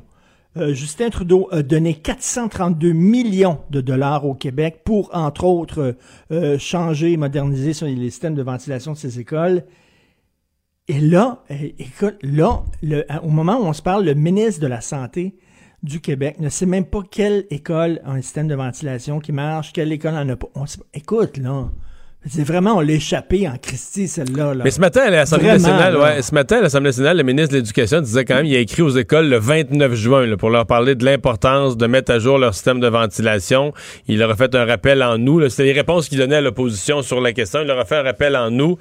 euh, Justin Trudeau a donné 432 millions de dollars au Québec pour, entre autres, euh, changer et moderniser les systèmes de ventilation de ces écoles. Et là, eh, écoute, là, le- au moment où on se parle, le ministre de la Santé du Québec ne sait même pas quelle école a un système de ventilation qui marche, quelle école en a pas. On sait pas. Écoute, là. C'est vraiment, on l'a échappé en Christie, celle-là. là. Mais ce matin, à l'Assemblée nationale, là. ouais, ce matin, à l'Assemblée nationale, le ministre de l'Éducation disait quand même, il a écrit aux écoles le 29 juin là, pour leur parler de l'importance de mettre à jour leur système de ventilation. Il leur a fait un rappel en nous. C'était les réponses qu'il donnait à l'opposition sur la question. Il leur a fait un rappel en nous.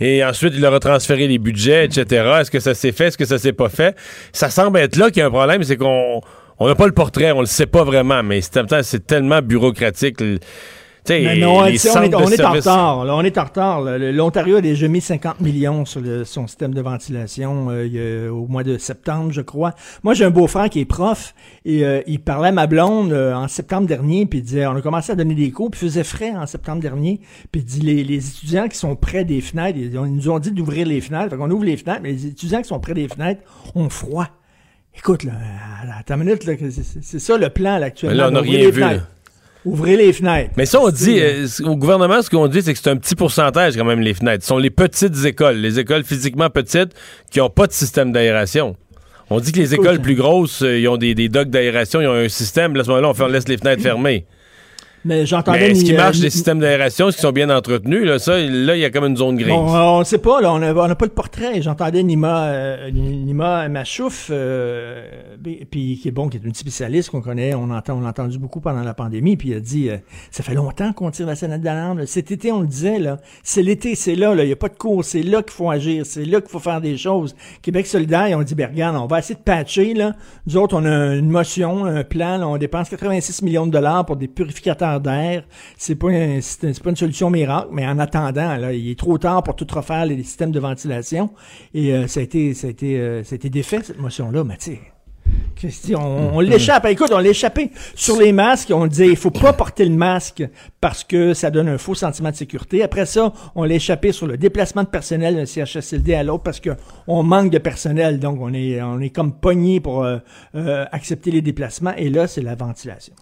Et ensuite, il leur a transféré les budgets, etc. Est-ce que ça s'est fait? Est-ce que ça s'est pas fait? Ça semble être là qu'il y a un problème, c'est qu'on on n'a pas le portrait, on le sait pas vraiment, mais c'est tellement bureaucratique. Mais non, les on est, de on est en retard. là, on est en retard. L'Ontario a déjà mis 50 millions sur le- son système de ventilation euh, au mois de septembre, je crois. Moi, j'ai un beau-frère qui est prof et euh, il parlait à ma blonde euh, en septembre dernier, puis il disait, on a commencé à donner des cours, puis il faisait frais en septembre dernier, puis il dit, les, les étudiants qui sont près des fenêtres, ils, ils nous ont dit d'ouvrir les fenêtres, fait qu'on ouvre les fenêtres, mais les étudiants qui sont près des fenêtres ont froid. Écoute, là, attends une minute, c'est- ça le plan là, actuellement. Mais là, on n'a rien vu. Ouvrez les fenêtres. Mais ça, on dit, euh, au gouvernement, ce qu'on dit, c'est que c'est un petit pourcentage quand même, les fenêtres. Ce sont les petites écoles, les écoles physiquement petites qui n'ont pas de système d'aération. On dit que les écoles plus grosses, euh, ils ont des, des docks d'aération, ils ont un système. Là, à ce moment-là, on, fait, on laisse les fenêtres fermées. Mais j'entendais. Mais est-ce ni- qui marche, euh, les ni- systèmes d'aération, est-ce qu'ils sont bien entretenus? Là, ça, là, il y a comme une zone grise. On ne sait pas, là, on n'a on a pas le portrait. J'entendais Nima, euh, Nima Machouf, euh, puis qui est bon, qui est une spécialiste qu'on connaît, on entend, on l'a entendu beaucoup pendant la pandémie, puis il a dit, euh, ça fait longtemps qu'on tire la sonnette d'alarme. Cet été, on le disait, là, c'est l'été, c'est là, là, il n'y a pas de cours, c'est là qu'il faut agir, c'est là qu'il faut faire des choses. Québec solidaire, ils ont dit, ben regarde, on va essayer de patcher, là. Nous autres, on a une motion, un plan, là, on dépense 86 millions de dollars pour des purificateurs d'air. C'est pas, un- c'est pas une solution miracle, mais en attendant, là, il est trop tard pour tout refaire les systèmes de ventilation. Et euh, ça a été, ça a été, euh, ça a été défait cette motion-là. Christy, on, on l'échappe. Écoute, on l'échappait sur les masques. On disait, il faut pas porter le masque parce que ça donne un faux sentiment de sécurité. Après ça, on l'échappait sur le déplacement de personnel d'un CHSLD à l'autre parce que on manque de personnel. Donc, on est, on est comme pogné pour euh, euh, accepter les déplacements. Et là, c'est la ventilation.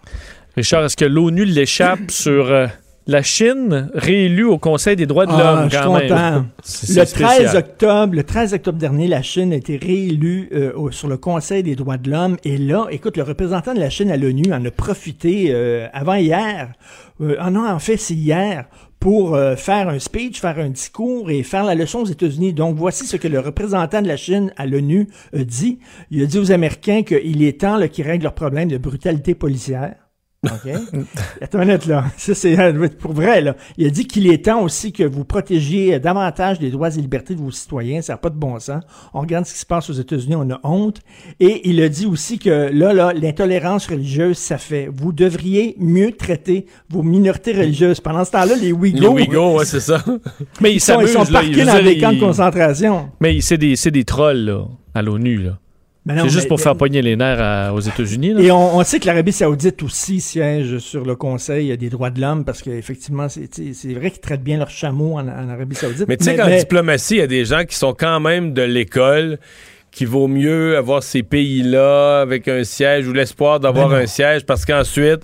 Richard, est-ce que l'ONU l'échappe sur euh, la Chine, réélue au Conseil des droits de Ah, l'homme, je suis content. Le c'est 13 spécial. octobre, le 13 octobre dernier, la Chine a été réélue euh, au- sur le Conseil des droits de l'homme. Et là, écoute, le représentant de la Chine à l'ONU en a profité euh, avant hier. Euh, ah non, en fait, c'est hier pour euh, faire un speech, faire un discours et faire la leçon aux États-Unis. Donc, voici ce que le représentant de la Chine à l'ONU dit. Il a dit aux Américains qu'il est temps qu'ils règlent leurs problèmes de brutalité policière. OK? Attends une minute, là. Ça, c'est euh, pour vrai, là. Il a dit qu'il est temps aussi que vous protégiez davantage les droits et libertés de vos citoyens. Ça n'a pas de bon sens. On regarde ce qui se passe aux États-Unis, on a honte. Et il a dit aussi que là, là, l'intolérance religieuse, ça fait. Vous devriez mieux traiter vos minorités religieuses. Pendant ce temps-là, les Les Ouïghours, Ouïghours, ouais, c'est ça. Mais ils, sont, ils sont s'amusent, là. parqués dans dire, des camps de ils- concentration. Mais c'est des, c'est des trolls, là, à l'ONU, là. Mais non, C'est juste mais- pour faire pogner les nerfs à- aux États-Unis. Et on, on sait que l'Arabie Saoudite aussi siège sur le Conseil des droits de l'homme parce qu'effectivement, c'est vrai qu'ils traitent bien leurs chameaux en, en Arabie Saoudite. Mais tu sais qu'en diplomatie, il y a des gens qui sont quand même de l'école, qu'il vaut mieux avoir ces pays-là avec un siège ou l'espoir d'avoir Ben un siège parce qu'ensuite,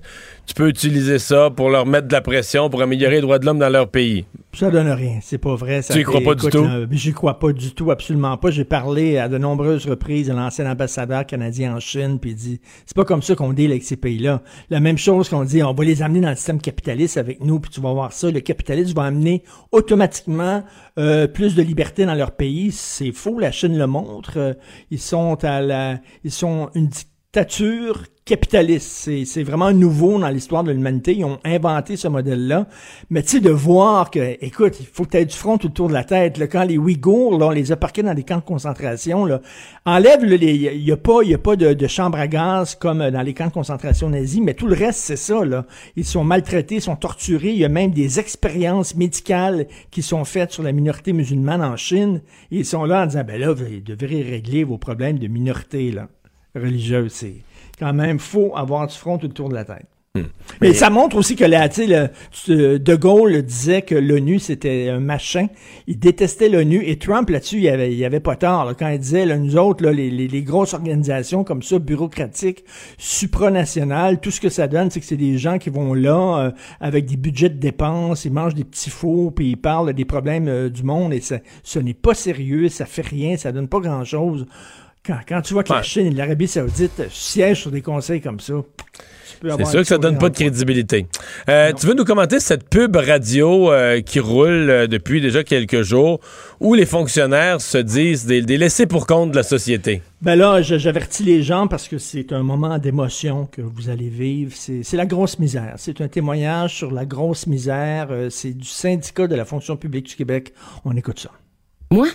tu peux utiliser ça pour leur mettre de la pression, pour améliorer les droits de l'homme dans leur pays. Ça donne rien, c'est pas vrai. Ça Tu y crois pas du tout? là, J'y crois pas du tout, absolument pas. J'ai parlé à de nombreuses reprises à l'ancien ambassadeur canadien en Chine, puis il dit c'est pas comme ça qu'on deal avec ces pays-là. La même chose qu'on dit, on va les amener dans le système capitaliste avec nous, puis tu vas voir ça. Le capitalisme va amener automatiquement euh, plus de liberté dans leur pays. C'est faux, la Chine le montre. Euh, ils sont à la, ils sont une dictature capitaliste. C'est, vraiment nouveau dans l'histoire de l'humanité. Ils ont inventé ce modèle-là. Mais tu sais, de voir que, écoute, il faut que tu du front tout autour de la tête. Là, quand les Ouïghours, on les a parqués dans des camps de concentration, là, enlève, il n'y a pas, y a pas de, chambre à gaz comme dans les camps de concentration nazis, mais tout le reste, c'est ça. Ils sont maltraités, ils sont torturés. Il y a même des expériences médicales qui sont faites sur la minorité musulmane en Chine. Ils sont là en disant, ben là, vous devriez régler vos problèmes de minorité religieuse. Quand même faut avoir du front tout autour de la tête. Mais, ça montre aussi que la, tu sais, le- De Gaulle disait que l'ONU c'était un machin. Il détestait l'ONU et Trump là-dessus, il avait, il avait pas tort là, quand il disait là, nous autres là, les, les, les grosses organisations comme ça, bureaucratiques, supranationales, tout ce que ça donne, c'est que c'est des gens qui vont là euh, avec des budgets de dépenses, ils mangent des petits fours puis ils parlent des problèmes euh, du monde et ça, ce n'est pas sérieux, ça fait rien, ça donne pas grand chose Quand, quand tu vois que la. Chine et l'Arabie Saoudite siègent sur des conseils comme ça, tu peux C'est sûr que ça donne pas de crédibilité. Euh, tu veux nous commenter cette pub radio euh, qui roule euh, depuis déjà quelques jours où les fonctionnaires se disent des, des laissés pour compte de la société? Ben là, j'avertis les gens parce que c'est un moment d'émotion que vous allez vivre. C'est la grosse misère. C'est un témoignage sur la grosse misère. C'est du syndicat de la fonction publique du Québec. On écoute ça. Moi,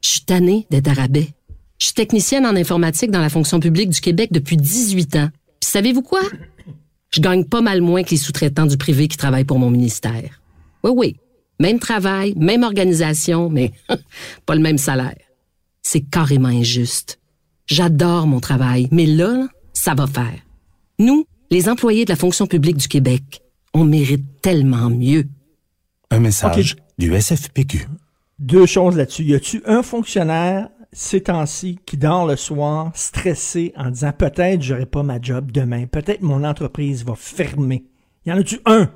je suis tannée d'être à rabais. Je suis technicienne en informatique dans la fonction publique du Québec depuis 18 ans. Puis savez-vous quoi? Je gagne pas mal moins que les sous-traitants du privé qui travaillent pour mon ministère. Oui, oui. Même travail, même organisation, mais pas le même salaire. C'est carrément injuste. J'adore mon travail, mais là, là, ça va faire. Nous, les employés de la fonction publique du Québec, on mérite tellement mieux. Un message du SFPQ. Deux choses là-dessus. Y a-tu un fonctionnaire ces temps-ci qui dort le soir stressé en disant peut-être j'aurai pas ma job demain, peut-être mon entreprise va fermer. Y en a-tu un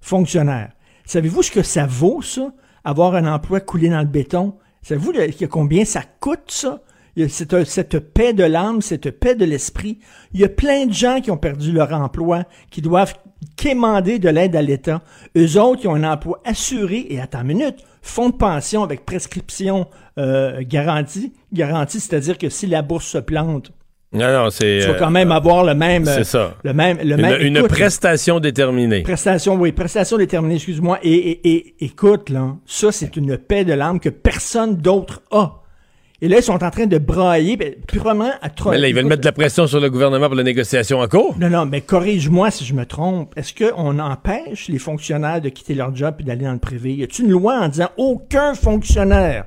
fonctionnaire? Savez-vous ce que ça vaut, ça, avoir un emploi coulé dans le béton? Savez-vous combien ça coûte, ça? Il cette, cette paix de l'âme, cette paix de l'esprit. Il y a plein de gens qui ont perdu leur emploi, qui doivent quémander de l'aide à l'État. Eux autres, qui ont un emploi assuré, et attends une minute, fonds de pension avec prescription euh, garantie, garantie, c'est-à-dire que si la bourse se plante, Non, non, c'est. tu vas euh, quand même avoir le même... c'est ça. Le même, le une, même une écoute, prestation déterminée. Prestation, oui, prestation déterminée, excuse-moi. Et, et, et écoute, là, ça, c'est une paix de l'âme que personne d'autre a. Et là, ils sont en train de brailler, ben, purement à trop. Mais là, ils veulent mettre de la pression sur le gouvernement pour la négociation en cours. Non, non, mais corrige-moi si je me trompe. Est-ce qu'on empêche les fonctionnaires de quitter leur job et d'aller dans le privé? Y a-t-il une loi en disant aucun fonctionnaire,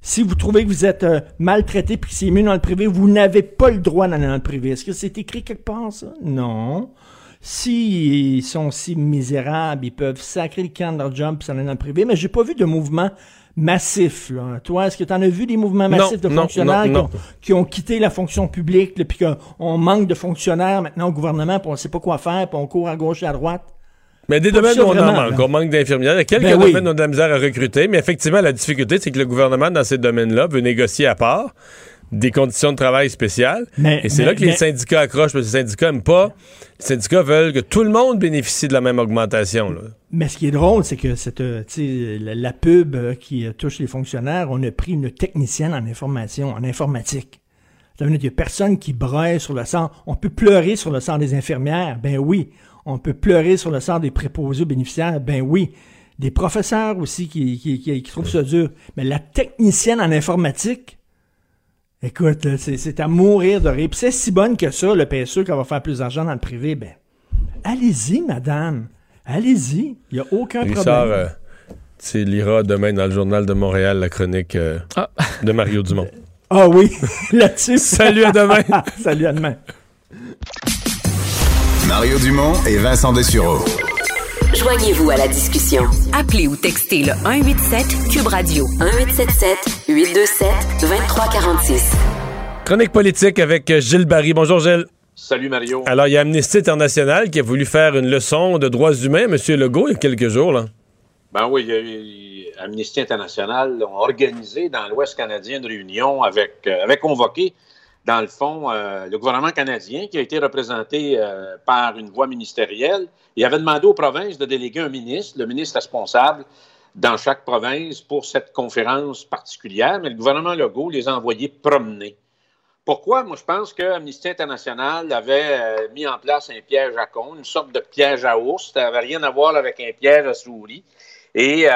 si vous trouvez que vous êtes euh, maltraité puis que c'est mieux dans le privé, vous n'avez pas le droit d'aller dans le privé? Est-ce que c'est écrit quelque part, ça? Non. S'ils sont si misérables, ils peuvent sacrer le camp de leur job puis s'en aller dans le privé, mais j'ai pas vu de mouvement massif. Là. Toi, est-ce que tu en as vu des mouvements Non, massifs de fonctionnaires non, qui ont- non. qui ont quitté la fonction publique, là, puis qu'on manque de fonctionnaires maintenant au gouvernement, puis on sait pas quoi faire, puis on court à gauche et à droite? Mais des Pas domaines où on en manque. là. On manque d'infirmières. Il y a quelques Ben domaines où on a de la misère à recruter, mais effectivement, la difficulté, c'est que le gouvernement, dans ces domaines-là, veut négocier à part des conditions de travail spéciales. Mais- Et c'est là que les mais- syndicats accrochent, parce que les syndicats n'aiment pas. Les syndicats veulent que tout le monde bénéficie de la même augmentation. là. Mais ce qui est drôle, c'est que cette, euh, la, la pub euh, qui euh, touche les fonctionnaires, on a pris une technicienne en information, en informatique. Ça veut dire qu'il y a personne qui braille sur le sang. On peut pleurer sur le sang des infirmières, ben oui. On peut pleurer sur le sang des préposés aux bénéficiaires, ben oui. Des professeurs aussi qui, qui, qui- qui trouvent ça dur. Mais la technicienne en informatique, écoute, là, c'est à mourir de rire. Puis c'est si bonne que ça, le PSE, qu'on va faire plus d'argent dans le privé, ben allez-y, madame. Allez-y. Il n'y a aucun Il problème. sort, euh, tu liras demain dans le journal de Montréal la chronique euh, de Mario Dumont. Ah oui, là-dessus. Salut, à demain. Salut, à demain. Mario Dumont et Vincent Dessureau. Joignez-vous à la discussion. Appelez ou textez le 187 Cube Radio 1877 827 2346. Chronique politique avec euh, Gilles Barry. Bonjour, Gilles. Salut Mario. Alors, il y a Amnesty International qui a voulu faire une leçon de droits humains, M. Legault, il y a quelques jours. Là. Ben oui, il y a eu- Amnesty International ont organisé dans l'Ouest canadien une réunion avec, euh, avait convoqué, dans le fond, euh, le gouvernement canadien qui a été représenté euh, par une voix ministérielle. Il avait demandé aux provinces de déléguer un ministre, le ministre responsable dans chaque province pour cette conférence particulière, mais le gouvernement Legault les a envoyés promener. Pourquoi? Moi, je pense que Amnesty International avait euh, mis en place un piège à con, une sorte de piège à ours. Ça n'avait rien à voir avec un piège à souris. Et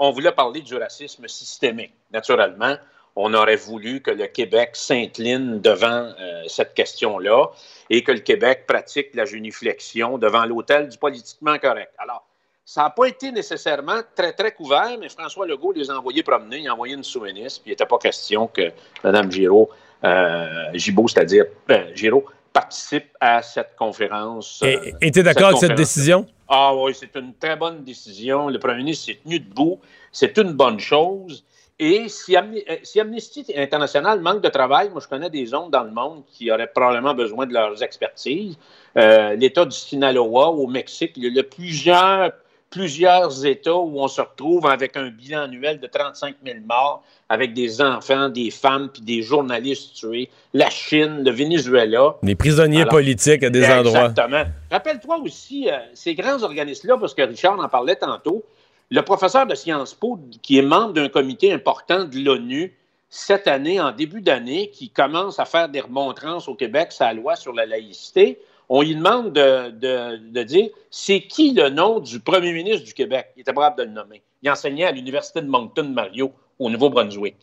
on voulait parler du racisme systémique. Naturellement, on aurait voulu que le Québec s'incline devant euh, cette question-là et que le Québec pratique la géniflexion devant l'autel du politiquement correct. Alors, ça n'a pas été nécessairement très, très couvert, mais François Legault les a envoyés promener, il a envoyé une sous-ministre, puis il n'était pas question que Mme Giraud, euh, Gibault, c'est-à-dire euh, Giraud, participe à cette conférence. euh, Et et t'es d'accord avec cette décision? Ah oui, c'est une très bonne décision. Le premier ministre s'est tenu debout. C'est une bonne chose. Et si, euh, si Amnesty International manque de travail, moi je connais des zones dans le monde qui auraient probablement besoin de leurs expertises. Euh, L'État du Sinaloa au Mexique, il y a plusieurs plusieurs États où on se retrouve avec un bilan annuel de 35 000 morts, avec des enfants, des femmes, puis des journalistes tués. La Chine, le Venezuela. Des prisonniers Alors, politiques à des endroits. Exactement. Rappelle-toi aussi, euh, ces grands organismes-là, parce que Richard en parlait tantôt, le professeur de Sciences Po, qui est membre d'un comité important de l'ONU, cette année, en début d'année, qui commence à faire des remontrances au Québec, sa loi sur la laïcité, on lui demande de, dire c'est qui le nom du premier ministre du Québec? Il était capable de le nommer. Il enseignait à l'Université de Moncton, Mario, au Nouveau-Brunswick.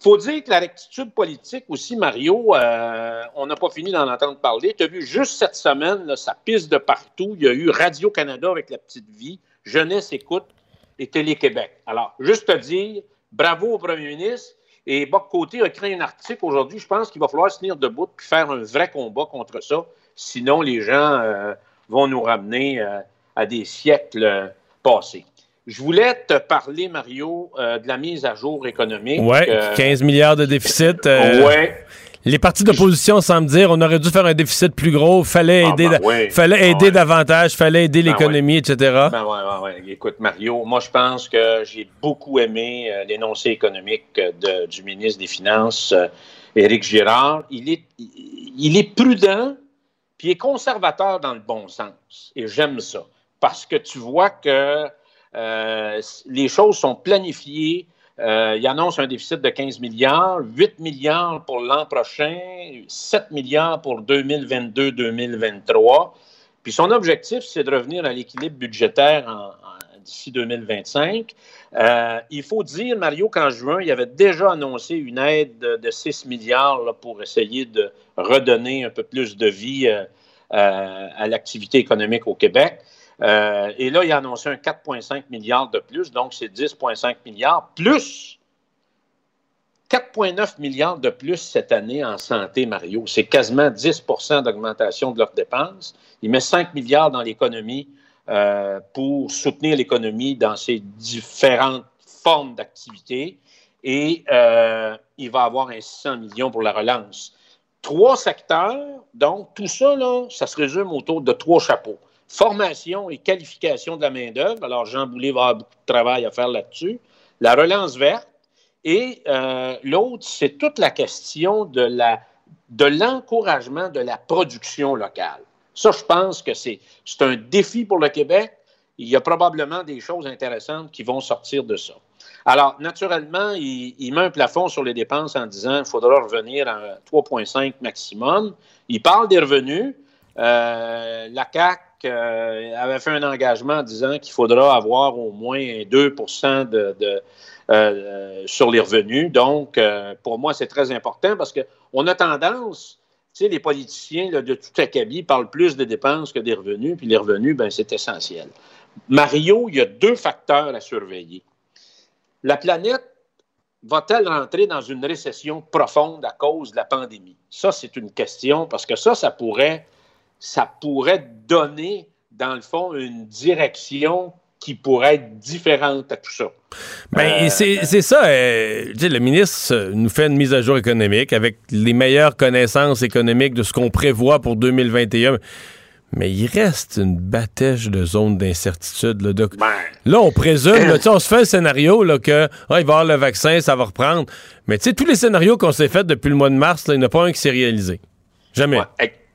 faut dire que la rectitude politique aussi, Mario, euh, on n'a pas fini d'en entendre parler. Tu as vu juste cette semaine, ça pisse de partout. Il y a eu Radio-Canada avec la petite vie, Jeunesse Écoute et Télé-Québec. Alors, juste te dire, bravo au premier ministre. Et Boc Côté a écrit un article aujourd'hui. Je pense qu'il va falloir se tenir debout et faire un vrai combat contre ça. Sinon, les gens euh, vont nous ramener euh, à des siècles euh, passés. Je voulais te parler, Mario, de la mise à jour économique. Euh, 15 milliards de déficit. Ouais. Les partis d'opposition semblent dire on aurait dû faire un déficit plus gros, fallait Ah, aider, ben fallait Ah, aider ouais. davantage, fallait aider Ben l'économie, etc. Ben ouais. Écoute, Mario, moi, je pense que j'ai beaucoup aimé euh, l'énoncé économique euh, de- du ministre des Finances, euh, Éric Girard. Il est, il il est prudent, puis il est conservateur dans le bon sens. Et j'aime ça. Parce que tu vois que euh, les choses sont planifiées. Euh, il annonce un déficit de 15 milliards, 8 milliards pour l'an prochain, 7 milliards pour 2022-2023. Puis son objectif, c'est de revenir à l'équilibre budgétaire d'ici 2025. Euh, il faut dire, Mario, qu'en juin, il avait déjà annoncé une aide de, de 6 milliards pour essayer de redonner un peu plus de vie euh, à l'activité économique au Québec. Euh, et là, il a annoncé un 4,5 milliards de plus, donc c'est 10,5 milliards, plus 4,9 milliards de plus cette année en santé, Mario. C'est quasiment 10% d'augmentation de leurs dépenses. Il met 5 milliards dans l'économie euh, pour soutenir l'économie dans ses différentes formes d'activité. Et euh, il va avoir un 600 millions pour la relance. Trois secteurs, donc tout ça, là, ça se résume autour de trois chapeaux. Formation et qualification de la main-d'œuvre. Alors, Jean Boulet va avoir beaucoup de travail à faire là-dessus. La relance verte. Et euh, l'autre, c'est toute la question de l'encouragement de la production locale. Ça, je pense que c'est un défi pour le Québec. Il y a probablement des choses intéressantes qui vont sortir de ça. Alors, naturellement, il, il met un plafond sur les dépenses en disant qu'il faudra revenir à 3,5 maximum. Il parle des revenus. Euh, la CAC euh, avait fait un engagement en disant qu'il faudra avoir au moins 2 de, de, euh, sur les revenus. Donc, euh, pour moi, c'est très important parce qu'on a tendance, tu sais, les politiciens de tout acabit parlent plus des dépenses que des revenus, puis les revenus, ben, c'est essentiel. Mario, il y a deux facteurs à surveiller. La planète va-t-elle rentrer dans une récession profonde à cause de la pandémie? Ça, c'est une question parce que ça, ça pourrait, ça pourrait donner, dans le fond, une direction qui pourrait être différente à tout ça. Ben, Euh, c'est c'est ça. euh, tu sais, le ministre nous fait une mise à jour économique avec les meilleures connaissances économiques de ce qu'on prévoit pour 2021. Mais il reste une batèche de zones d'incertitude. Là, Donc, là, on présume, là, on se fait un scénario là, que ah, il va y avoir le vaccin, ça va reprendre. Mais tu sais, tous les scénarios qu'on s'est faits depuis le mois de mars, là, il n'y en a pas un qui s'est réalisé. Jamais. Ouais,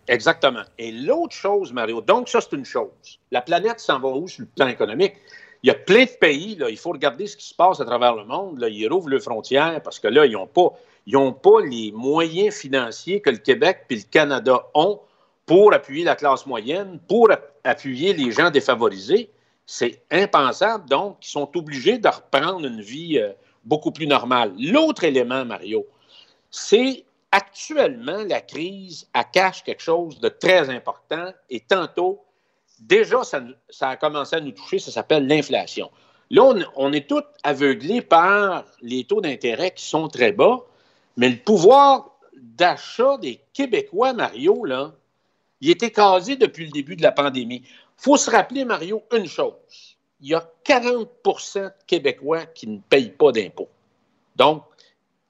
exactement. Et l'autre chose, Mario, donc ça, c'est une chose. La planète s'en va où sur le plan économique? Il y a plein de pays, là, il faut regarder ce qui se passe à travers le monde. Là, ils rouvrent leurs frontières parce que là, ils n'ont pas, pas les moyens financiers que le Québec et le Canada ont pour appuyer la classe moyenne, pour ap- appuyer les gens défavorisés. C'est impensable, donc, ils sont obligés de reprendre une vie euh, beaucoup plus normale. L'autre élément, Mario, c'est actuellement la crise cache quelque chose de très important et tantôt, déjà, ça, a commencé à nous toucher, ça s'appelle l'inflation. Là, on, est tous aveuglés par les taux d'intérêt qui sont très bas, mais le pouvoir d'achat des Québécois, Mario, là, il était casé depuis le début de la pandémie. Il faut se rappeler, Mario, une chose. Il y a 40% de Québécois qui ne payent pas d'impôts. Donc,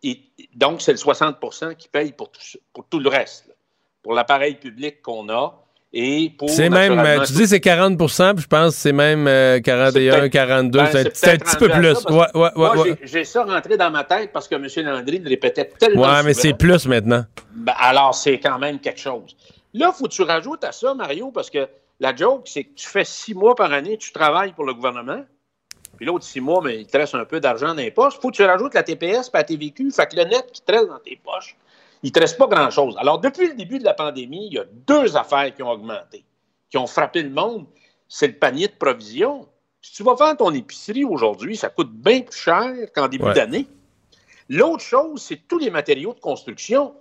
et- donc, c'est le 60% qui paye pour tout, pour tout le reste, là, pour l'appareil public qu'on a. Et pour C'est même, euh, tu dis c'est 40 puis je pense que c'est même euh, 41, peut-être- 42, ben, c'est c'est un petit peu plus. Ouais, j'ai- ça rentré dans ma tête parce que M. Landry le répétait tellement Ouais, mais c'est plus maintenant. Ben, alors, c'est quand même quelque chose. Là, faut que tu rajoutes à ça, Mario, parce que la joke, c'est que tu fais six mois par année, tu travailles pour le gouvernement. Puis l'autre six mois, mais il te reste un peu d'argent dans les poches. faut que tu rajoutes la TPS et la TVQ. Fait que le net qui te reste dans tes poches, il te reste pas grand-chose. Alors, depuis le début de la pandémie, il y a deux affaires qui ont augmenté, qui ont frappé le monde. C'est le panier de provisions. Si tu vas faire ton épicerie aujourd'hui, ça coûte bien plus cher qu'en début Ouais. d'année. L'autre chose, c'est tous les matériaux de construction.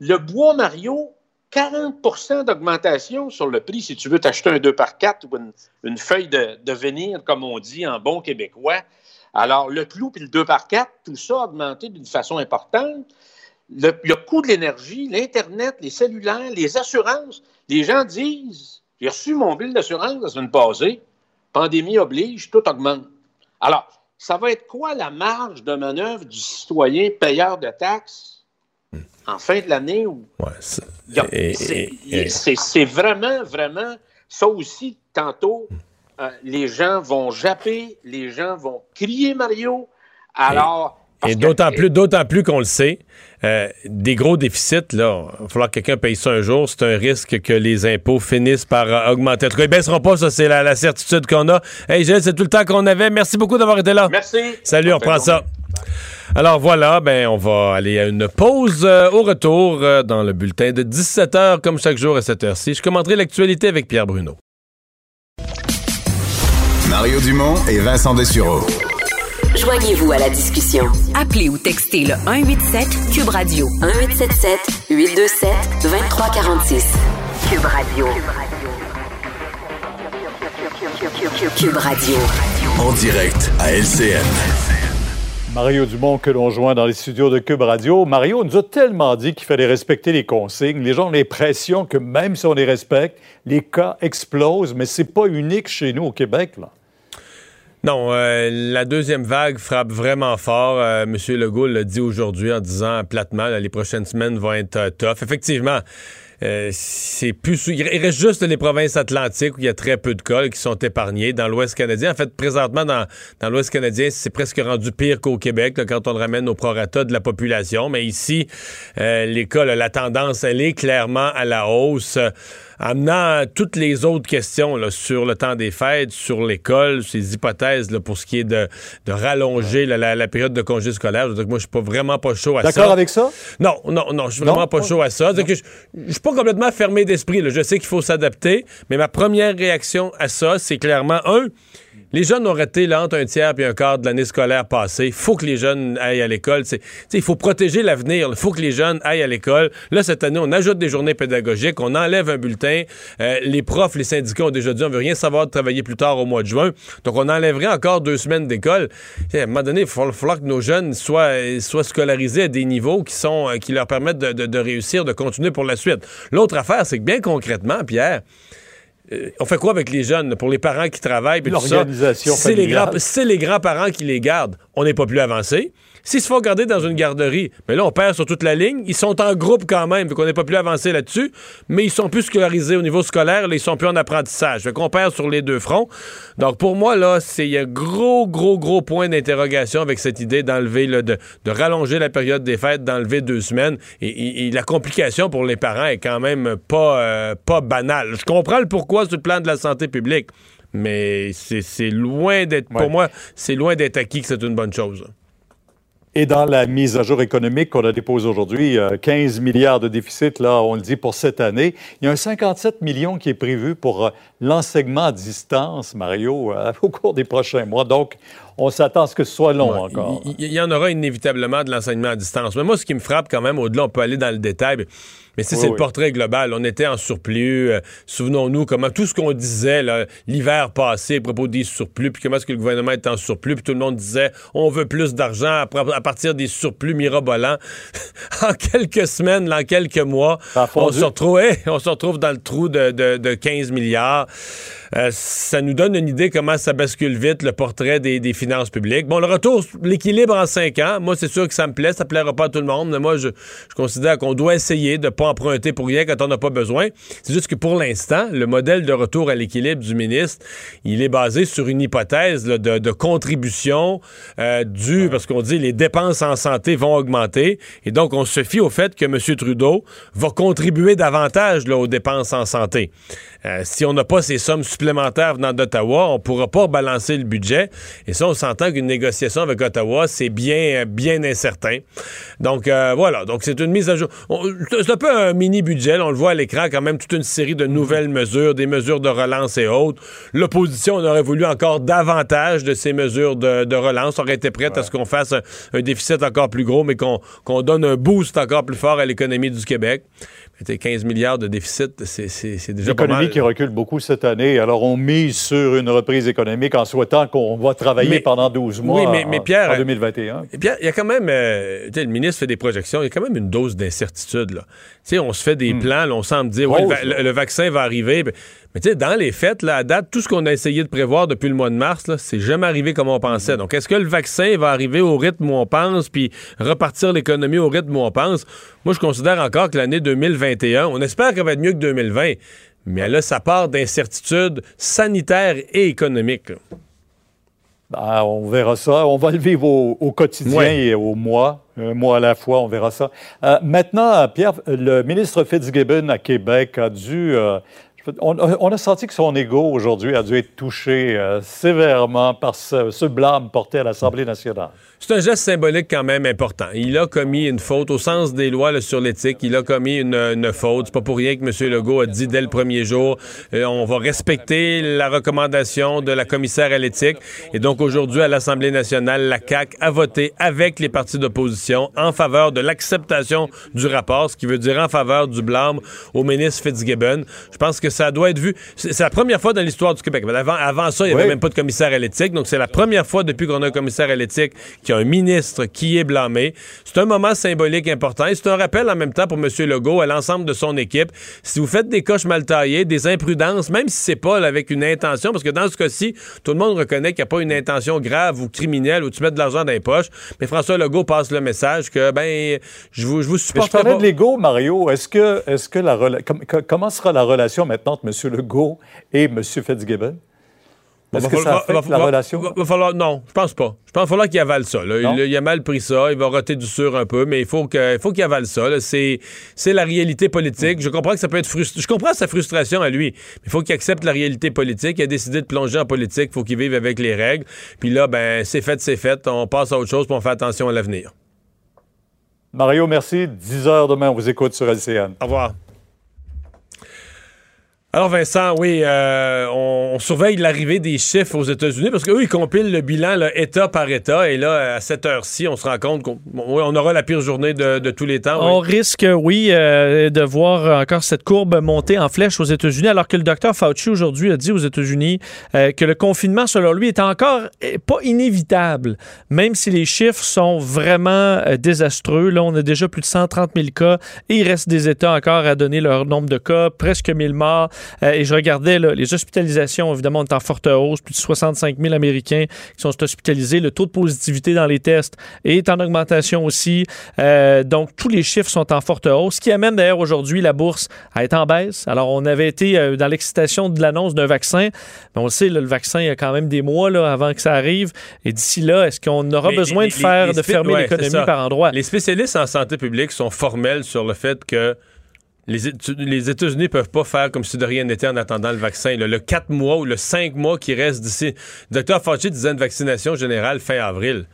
Le bois Mario, 40% d'augmentation sur le prix si tu veux t'acheter un 2 par 4 ou une, feuille de, venir, comme on dit en bon québécois. Alors, le clou puis le 2 par 4, tout ça a augmenté d'une façon importante. Le, le coût de l'énergie, l'Internet, les cellulaires, les assurances. Les gens disent J'ai reçu mon bill d'assurance la semaine passée. Pandémie oblige, tout augmente. Alors, ça va être quoi la marge de manœuvre du citoyen payeur de taxes? En fin de l'année et- c'est- et- vraiment, vraiment, ça aussi, tantôt, euh, les gens vont japper, les gens vont crier Mario. Alors, Et d'autant plus, d'autant plus qu'on le sait, euh, des gros déficits, là, il va falloir que quelqu'un paye ça un jour. C'est un risque que les impôts finissent par euh, augmenter. En tout cas, ils baisseront pas, ça, c'est la, la certitude qu'on a. Hey, Gilles, c'est tout le temps qu'on avait. Merci beaucoup d'avoir été là. Merci. Salut, on reprend ça. Alors voilà, ben on va aller à une pause euh, au retour euh, dans le bulletin de 17h comme chaque jour à cette heure-ci. Je commenterai l'actualité avec Pierre Bruno. Mario Dumont et Vincent Dessureau. Joignez-vous à la discussion. Appelez ou textez le 187 Cube Radio 1877 827 2346. Cube Radio. Cube Radio. En direct à LCN. Mario Dumont que l'on joint dans les studios de Cube Radio. Mario nous a tellement dit qu'il fallait respecter les consignes. Les gens ont l'impression que même si on les respecte, les cas explosent, mais c'est pas unique chez nous au Québec. Là. Non, euh, la deuxième vague frappe vraiment fort. Euh, Monsieur Legault l'a dit aujourd'hui en disant platement, là, les prochaines semaines vont être euh, tough. Effectivement, euh, c'est plus. Il reste juste les provinces atlantiques où il y a très peu de là, qui sont épargnés. Dans l'Ouest canadien, en fait, présentement, dans, l'Ouest canadien, c'est presque rendu pire qu'au Québec là, quand on ramène au prorata de la population. Mais ici, euh, les cas, là, la tendance, elle est clairement à la hausse. Amenant toutes les autres questions là, sur le temps des fêtes, sur l'école, ces hypothèses là, pour ce qui est de, de rallonger la, la- la période de congé scolaire. Que moi, je suis pas vraiment pas chaud à ça. D'accord avec ça? Non, non, non, je suis vraiment pas chaud à ça. Que je, je suis pas complètement fermé d'esprit. Je sais qu'il faut s'adapter, mais ma première réaction à ça, c'est clairement, un, les jeunes ont raté là, entre un tiers et un quart de l'année scolaire passée. Il faut que les jeunes aillent à l'école. Il faut protéger l'avenir. Il faut que les jeunes aillent à l'école. Là, cette année, on ajoute des journées pédagogiques, on enlève un bulletin. Euh, les profs, les syndicats ont déjà dit on veut rien savoir de travailler plus tard au mois de juin. Donc, on enlèverait encore deux semaines d'école. À un moment donné, il va falloir que nos jeunes soient, soient scolarisés à des niveaux qui, sont, euh, qui leur permettent de, de- de réussir, de continuer pour la suite. L'autre affaire, c'est que bien concrètement, Pierre, euh, on fait quoi avec les jeunes, pour les parents qui travaillent? C'est les, grands, c'est les grands-parents qui les gardent. On n'est pas plus avancé. S'ils se font garder dans une garderie, mais là, on perd sur toute la ligne. Ils sont en groupe quand même, vu qu'on n'est pas plus avancé là-dessus, mais ils sont plus scolarisés au niveau scolaire, là, ils sont plus en apprentissage. Fait qu'on perd sur les deux fronts. Donc, pour moi, là, c'est il y a gros, gros, gros point d'interrogation avec cette idée d'enlever, de, de rallonger la période des fêtes, d'enlever deux semaines. Et, et- et la complication pour les parents est quand même pas, euh, pas banale. Je comprends le pourquoi sur le plan de la santé publique, mais c'est c'est loin d'être, Ouais. pour moi, c'est loin d'être acquis que c'est une bonne chose. Et dans la mise à jour économique qu'on a déposée aujourd'hui, euh, 15 milliards de déficit, là, on le dit pour cette année. Il y a un 57 millions qui est prévu pour euh, l'enseignement à distance, Mario, euh, au cours des prochains mois. Donc, on s'attend à ce que ce soit long Ouais, encore. Il, y en aura inévitablement de l'enseignement à distance. Mais moi, ce qui me frappe quand même, au-delà, on peut aller dans le détail, mais c'est Oui, le portrait global. On était en surplus. euh, Souvenons-nous comment tout ce qu'on disait l'hiver passé à propos des surplus, puis comment est-ce que le gouvernement est en surplus, puis tout le monde disait on veut plus d'argent à, partir des surplus mirabolants. en quelques semaines, en quelques mois, on se, retrouve, hey, on se retrouve dans le trou de, de- de 15 milliards. Euh, ça nous donne une idée comment ça bascule vite le portrait des, des finances publiques. Bon, le retour, l'équilibre en cinq ans, moi, c'est sûr que ça me plaît. Ça plaira pas à tout le monde, mais moi, je, je considère qu'on doit essayer de pas pas emprunter pour rien quand on n'a pas besoin. C'est juste que pour l'instant, le modèle de retour à l'équilibre du ministre, il est basé sur une hypothèse là, de, de contribution euh, due, parce qu'on dit les dépenses en santé vont augmenter, et donc on se fie au fait que M. Trudeau va contribuer davantage là, aux dépenses en santé. Euh, si on n'a pas ces sommes supplémentaires venant d'Ottawa, on ne pourra pas balancer le budget. Et ça, on s'entend qu'une négociation avec Ottawa, c'est bien, bien incertain. Donc, euh, voilà. Donc, c'est une mise à jour. C'est un peu un mini-budget. On le voit à l'écran, quand même, toute une série de nouvelles mesures, des mesures de relance et autres. L'opposition, on aurait voulu encore davantage de ces mesures de, de relance. On aurait été prête à ce qu'on fasse un, un déficit encore plus gros, mais qu'on qu'on donne un boost encore plus fort à l'économie du Québec. Mais t'sais, 15 milliards de déficit, c'est- déjà pas L'économie mal. qui recule beaucoup cette année. Alors, on mise sur une reprise économique en souhaitant qu'on va travailler Mais- pendant 12 mois Oui, mais- Pierre, en euh, 2021. Et puis, il y a quand même, euh, le ministre fait des projections, il y a quand même une dose d'incertitude. là. Tu sais, on se fait des plans, là, on semble dire, ouais, le, Rose, va- là. le- le vaccin va arriver. Mais tu sais, dans les faits, là, à date, tout ce qu'on a essayé de prévoir depuis le mois de mars, c'est jamais arrivé comme on pensait. Donc, est-ce que le vaccin va arriver au rythme où on pense, puis repartir l'économie au rythme où on pense? Moi, je considère encore que l'année 2021, on espère qu'elle va être mieux que 2020, mais là, ça part d'incertitudes sanitaires et économiques. Ben, on verra ça. On va le vivre au, au quotidien Ouais. et au mois, un mois à la fois, on verra ça. Euh, maintenant, Pierre, le ministre Fitzgibbon à Québec a dû... euh, on, a senti que son ego aujourd'hui a dû être touché euh, sévèrement par ce blâme porté à l'Assemblée nationale. C'est un geste symbolique quand même important. Il a commis une faute au sens des lois là, sur l'éthique. Il a commis une, une faute. C'est pas pour rien que M. Legault a dit dès le premier jour euh, on va respecter la recommandation de la commissaire à l'éthique. Et donc aujourd'hui, à l'Assemblée nationale, la CAQ a voté avec les partis d'opposition en faveur de l'acceptation du rapport, ce qui veut dire en faveur du blâme au ministre Fitzgibbon. Je pense que ça doit être vu. C'est c'est la première fois dans l'histoire du Québec. Avant, avant ça, il n'y avait Oui. même pas de commissaire à l'éthique. Donc, c'est la première fois depuis qu'on a un commissaire à l'éthique qu'il y a un ministre qui est blâmé. C'est un moment symbolique important et c'est un rappel en même temps pour M. Legault à l'ensemble de son équipe. Si vous faites des coches mal taillées, des imprudences, même si c'est pas avec une intention, parce que dans ce cas-ci, tout le monde reconnaît qu'il n'y a pas une intention grave ou criminelle où tu mets de l'argent dans les poches, mais François Legault passe le message que, ben, je vous, je vous Mais je supporte parlais de l'ego, Mario. Est-ce que, est-ce que la com- comment sera la relation maintenant entre M. Legault et M. Fitzgibbon? Est-ce Va ça falloir- affecte va- la va- relation? Va, va falloir, non, je pense pas. Je pense qu'il va falloir qu'il avale ça. là. Il, il a mal pris ça, il va roter du sur un peu, mais il faut que- il faut qu'il avale ça. C'est, la réalité politique. Je comprends que ça peut être frustrant. Je comprends sa frustration à lui, mais il faut qu'il accepte la réalité politique. Il a décidé de plonger en politique, il faut qu'il vive avec les règles. Puis là, ben, c'est fait, c'est fait. On passe à autre chose, puis on fait attention à l'avenir. Mario, merci. 10 heures demain, on vous écoute sur LCN. Au revoir. Alors Vincent, oui, euh, on, surveille l'arrivée des chiffres aux États-Unis parce qu'eux, ils compilent le bilan là, État par État et là, à cette heure-ci, on se rend compte qu'on aura la pire journée de, tous les temps. On risque, oui, euh, de voir encore cette courbe monter en flèche aux États-Unis, alors que le docteur Fauci aujourd'hui a dit aux États-Unis euh, que le confinement, selon lui, est encore euh, pas inévitable, même si les chiffres sont vraiment désastreux. Là, on a déjà plus de 130 000 cas et il reste des États encore à donner leur nombre de cas, presque 1000 morts. Euh, et je regardais là, les hospitalisations, évidemment, on est en forte hausse, plus de 65 000 Américains qui sont hospitalisés. Le taux de positivité dans les tests est en augmentation aussi. Euh, donc, tous les chiffres sont en forte hausse, ce qui amène d'ailleurs aujourd'hui la bourse à être en baisse. Alors, on avait été euh, dans l'excitation de l'annonce d'un vaccin, mais on le sait, là, le vaccin, il y a quand même des mois là, avant que ça arrive. Et d'ici là, est-ce qu'on aura besoin les- de faire, les de fermer ouais, l'économie par endroits? Les spécialistes en santé publique sont formels sur le fait que les, États-Unis ne peuvent pas faire comme si de rien n'était en attendant le vaccin. Le, le 4 mois ou le 5 mois qui reste d'ici. Le docteur Fauci disait une vaccination générale fin avril.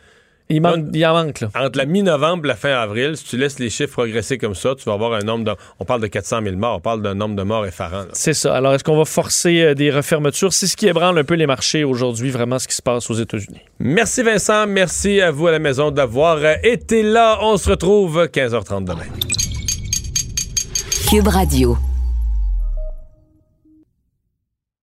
Il, manque, il en manque, là. Entre la mi-novembre et la fin avril, si tu laisses les chiffres progresser comme ça, tu vas avoir un nombre de... On parle de 400 000 morts, on parle d'un nombre de morts effarant. C'est ça. Alors, est-ce qu'on va forcer euh, des refermetures? C'est ce qui ébranle un peu les marchés aujourd'hui, vraiment ce qui se passe aux États-Unis. Merci Vincent, merci à vous à la maison d'avoir euh, été là. On se retrouve 15h30 demain. Radio.